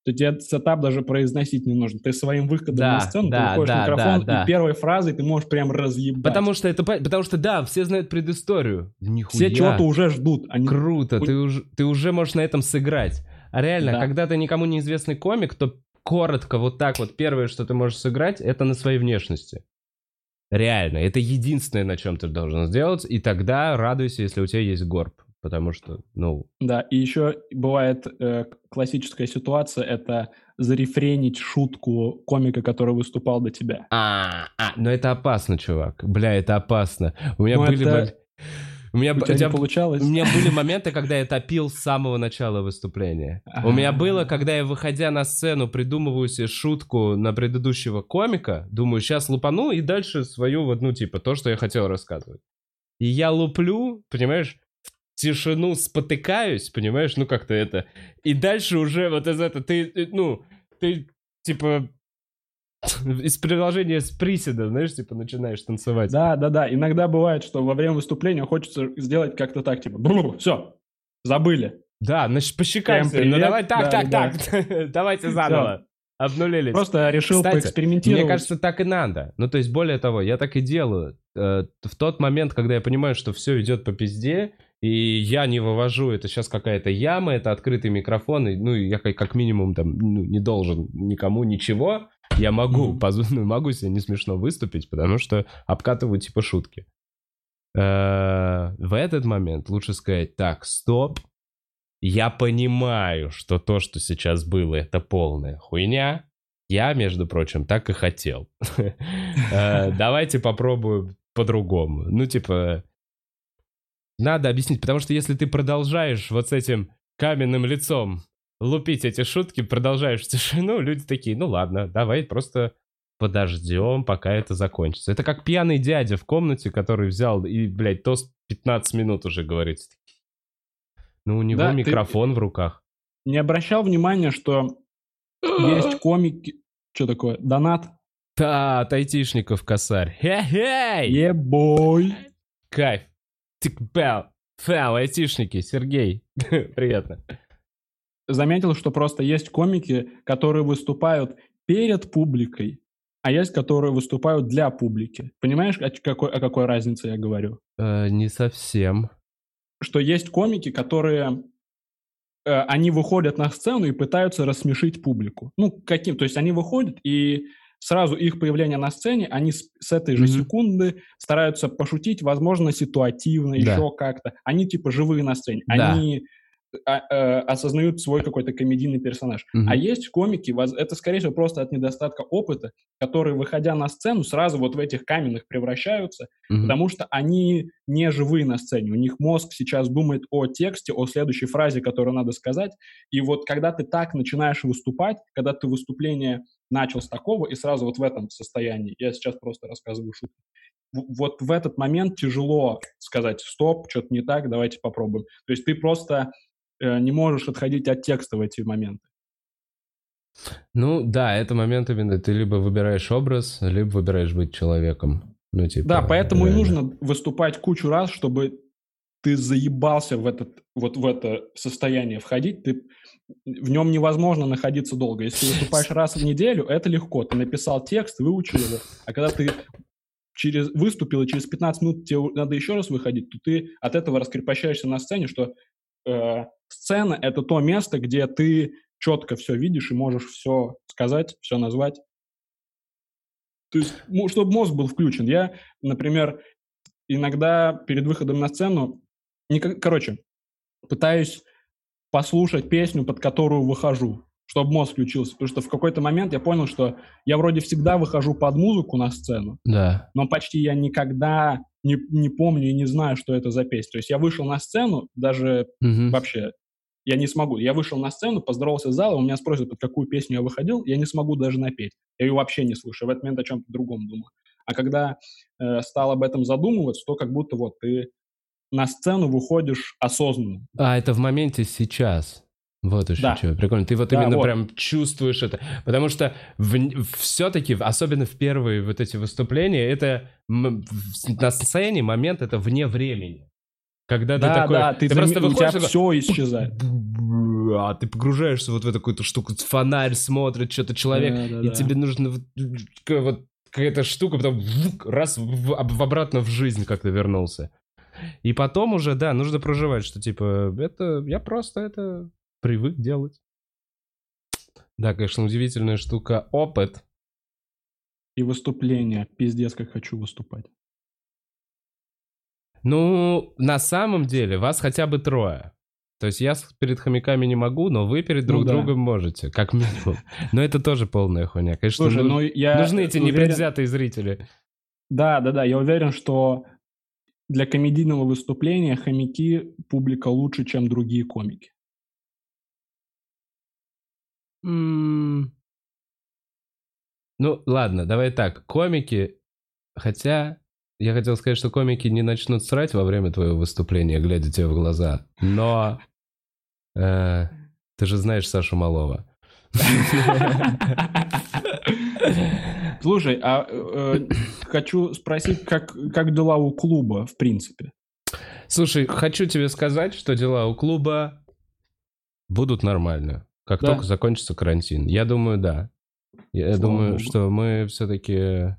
То тебе сетап даже произносить не нужно. Ты своим выходом Да, на сцену, да, ты выходишь да, микрофон, да, да. и первой фразой ты можешь прям разъебать. Потому что это, по- потому что да, все знают предысторию. Нихуя. Все чего-то уже ждут. Они... Круто, ты уже, ты уже можешь на этом сыграть. А реально, Да. когда ты никому неизвестный комик, то коротко вот так вот первое, что ты можешь сыграть, это на своей внешности. Реально, это единственное, на чем ты должен сделать, и тогда радуйся, если у тебя есть горб. Потому что, ну, Да, и еще бывает э, классическая ситуация, это зарефренить шутку комика, который выступал до тебя. а, а, но это опасно, чувак. Бля, это опасно. У меня Ну, были... это- У меня, У тебя у тебя- получалось? У меня были <laughs> моменты, когда я топил с самого начала выступления. У меня было, когда я, выходя на сцену, придумываю себе шутку на предыдущего комика, думаю, сейчас лупану и дальше свою, вот, ну, типа, то, что я хотел рассказывать. И я луплю, понимаешь, тишину спотыкаюсь, понимаешь, ну, как-то это. И дальше уже вот из этого, ты, э, ну, ты, типа, <sniffs> из приложения с приседа, знаешь, типа, начинаешь танцевать. Да, да, да. Иногда бывает, что во время выступления хочется сделать как-то так, типа, все, забыли. Да, значит, посчекаемся. Всем Ну давай так, Да, так, да. так. <laughs> Давайте заново. Обнулились. Просто решил Кстати, поэкспериментировать. Мне кажется, так и надо. Ну, то есть, более того, я так и делаю. Э, В тот момент, когда я понимаю, что все идет по пизде, и я не вывожу, это сейчас какая-то яма, это открытый микрофон, и, ну, я как, как минимум там ну, не должен никому ничего, я могу, Мгм. поз- <laughs> ну, могу себе не смешно выступить, потому что обкатываю типа шутки. Э, В этот момент лучше сказать, так, стоп, я понимаю, что то, что сейчас было, это полная хуйня. Я, между прочим, так и хотел. <laughs> Э, Давайте попробуем по-другому. Ну, типа, надо объяснить, потому что если ты продолжаешь вот с этим каменным лицом лупить эти шутки, продолжаешь в тишину, <laughs> люди такие, ну ладно, давай просто подождем, пока это закончится. Это как пьяный дядя в комнате, который взял и, блядь, тост 15 минут уже говорит. Ну, у него Да, микрофон в руках. Не обращал внимания, что есть <gasps> комики... Что такое? Донат? Да, от айтишников косарь. Хе-хей! Ебой! Кайф. Тик пяу. Фау, айтишники, Сергей. <laughs> Приятно. Заметил, что просто есть комики, которые выступают перед публикой, а есть, которые выступают для публики. Понимаешь, о какой, о какой разнице я говорю? Э, не совсем. Что есть комики, которые... э, они выходят на сцену и пытаются рассмешить публику. Ну, каким? То есть они выходят, и сразу их появление на сцене, они с, с этой же Мгм. секунды стараются пошутить, возможно, ситуативно, Да. еще как-то. Они типа живые на сцене. Да. Они а, э, осознают свой какой-то комедийный персонаж. Мгм. А есть комики, это, скорее всего, просто от недостатка опыта, которые, выходя на сцену, сразу вот в этих каменных превращаются, Мгм. потому что они не живые на сцене. У них мозг сейчас думает о тексте, о следующей фразе, которую надо сказать. И вот когда ты так начинаешь выступать, когда ты выступление начал с такого и сразу вот в этом состоянии, я сейчас просто рассказываю шутку, вот в этот момент тяжело сказать «стоп, что-то не так, давайте попробуем». То есть ты просто э, не можешь отходить от текста в эти моменты. Ну, да, это момент именно. Ты либо выбираешь образ, либо выбираешь быть человеком. Ну, типа... Да, поэтому и реально. нужно выступать кучу раз, чтобы ты заебался в этот вот в это состояние входить, ты в нем невозможно находиться долго. Если ты выступаешь раз в неделю, это легко. Ты написал текст, выучил его. А когда ты через выступил и через 15 минут тебе надо еще раз выходить, то ты от этого раскрепощаешься на сцене, что э, сцена это то место, где ты четко все видишь и можешь все сказать, все назвать. То есть, чтобы мозг был включен. Я, например, иногда перед выходом на сцену, короче, пытаюсь послушать песню, под которую выхожу, чтобы мозг включился. Потому что в какой-то момент я понял, что я вроде всегда выхожу под музыку на сцену, Да. но почти я никогда не, не помню и не знаю, что это за песня. То есть я вышел на сцену, даже Мгм. вообще я не смогу. Я вышел на сцену, поздоровался с залом, у меня спросят, под какую песню я выходил, я не смогу даже напеть. Я ее вообще не слышу. Я в этот момент о чем-то другом думаю. А когда э, стал об этом задумываться, то как будто вот ты на сцену выходишь осознанно. А, это в моменте сейчас. Вот еще Да. что, прикольно. Ты вот Да, именно вот. прям чувствуешь это. Потому что все-таки, особенно в первые вот эти выступления, это в- на сцене момент это вне времени. Когда ты Да, такой... да, ты, просто зам- у тебя выходишь такой, все исчезает. <laughs> а ты погружаешься вот в эту какую-то штуку, фонарь смотрит, что-то человек, Да, да, и да. тебе нужно вот, вот какая-то штука, потом раз в, в- обратно в жизнь как-то вернулся. И потом уже, да, нужно проживать, что типа, это, я просто это привык делать. Да, конечно, удивительная штука. Опыт. И выступление. Пиздец, как хочу выступать. Ну, на самом деле, вас хотя бы трое. То есть я перед хомяками не могу, но вы перед друг Ну да. другом можете, как минимум. Но это тоже полная хуйня. Конечно, Слушай, ну, ну я нужны эти уверен- непредвзятые зрители. Да, да, да. Я уверен, что для комедийного выступления хомяки публика лучше, чем другие комики. Ну, ладно, давай так. Комики, хотя я хотел сказать, что комики не начнут срать во время твоего выступления, глядя тебе в глаза. Но э, ты же знаешь Сашу Малова. <laughs> Слушай, а э, хочу спросить, как, как дела у клуба, в принципе? Слушай, хочу тебе сказать, что дела у клуба будут нормально. Как Да? только закончится карантин. Я думаю, да. Я Слава думаю, богу. что мы все-таки...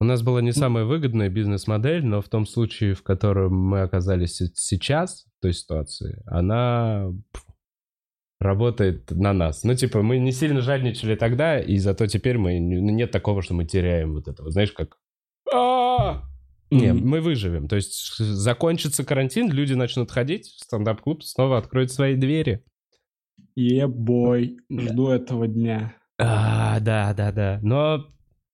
У нас была не самая выгодная бизнес-модель, но в том случае, в котором мы оказались се- сейчас, в той ситуации, она работает на нас. Ну, типа, мы не сильно жадничали тогда, и зато теперь мы... ну, Нет такого, что мы теряем вот этого. Знаешь, как... Не, мы выживем. То есть закончится карантин, люди начнут ходить, стендап-клуб снова откроет свои двери. Е-бой, жду этого дня. А, да, да, да. Но...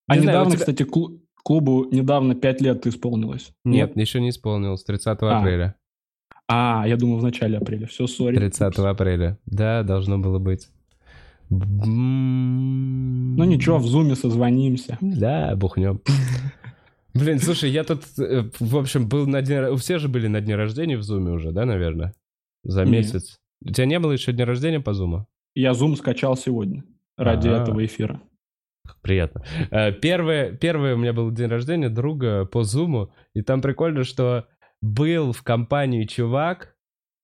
А недавно, кстати, клу- клубу недавно 5 лет исполнилось. Нет, еще не исполнилось. 30 А, апреля. А, я думал, в начале апреля. Все, сори. 30 апреля. Да, должно было быть. Ну ничего, в зуме созвонимся. Да, бухнем. <laughs> Блин, слушай, я тут, э, в общем, был на дне... р- Все же были на дне рождения в Зуме уже, да, наверное? За Нет. месяц. У тебя не было еще дня рождения по Зуму? Я зум скачал сегодня ради А. этого эфира. Приятно. Э, Первое, первое у меня был день рождения друга по Зуму, и там прикольно, что был в компании чувак,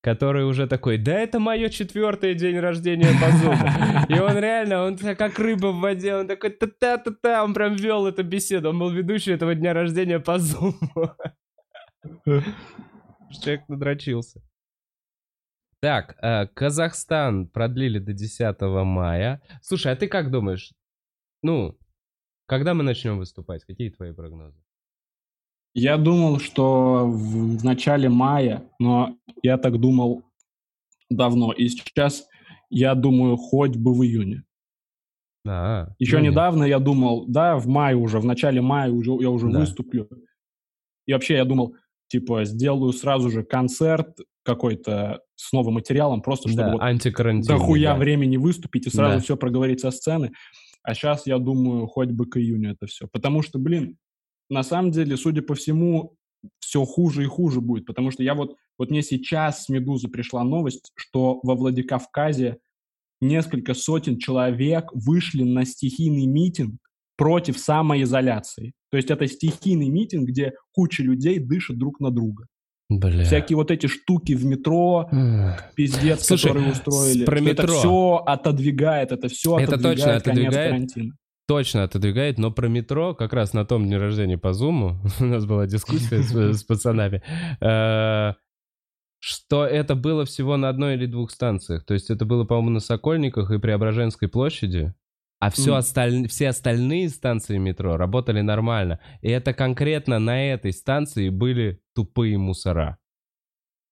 который уже такой, да это мое четвертое день рождения по Зуму. <laughs> И он реально, он как рыба в воде, он такой та-та-та-та, он прям вел эту беседу, он был ведущий этого дня рождения по Зуму. Человек надрочился. Так, э, Казахстан продлили до 10 мая. Слушай, а ты как думаешь, ну, когда мы начнем выступать? Какие твои прогнозы? Я думал, что в, в начале мая, но я так думал давно. И сейчас я думаю, хоть бы в июне. А, Еще нет. недавно я думал, да, в мае уже, в начале мая уже я уже Да. выступлю. И вообще я думал, типа, сделаю сразу же концерт какой-то с новым материалом, просто чтобы Да, вот антикарантин. дохуя да. времени выступить и сразу Да. все проговорить со сцены. А сейчас я думаю, хоть бы к июню это все. Потому что, блин, на самом деле, судя по всему, все хуже и хуже будет. Потому что я вот, вот мне сейчас с «Медузы» пришла новость, что во Владикавказе несколько сотен человек вышли на стихийный митинг против самоизоляции. То есть это стихийный митинг, где куча людей дышат друг на друга. Бля. Всякие вот эти штуки в метро, пиздец, Слушай, который устроили. про что Это метро. все отодвигает, это все Это отодвигает точно конец отодвигает. карантина. Точно отодвигает, но про метро как раз на том дне рождения по Зуму <laughs> у нас была дискуссия с, с пацанами, э, что это было всего на одной или двух станциях. То есть это было, по-моему, на Сокольниках и Преображенской площади. А все Мгм. осталь... все остальные станции метро работали нормально. И это конкретно на этой станции были тупые мусора.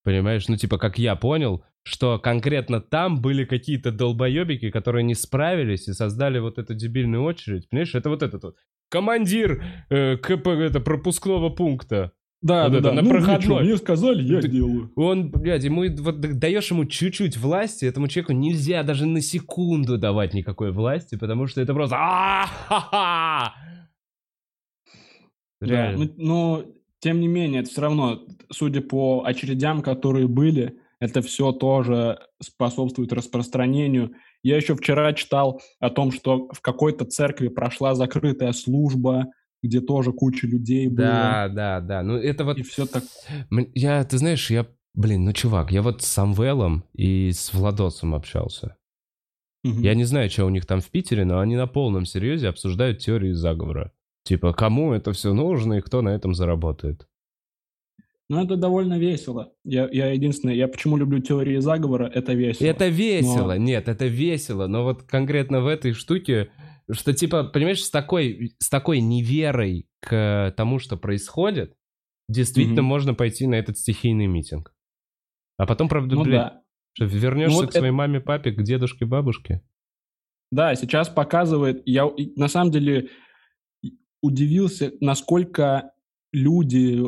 Понимаешь? Ну, типа, как я понял, что конкретно там были какие-то долбоебики, которые не справились и создали вот эту дебильную очередь. Понимаешь, это вот этот вот командир э, КП, это, пропускного пункта. Да, Вот да, это, да. на Ну, проходной. мне сказали, я Ты- делаю. Он, блядь, ему вот даешь ему чуть-чуть власти, этому человеку нельзя даже на секунду давать никакой власти, потому что это просто а-ха-ха! Да, Реально. ну, но, тем не менее, это все равно, судя по очередям, которые были, это все тоже способствует распространению. Я еще вчера читал о том, что в какой-то церкви прошла закрытая служба, где тоже куча людей было. Да, да, да. Ну, это вот... И все так... Я, ты знаешь, я... Блин, ну, чувак, я вот с Самвелом и с Владосом общался. Мгм. Я не знаю, что у них там в Питере, но они на полном серьезе обсуждают теории заговора. Типа, кому это все нужно и кто на этом заработает. Ну, это довольно весело. Я, я единственное, я почему люблю теории заговора, это весело. Это весело, нет, это весело, но вот конкретно в этой штуке, что типа, понимаешь, с такой, с такой неверой к тому, что происходит, действительно Мгм. можно пойти на этот стихийный митинг. А потом, правда, Ну блядь, да. что, вернешься Ну вот к своей маме, папе, к дедушке, бабушке. Да, сейчас показывает, я на самом деле удивился, насколько люди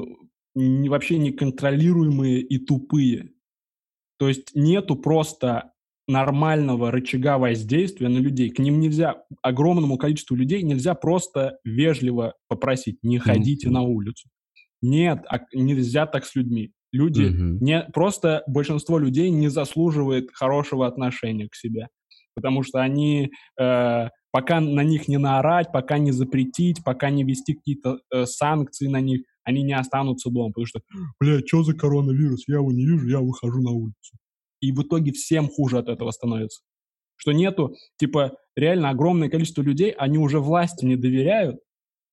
вообще неконтролируемые и тупые. То есть нету просто нормального рычага воздействия на людей. К ним нельзя, огромному количеству людей нельзя просто вежливо попросить, не ходите Мгм. на улицу. Нет, а нельзя так с людьми. Люди Мгм. не просто большинство людей не заслуживает хорошего отношения к себе, потому что они э, пока на них не наорать, пока не запретить, пока не ввести какие-то э, санкции на них, они не останутся дома, потому что, бля, что за коронавирус, я его не вижу, я выхожу на улицу. И в итоге всем хуже от этого становится. Что нету, типа, реально огромное количество людей, они уже власти не доверяют,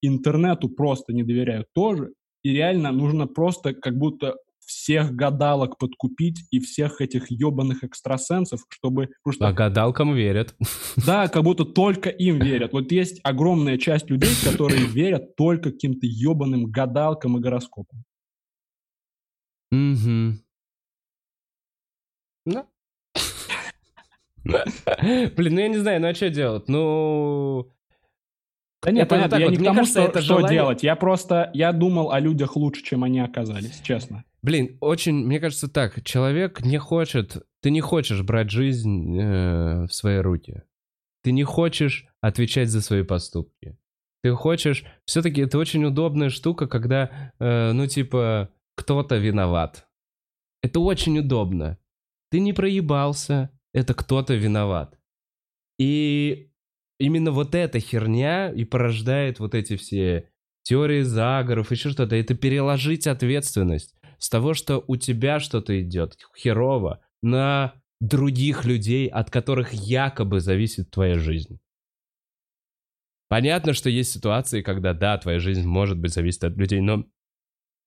интернету просто не доверяют тоже, и реально нужно просто как будто всех гадалок подкупить и всех этих ебаных экстрасенсов, чтобы... Потому что А гадалкам верят. да, <laughs> как будто только им верят. Вот есть огромная часть людей, которые верят только каким-то ебаным гадалкам и гороскопам. Мгм. Да. <laughs> Блин, ну я не знаю, ну а что делать? Ну... Да нет, понятно, я вот, не к тому, кажется, что, это что желание- делать. Я просто, я думал о людях лучше, чем они оказались, честно. Блин, очень, мне кажется, так, человек не хочет, ты не хочешь брать жизнь э, в свои руки. Ты не хочешь отвечать за свои поступки. Ты хочешь, все-таки это очень удобная штука, когда, э, ну, типа, кто-то виноват. Это очень удобно. Ты не проебался, это кто-то виноват. И именно вот эта херня и порождает вот эти все теории заговоров, еще что-то. Это переложить ответственность с того, что у тебя что-то идет херово, на других людей, от которых якобы зависит твоя жизнь. Понятно, что есть ситуации, когда, да, твоя жизнь может быть зависит от людей, но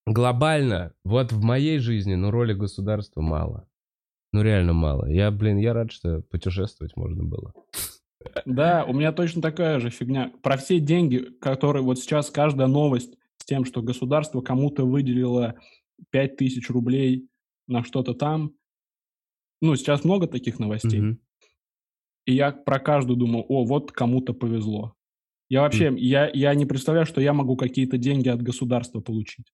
глобально, вот в моей жизни, ну, роли государства мало. Ну, реально мало. Я, блин, я рад, что путешествовать можно было. Да, у меня точно такая же фигня. Про все деньги, которые вот сейчас каждая новость с тем, что государство кому-то выделило 5000 рублей на что-то там. Ну, сейчас много таких новостей. Мгм. И я про каждую думаю, о, вот кому-то повезло. Я вообще, я, я не представляю, что я могу какие-то деньги от государства получить.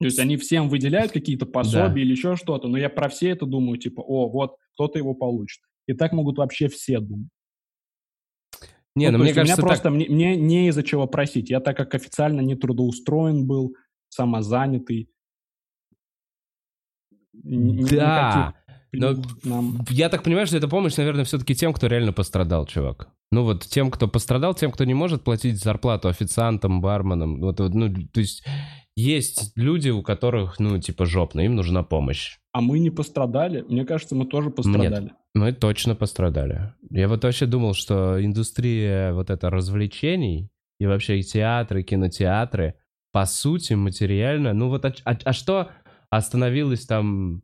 То есть они всем выделяют какие-то пособия Да. или еще что-то, но я про все это думаю, типа, о, вот кто-то его получит. И так могут вообще все думать. Не, Ну, ну, мне есть у меня кажется, просто так. мне, мне не из-за чего просить. Я так как официально не трудоустроен был, самозанятый. Да. но нам. Я так понимаю, что это помощь, наверное, все-таки тем, кто реально пострадал, чувак. Ну вот тем, кто пострадал, тем, кто не может платить зарплату официантам, барменам. Вот, вот, ну, то есть есть люди, у которых, ну, типа, жопно, им нужна помощь. А мы не пострадали? Мне кажется, мы тоже пострадали. Мы точно пострадали. Я вот вообще думал, что индустрия вот это развлечений и вообще и театры, и кинотеатры, по сути, материально, ну вот, а, а- а что остановилось там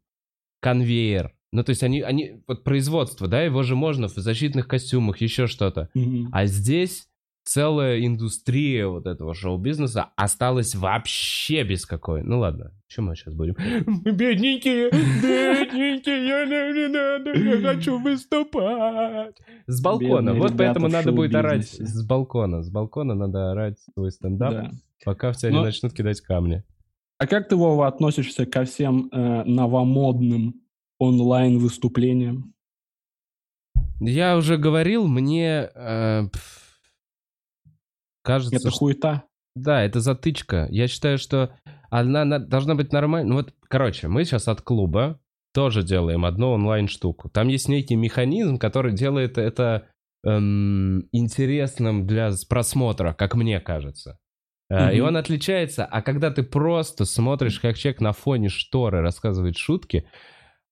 конвейер? Ну, то есть они, они, вот производство, да, его же можно в защитных костюмах, еще что-то. Мгм. А здесь целая индустрия вот этого шоу-бизнеса осталась вообще без какой. Ну ладно, что мы сейчас будем? <laughs> Бедненькие, бедненькие, я не, надо, я хочу выступать. С балкона, Бедные вот поэтому надо будет орать с балкона. С балкона надо орать свой стендап, Да. пока в тебя не Но- начнут кидать камни. А как ты, Вова, относишься ко всем э, новомодным онлайн-выступлениям? Я уже говорил, мне э, кажется, Это что хуета. Да, это затычка. Я считаю, что она на- должна быть нормальной. Ну вот, короче, мы сейчас от клуба тоже делаем одну онлайн-штуку. Там есть некий механизм, который делает это эм, интересным для просмотра, как мне кажется. Mm-hmm. И он отличается, а когда ты просто смотришь, как человек на фоне шторы рассказывает шутки,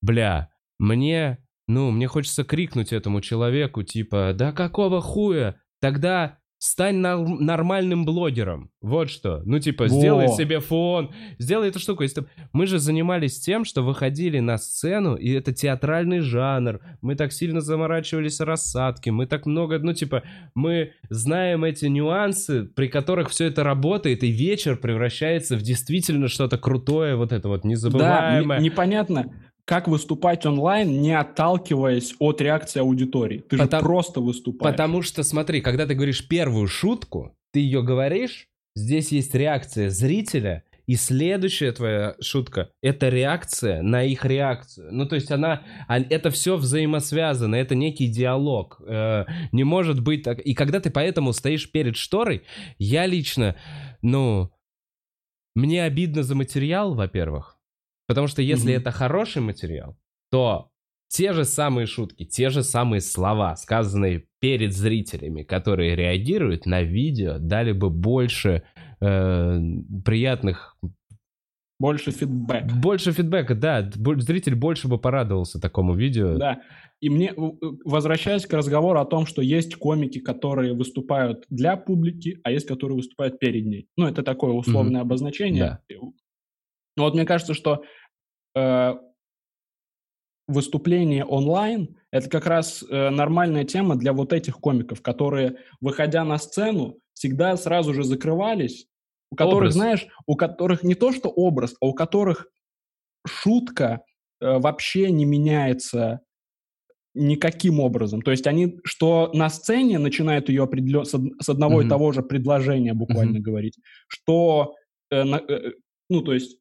бля, мне, ну, мне хочется крикнуть этому человеку, типа, да какого хуя? Тогда Стань нормальным блогером. Вот что. Ну, типа, Во. сделай себе фон, сделай эту штуку. Если... Мы же занимались тем, что выходили на сцену, и это театральный жанр. Мы так сильно заморачивались рассадки. Мы так много, ну, типа, мы знаем эти нюансы, при которых все это работает, и вечер превращается в действительно что-то крутое, вот это вот незабываемое. Да, непонятно как выступать онлайн, не отталкиваясь от реакции аудитории. Ты Потому, же просто выступаешь. Потому что, смотри, когда ты говоришь первую шутку, ты ее говоришь, здесь есть реакция зрителя, и следующая твоя шутка — это реакция на их реакцию. Ну, то есть она... А, это все взаимосвязано, это некий диалог. Э, не может быть так... И когда ты поэтому стоишь перед шторой, я лично, ну... Мне обидно за материал, во-первых. Потому что если mm-hmm. это хороший материал, то те же самые шутки, те же самые слова, сказанные перед зрителями, которые реагируют на видео, дали бы больше э, приятных... Больше фидбэка. Больше фидбэка, да. Зритель больше бы порадовался такому видео. Да. И мне, возвращаясь к разговору о том, что есть комики, которые выступают для публики, а есть, которые выступают перед ней. Ну, это такое условное mm-hmm. обозначение. Да. Ну, вот мне кажется, что э, выступление онлайн – это как раз э, нормальная тема для вот этих комиков, которые, выходя на сцену, всегда сразу же закрывались, у которых, образ. знаешь, у которых не то что образ, а у которых шутка э, вообще не меняется никаким образом. То есть они, что на сцене начинают ее определен... с одного mm-hmm. и того же предложения буквально mm-hmm. говорить, что, э, на, э, ну, то есть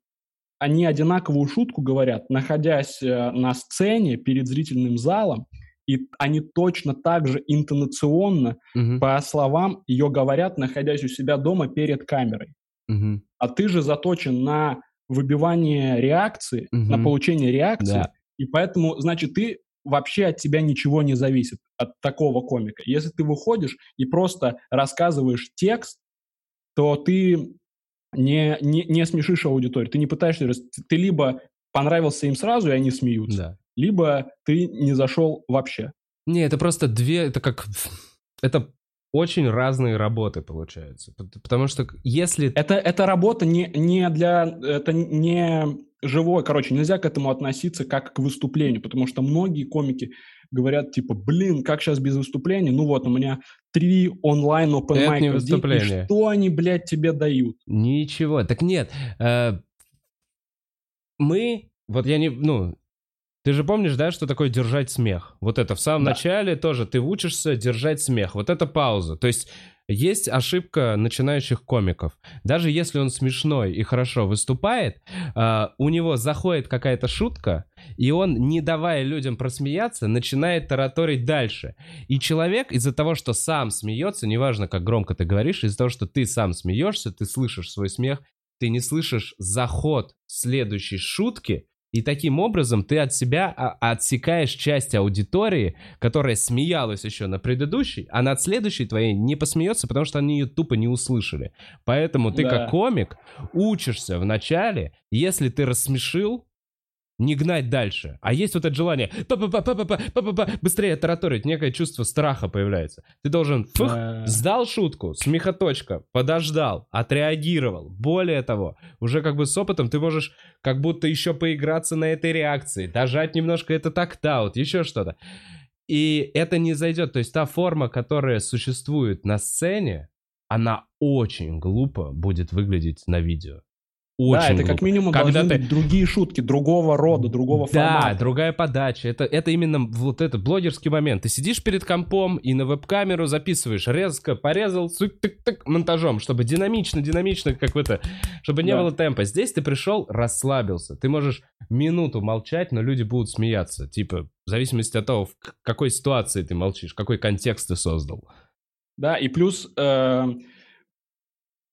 они одинаковую шутку говорят, находясь э, на сцене перед зрительным залом, и они точно так же интонационно, угу. по словам, ее говорят, находясь у себя дома перед камерой. Угу. А ты же заточен на выбивание реакции, угу. на получение реакции, да. и поэтому, значит, ты вообще от тебя ничего не зависит, от такого комика. Если ты выходишь и просто рассказываешь текст, то ты не, не, не смешишь аудиторию. Ты не пытаешься... Ты либо понравился им сразу, и они смеются, да. либо ты не зашел вообще. Не, это просто две... Это как... Это очень разные работы получаются. Потому что если... Это, это работа не, не для... Это не живое. Короче, нельзя к этому относиться как к выступлению, потому что многие комики говорят, типа, блин, как сейчас без выступления? Ну вот, у меня три онлайн open Это не выступление. И что они, блядь, тебе дают? Ничего. Так нет. Э, мы, вот я не, ну, ты же помнишь, да, что такое держать смех? Вот это в самом да. начале тоже ты учишься держать смех. Вот это пауза. То есть есть ошибка начинающих комиков. Даже если он смешной и хорошо выступает, э, у него заходит какая-то шутка, и он, не давая людям просмеяться, начинает тараторить дальше. И человек из-за того, что сам смеется, неважно, как громко ты говоришь, из-за того, что ты сам смеешься, ты слышишь свой смех, ты не слышишь заход следующей шутки, и таким образом ты от себя а, отсекаешь часть аудитории, которая смеялась еще на предыдущей, а над следующей твоей не посмеется, потому что они ее тупо не услышали. Поэтому ты да. как комик учишься вначале, если ты рассмешил, не гнать дальше. А есть вот это желание быстрее тараторить, некое чувство страха появляется. Ты должен фух, сдал шутку, смехоточка, подождал, отреагировал. Более того, уже как бы с опытом ты можешь как будто еще поиграться на этой реакции, дожать немножко это такт-аут, еще что-то. И это не зайдет. То есть та форма, которая существует на сцене, она очень глупо будет выглядеть на видео. Очень да, это как минимум Когда ты... другие шутки, другого рода, другого да, формата. Да, другая подача. Это, это именно вот этот блогерский момент. Ты сидишь перед компом и на веб-камеру записываешь резко, порезал, тык-тык, монтажом, чтобы динамично, динамично, как в это, чтобы не да. было темпа. Здесь ты пришел, расслабился. Ты можешь минуту молчать, но люди будут смеяться. Типа, в зависимости от того, в какой ситуации ты молчишь, какой контекст ты создал. Да, и плюс... Э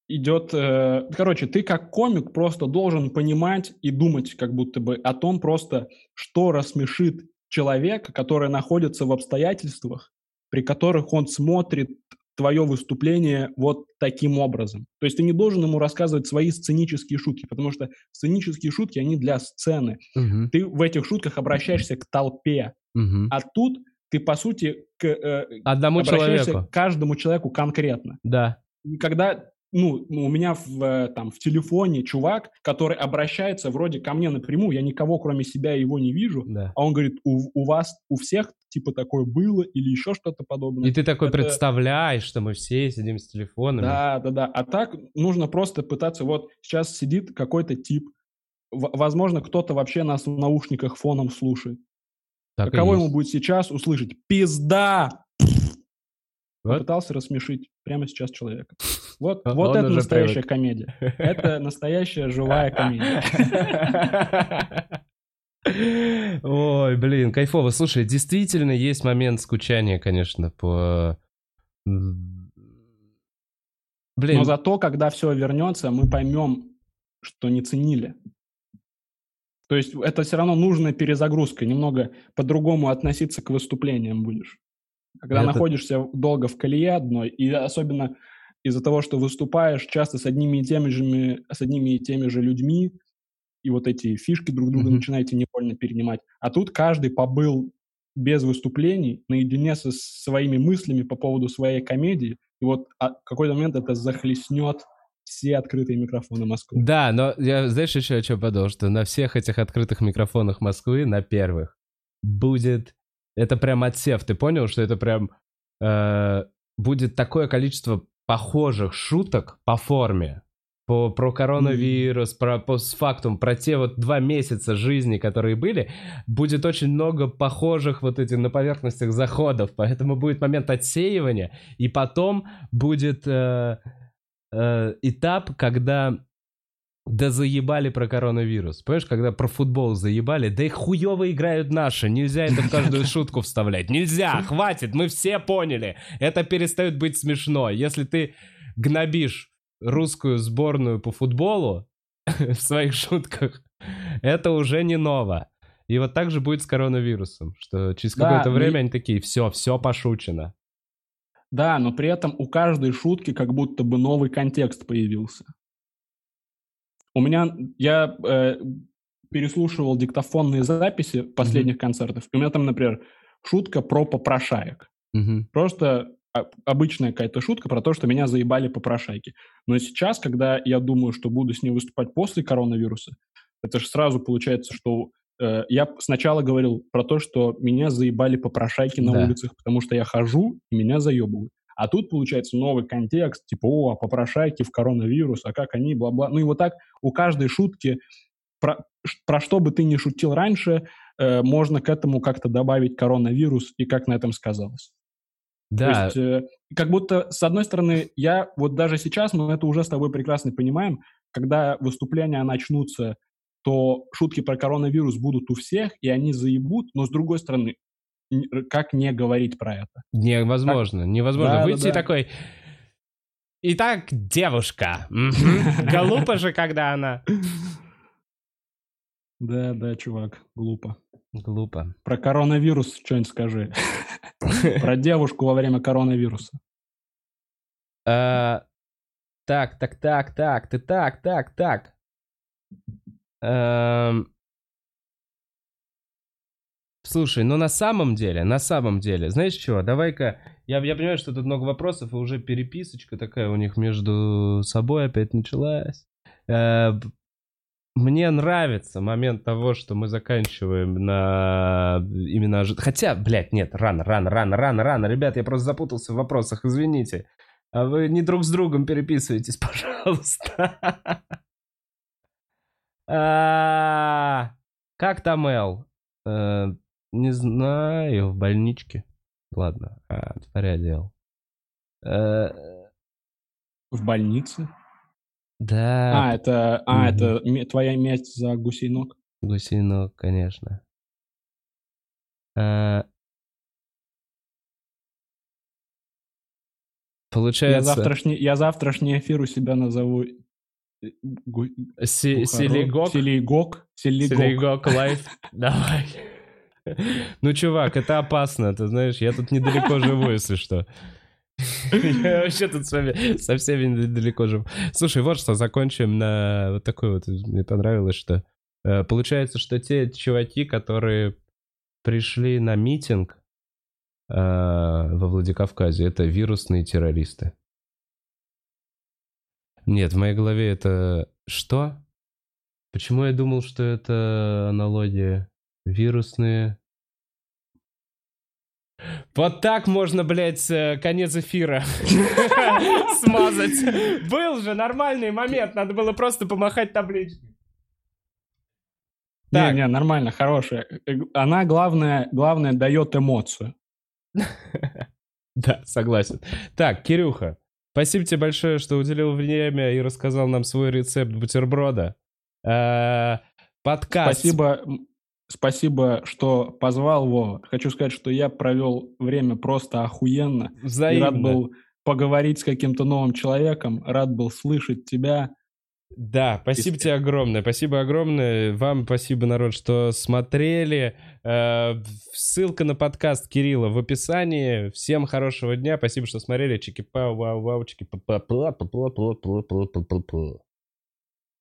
идет... Э, короче, ты как комик просто должен понимать и думать как будто бы о том просто, что рассмешит человека, который находится в обстоятельствах, при которых он смотрит твое выступление вот таким образом. То есть ты не должен ему рассказывать свои сценические шутки, потому что сценические шутки, они для сцены. Мгм. Ты в этих шутках обращаешься к толпе, Мгм. а тут ты, по сути, к, э, Одному обращаешься человеку. к каждому человеку конкретно. Да. И когда, ну, ну, у меня в, э, там, в телефоне чувак, который обращается вроде ко мне напрямую, я никого, кроме себя, его не вижу, Да. а он говорит, у, у вас, у всех, типа, такое было или еще что-то подобное. И ты такой Это- представляешь, что мы все сидим с телефонами. Да, да, да. А так нужно просто пытаться, вот сейчас сидит какой-то тип, возможно, кто-то вообще нас в наушниках фоном слушает. Так Каково ему будет сейчас услышать? Пизда! Вот. Попытался рассмешить прямо сейчас человека. Вот, Он вот это настоящая привык. комедия. Это <laughs> настоящая живая комедия. Ой, блин, кайфово. Слушай, действительно есть момент скучания, конечно, по... Блин, Но зато, когда все вернется, мы поймем, что не ценили. То есть это все равно нужная перезагрузка, немного по-другому относиться к выступлениям будешь. Когда Это- находишься долго в колее одной, и особенно из-за того, что выступаешь часто с одними и теми же, с одними и теми же людьми, и вот эти фишки друг друга Мгм. начинаете невольно перенимать. А тут каждый побыл без выступлений, наедине со своими мыслями по поводу своей комедии, и вот а, в какой-то момент это захлестнет все открытые микрофоны Москвы. Да, но я, знаешь, еще о чем подумал, что на всех этих открытых микрофонах Москвы, на первых, будет... Это прям отсев, ты понял, что это прям... э, будет такое количество похожих шуток по форме, по, про коронавирус, про постфактум, про те вот два месяца жизни, которые были, будет очень много похожих вот этих на поверхностях заходов, поэтому будет момент отсеивания, и потом будет э, э, этап, когда да заебали про коронавирус. Понимаешь, когда про футбол заебали, да и хуево играют наши. Нельзя это в каждую шутку вставлять. Нельзя, хватит, мы все поняли. Это перестает быть смешно. Если ты гнобишь русскую сборную по футболу <laughs> в своих шутках, это уже не ново. И вот так же будет с коронавирусом, что через Да, какое-то но время и- они такие, все, все пошучено. Да, но при этом у каждой шутки как будто бы новый контекст появился. У меня, я э, переслушивал диктофонные записи последних концертов, и у меня там, например, шутка про попрошаек. Мгм. Просто обычная какая-то шутка про то, что меня заебали попрошайки. Но сейчас, когда я думаю, что буду с ней выступать после коронавируса, это же сразу получается, что э, я сначала говорил про то, что меня заебали попрошайки на Да. улицах, потому что я хожу, и меня заебывают. А тут получается новый контекст, типа, о, а попрошайки в коронавирус, а как они, бла-бла. Ну и вот так у каждой шутки, про, про что бы ты ни шутил раньше, э, можно к этому как-то добавить коронавирус и как на этом сказалось. Да, То есть, э, как будто, с одной стороны, я вот даже сейчас, мы это уже с тобой прекрасно понимаем, когда выступления начнутся, то шутки про коронавирус будут у всех, и они заебут, но с другой стороны, как не говорить про это? Невозможно, невозможно Да, да, выйти и да. такой... Итак, девушка. <laughs> Глупо же, когда она... Да, да, чувак, глупо. Глупо. Про коронавирус что-нибудь скажи. <laughs> Про девушку во время коронавируса. А, Так, так, так, так, ты так, так, так. Слушай, ну на самом деле, на самом деле, знаешь что, давай-ка, я, я понимаю, что тут много вопросов, и уже переписочка такая у них между собой опять началась. Э, Мне нравится момент того, что мы заканчиваем на именно... Хотя, блядь, нет, рано, рано, рано, рано, рано. Ребят, я просто запутался в вопросах, извините. А вы не друг с другом переписывайтесь, <laughs> пожалуйста. А, Как там Эл? Не знаю, в больничке. Ладно, а, творя дел. Э, В больнице? Да, А, это, а, Мгм. это твоя месть за гусей ног? гусинок, конечно. А, Получается... Я завтрашний, я завтрашний эфир у себя назову... э, гу- Си-. Селигок. Селигок. Селигок. Селигок лайф. <laughs> Давай. <laughs> Ну, чувак, это опасно, ты знаешь, я тут недалеко живу, если что. <laughs> Я вообще тут с вами со всеми недалеко живу. Слушай, вот что, закончим на вот такой вот, мне понравилось, что э, получается, что те чуваки, которые пришли на митинг э, во Владикавказе, это вирусные террористы. Нет, в моей голове это... Что? Почему я думал, что это аналогия? Вирусные... Вот так можно, блядь, э, конец эфира <laughs> смазать. Был же нормальный момент, надо было просто помахать табличкой. Не, Так. не, нормально, хорошая. Э, Она, главное, главное, дает эмоцию. <laughs> Да, согласен. Так, Кирюха, спасибо тебе большое, что уделил время и рассказал нам свой рецепт бутерброда. Э, Подкаст. Спасибо, спасибо, что позвал Вова. Хочу сказать, что я провел время просто охуенно. И Взаимно. рад был поговорить с каким-то новым человеком, рад был слышать тебя. Да, спасибо тебе огромное. Спасибо огромное. Вам спасибо, народ, что смотрели. Э, Ссылка на подкаст Кирилла в описании. Всем хорошего дня. Спасибо, что смотрели. Чики-пау, вау, вау, чики-па-па-па-па-па-па-па-па-па-па.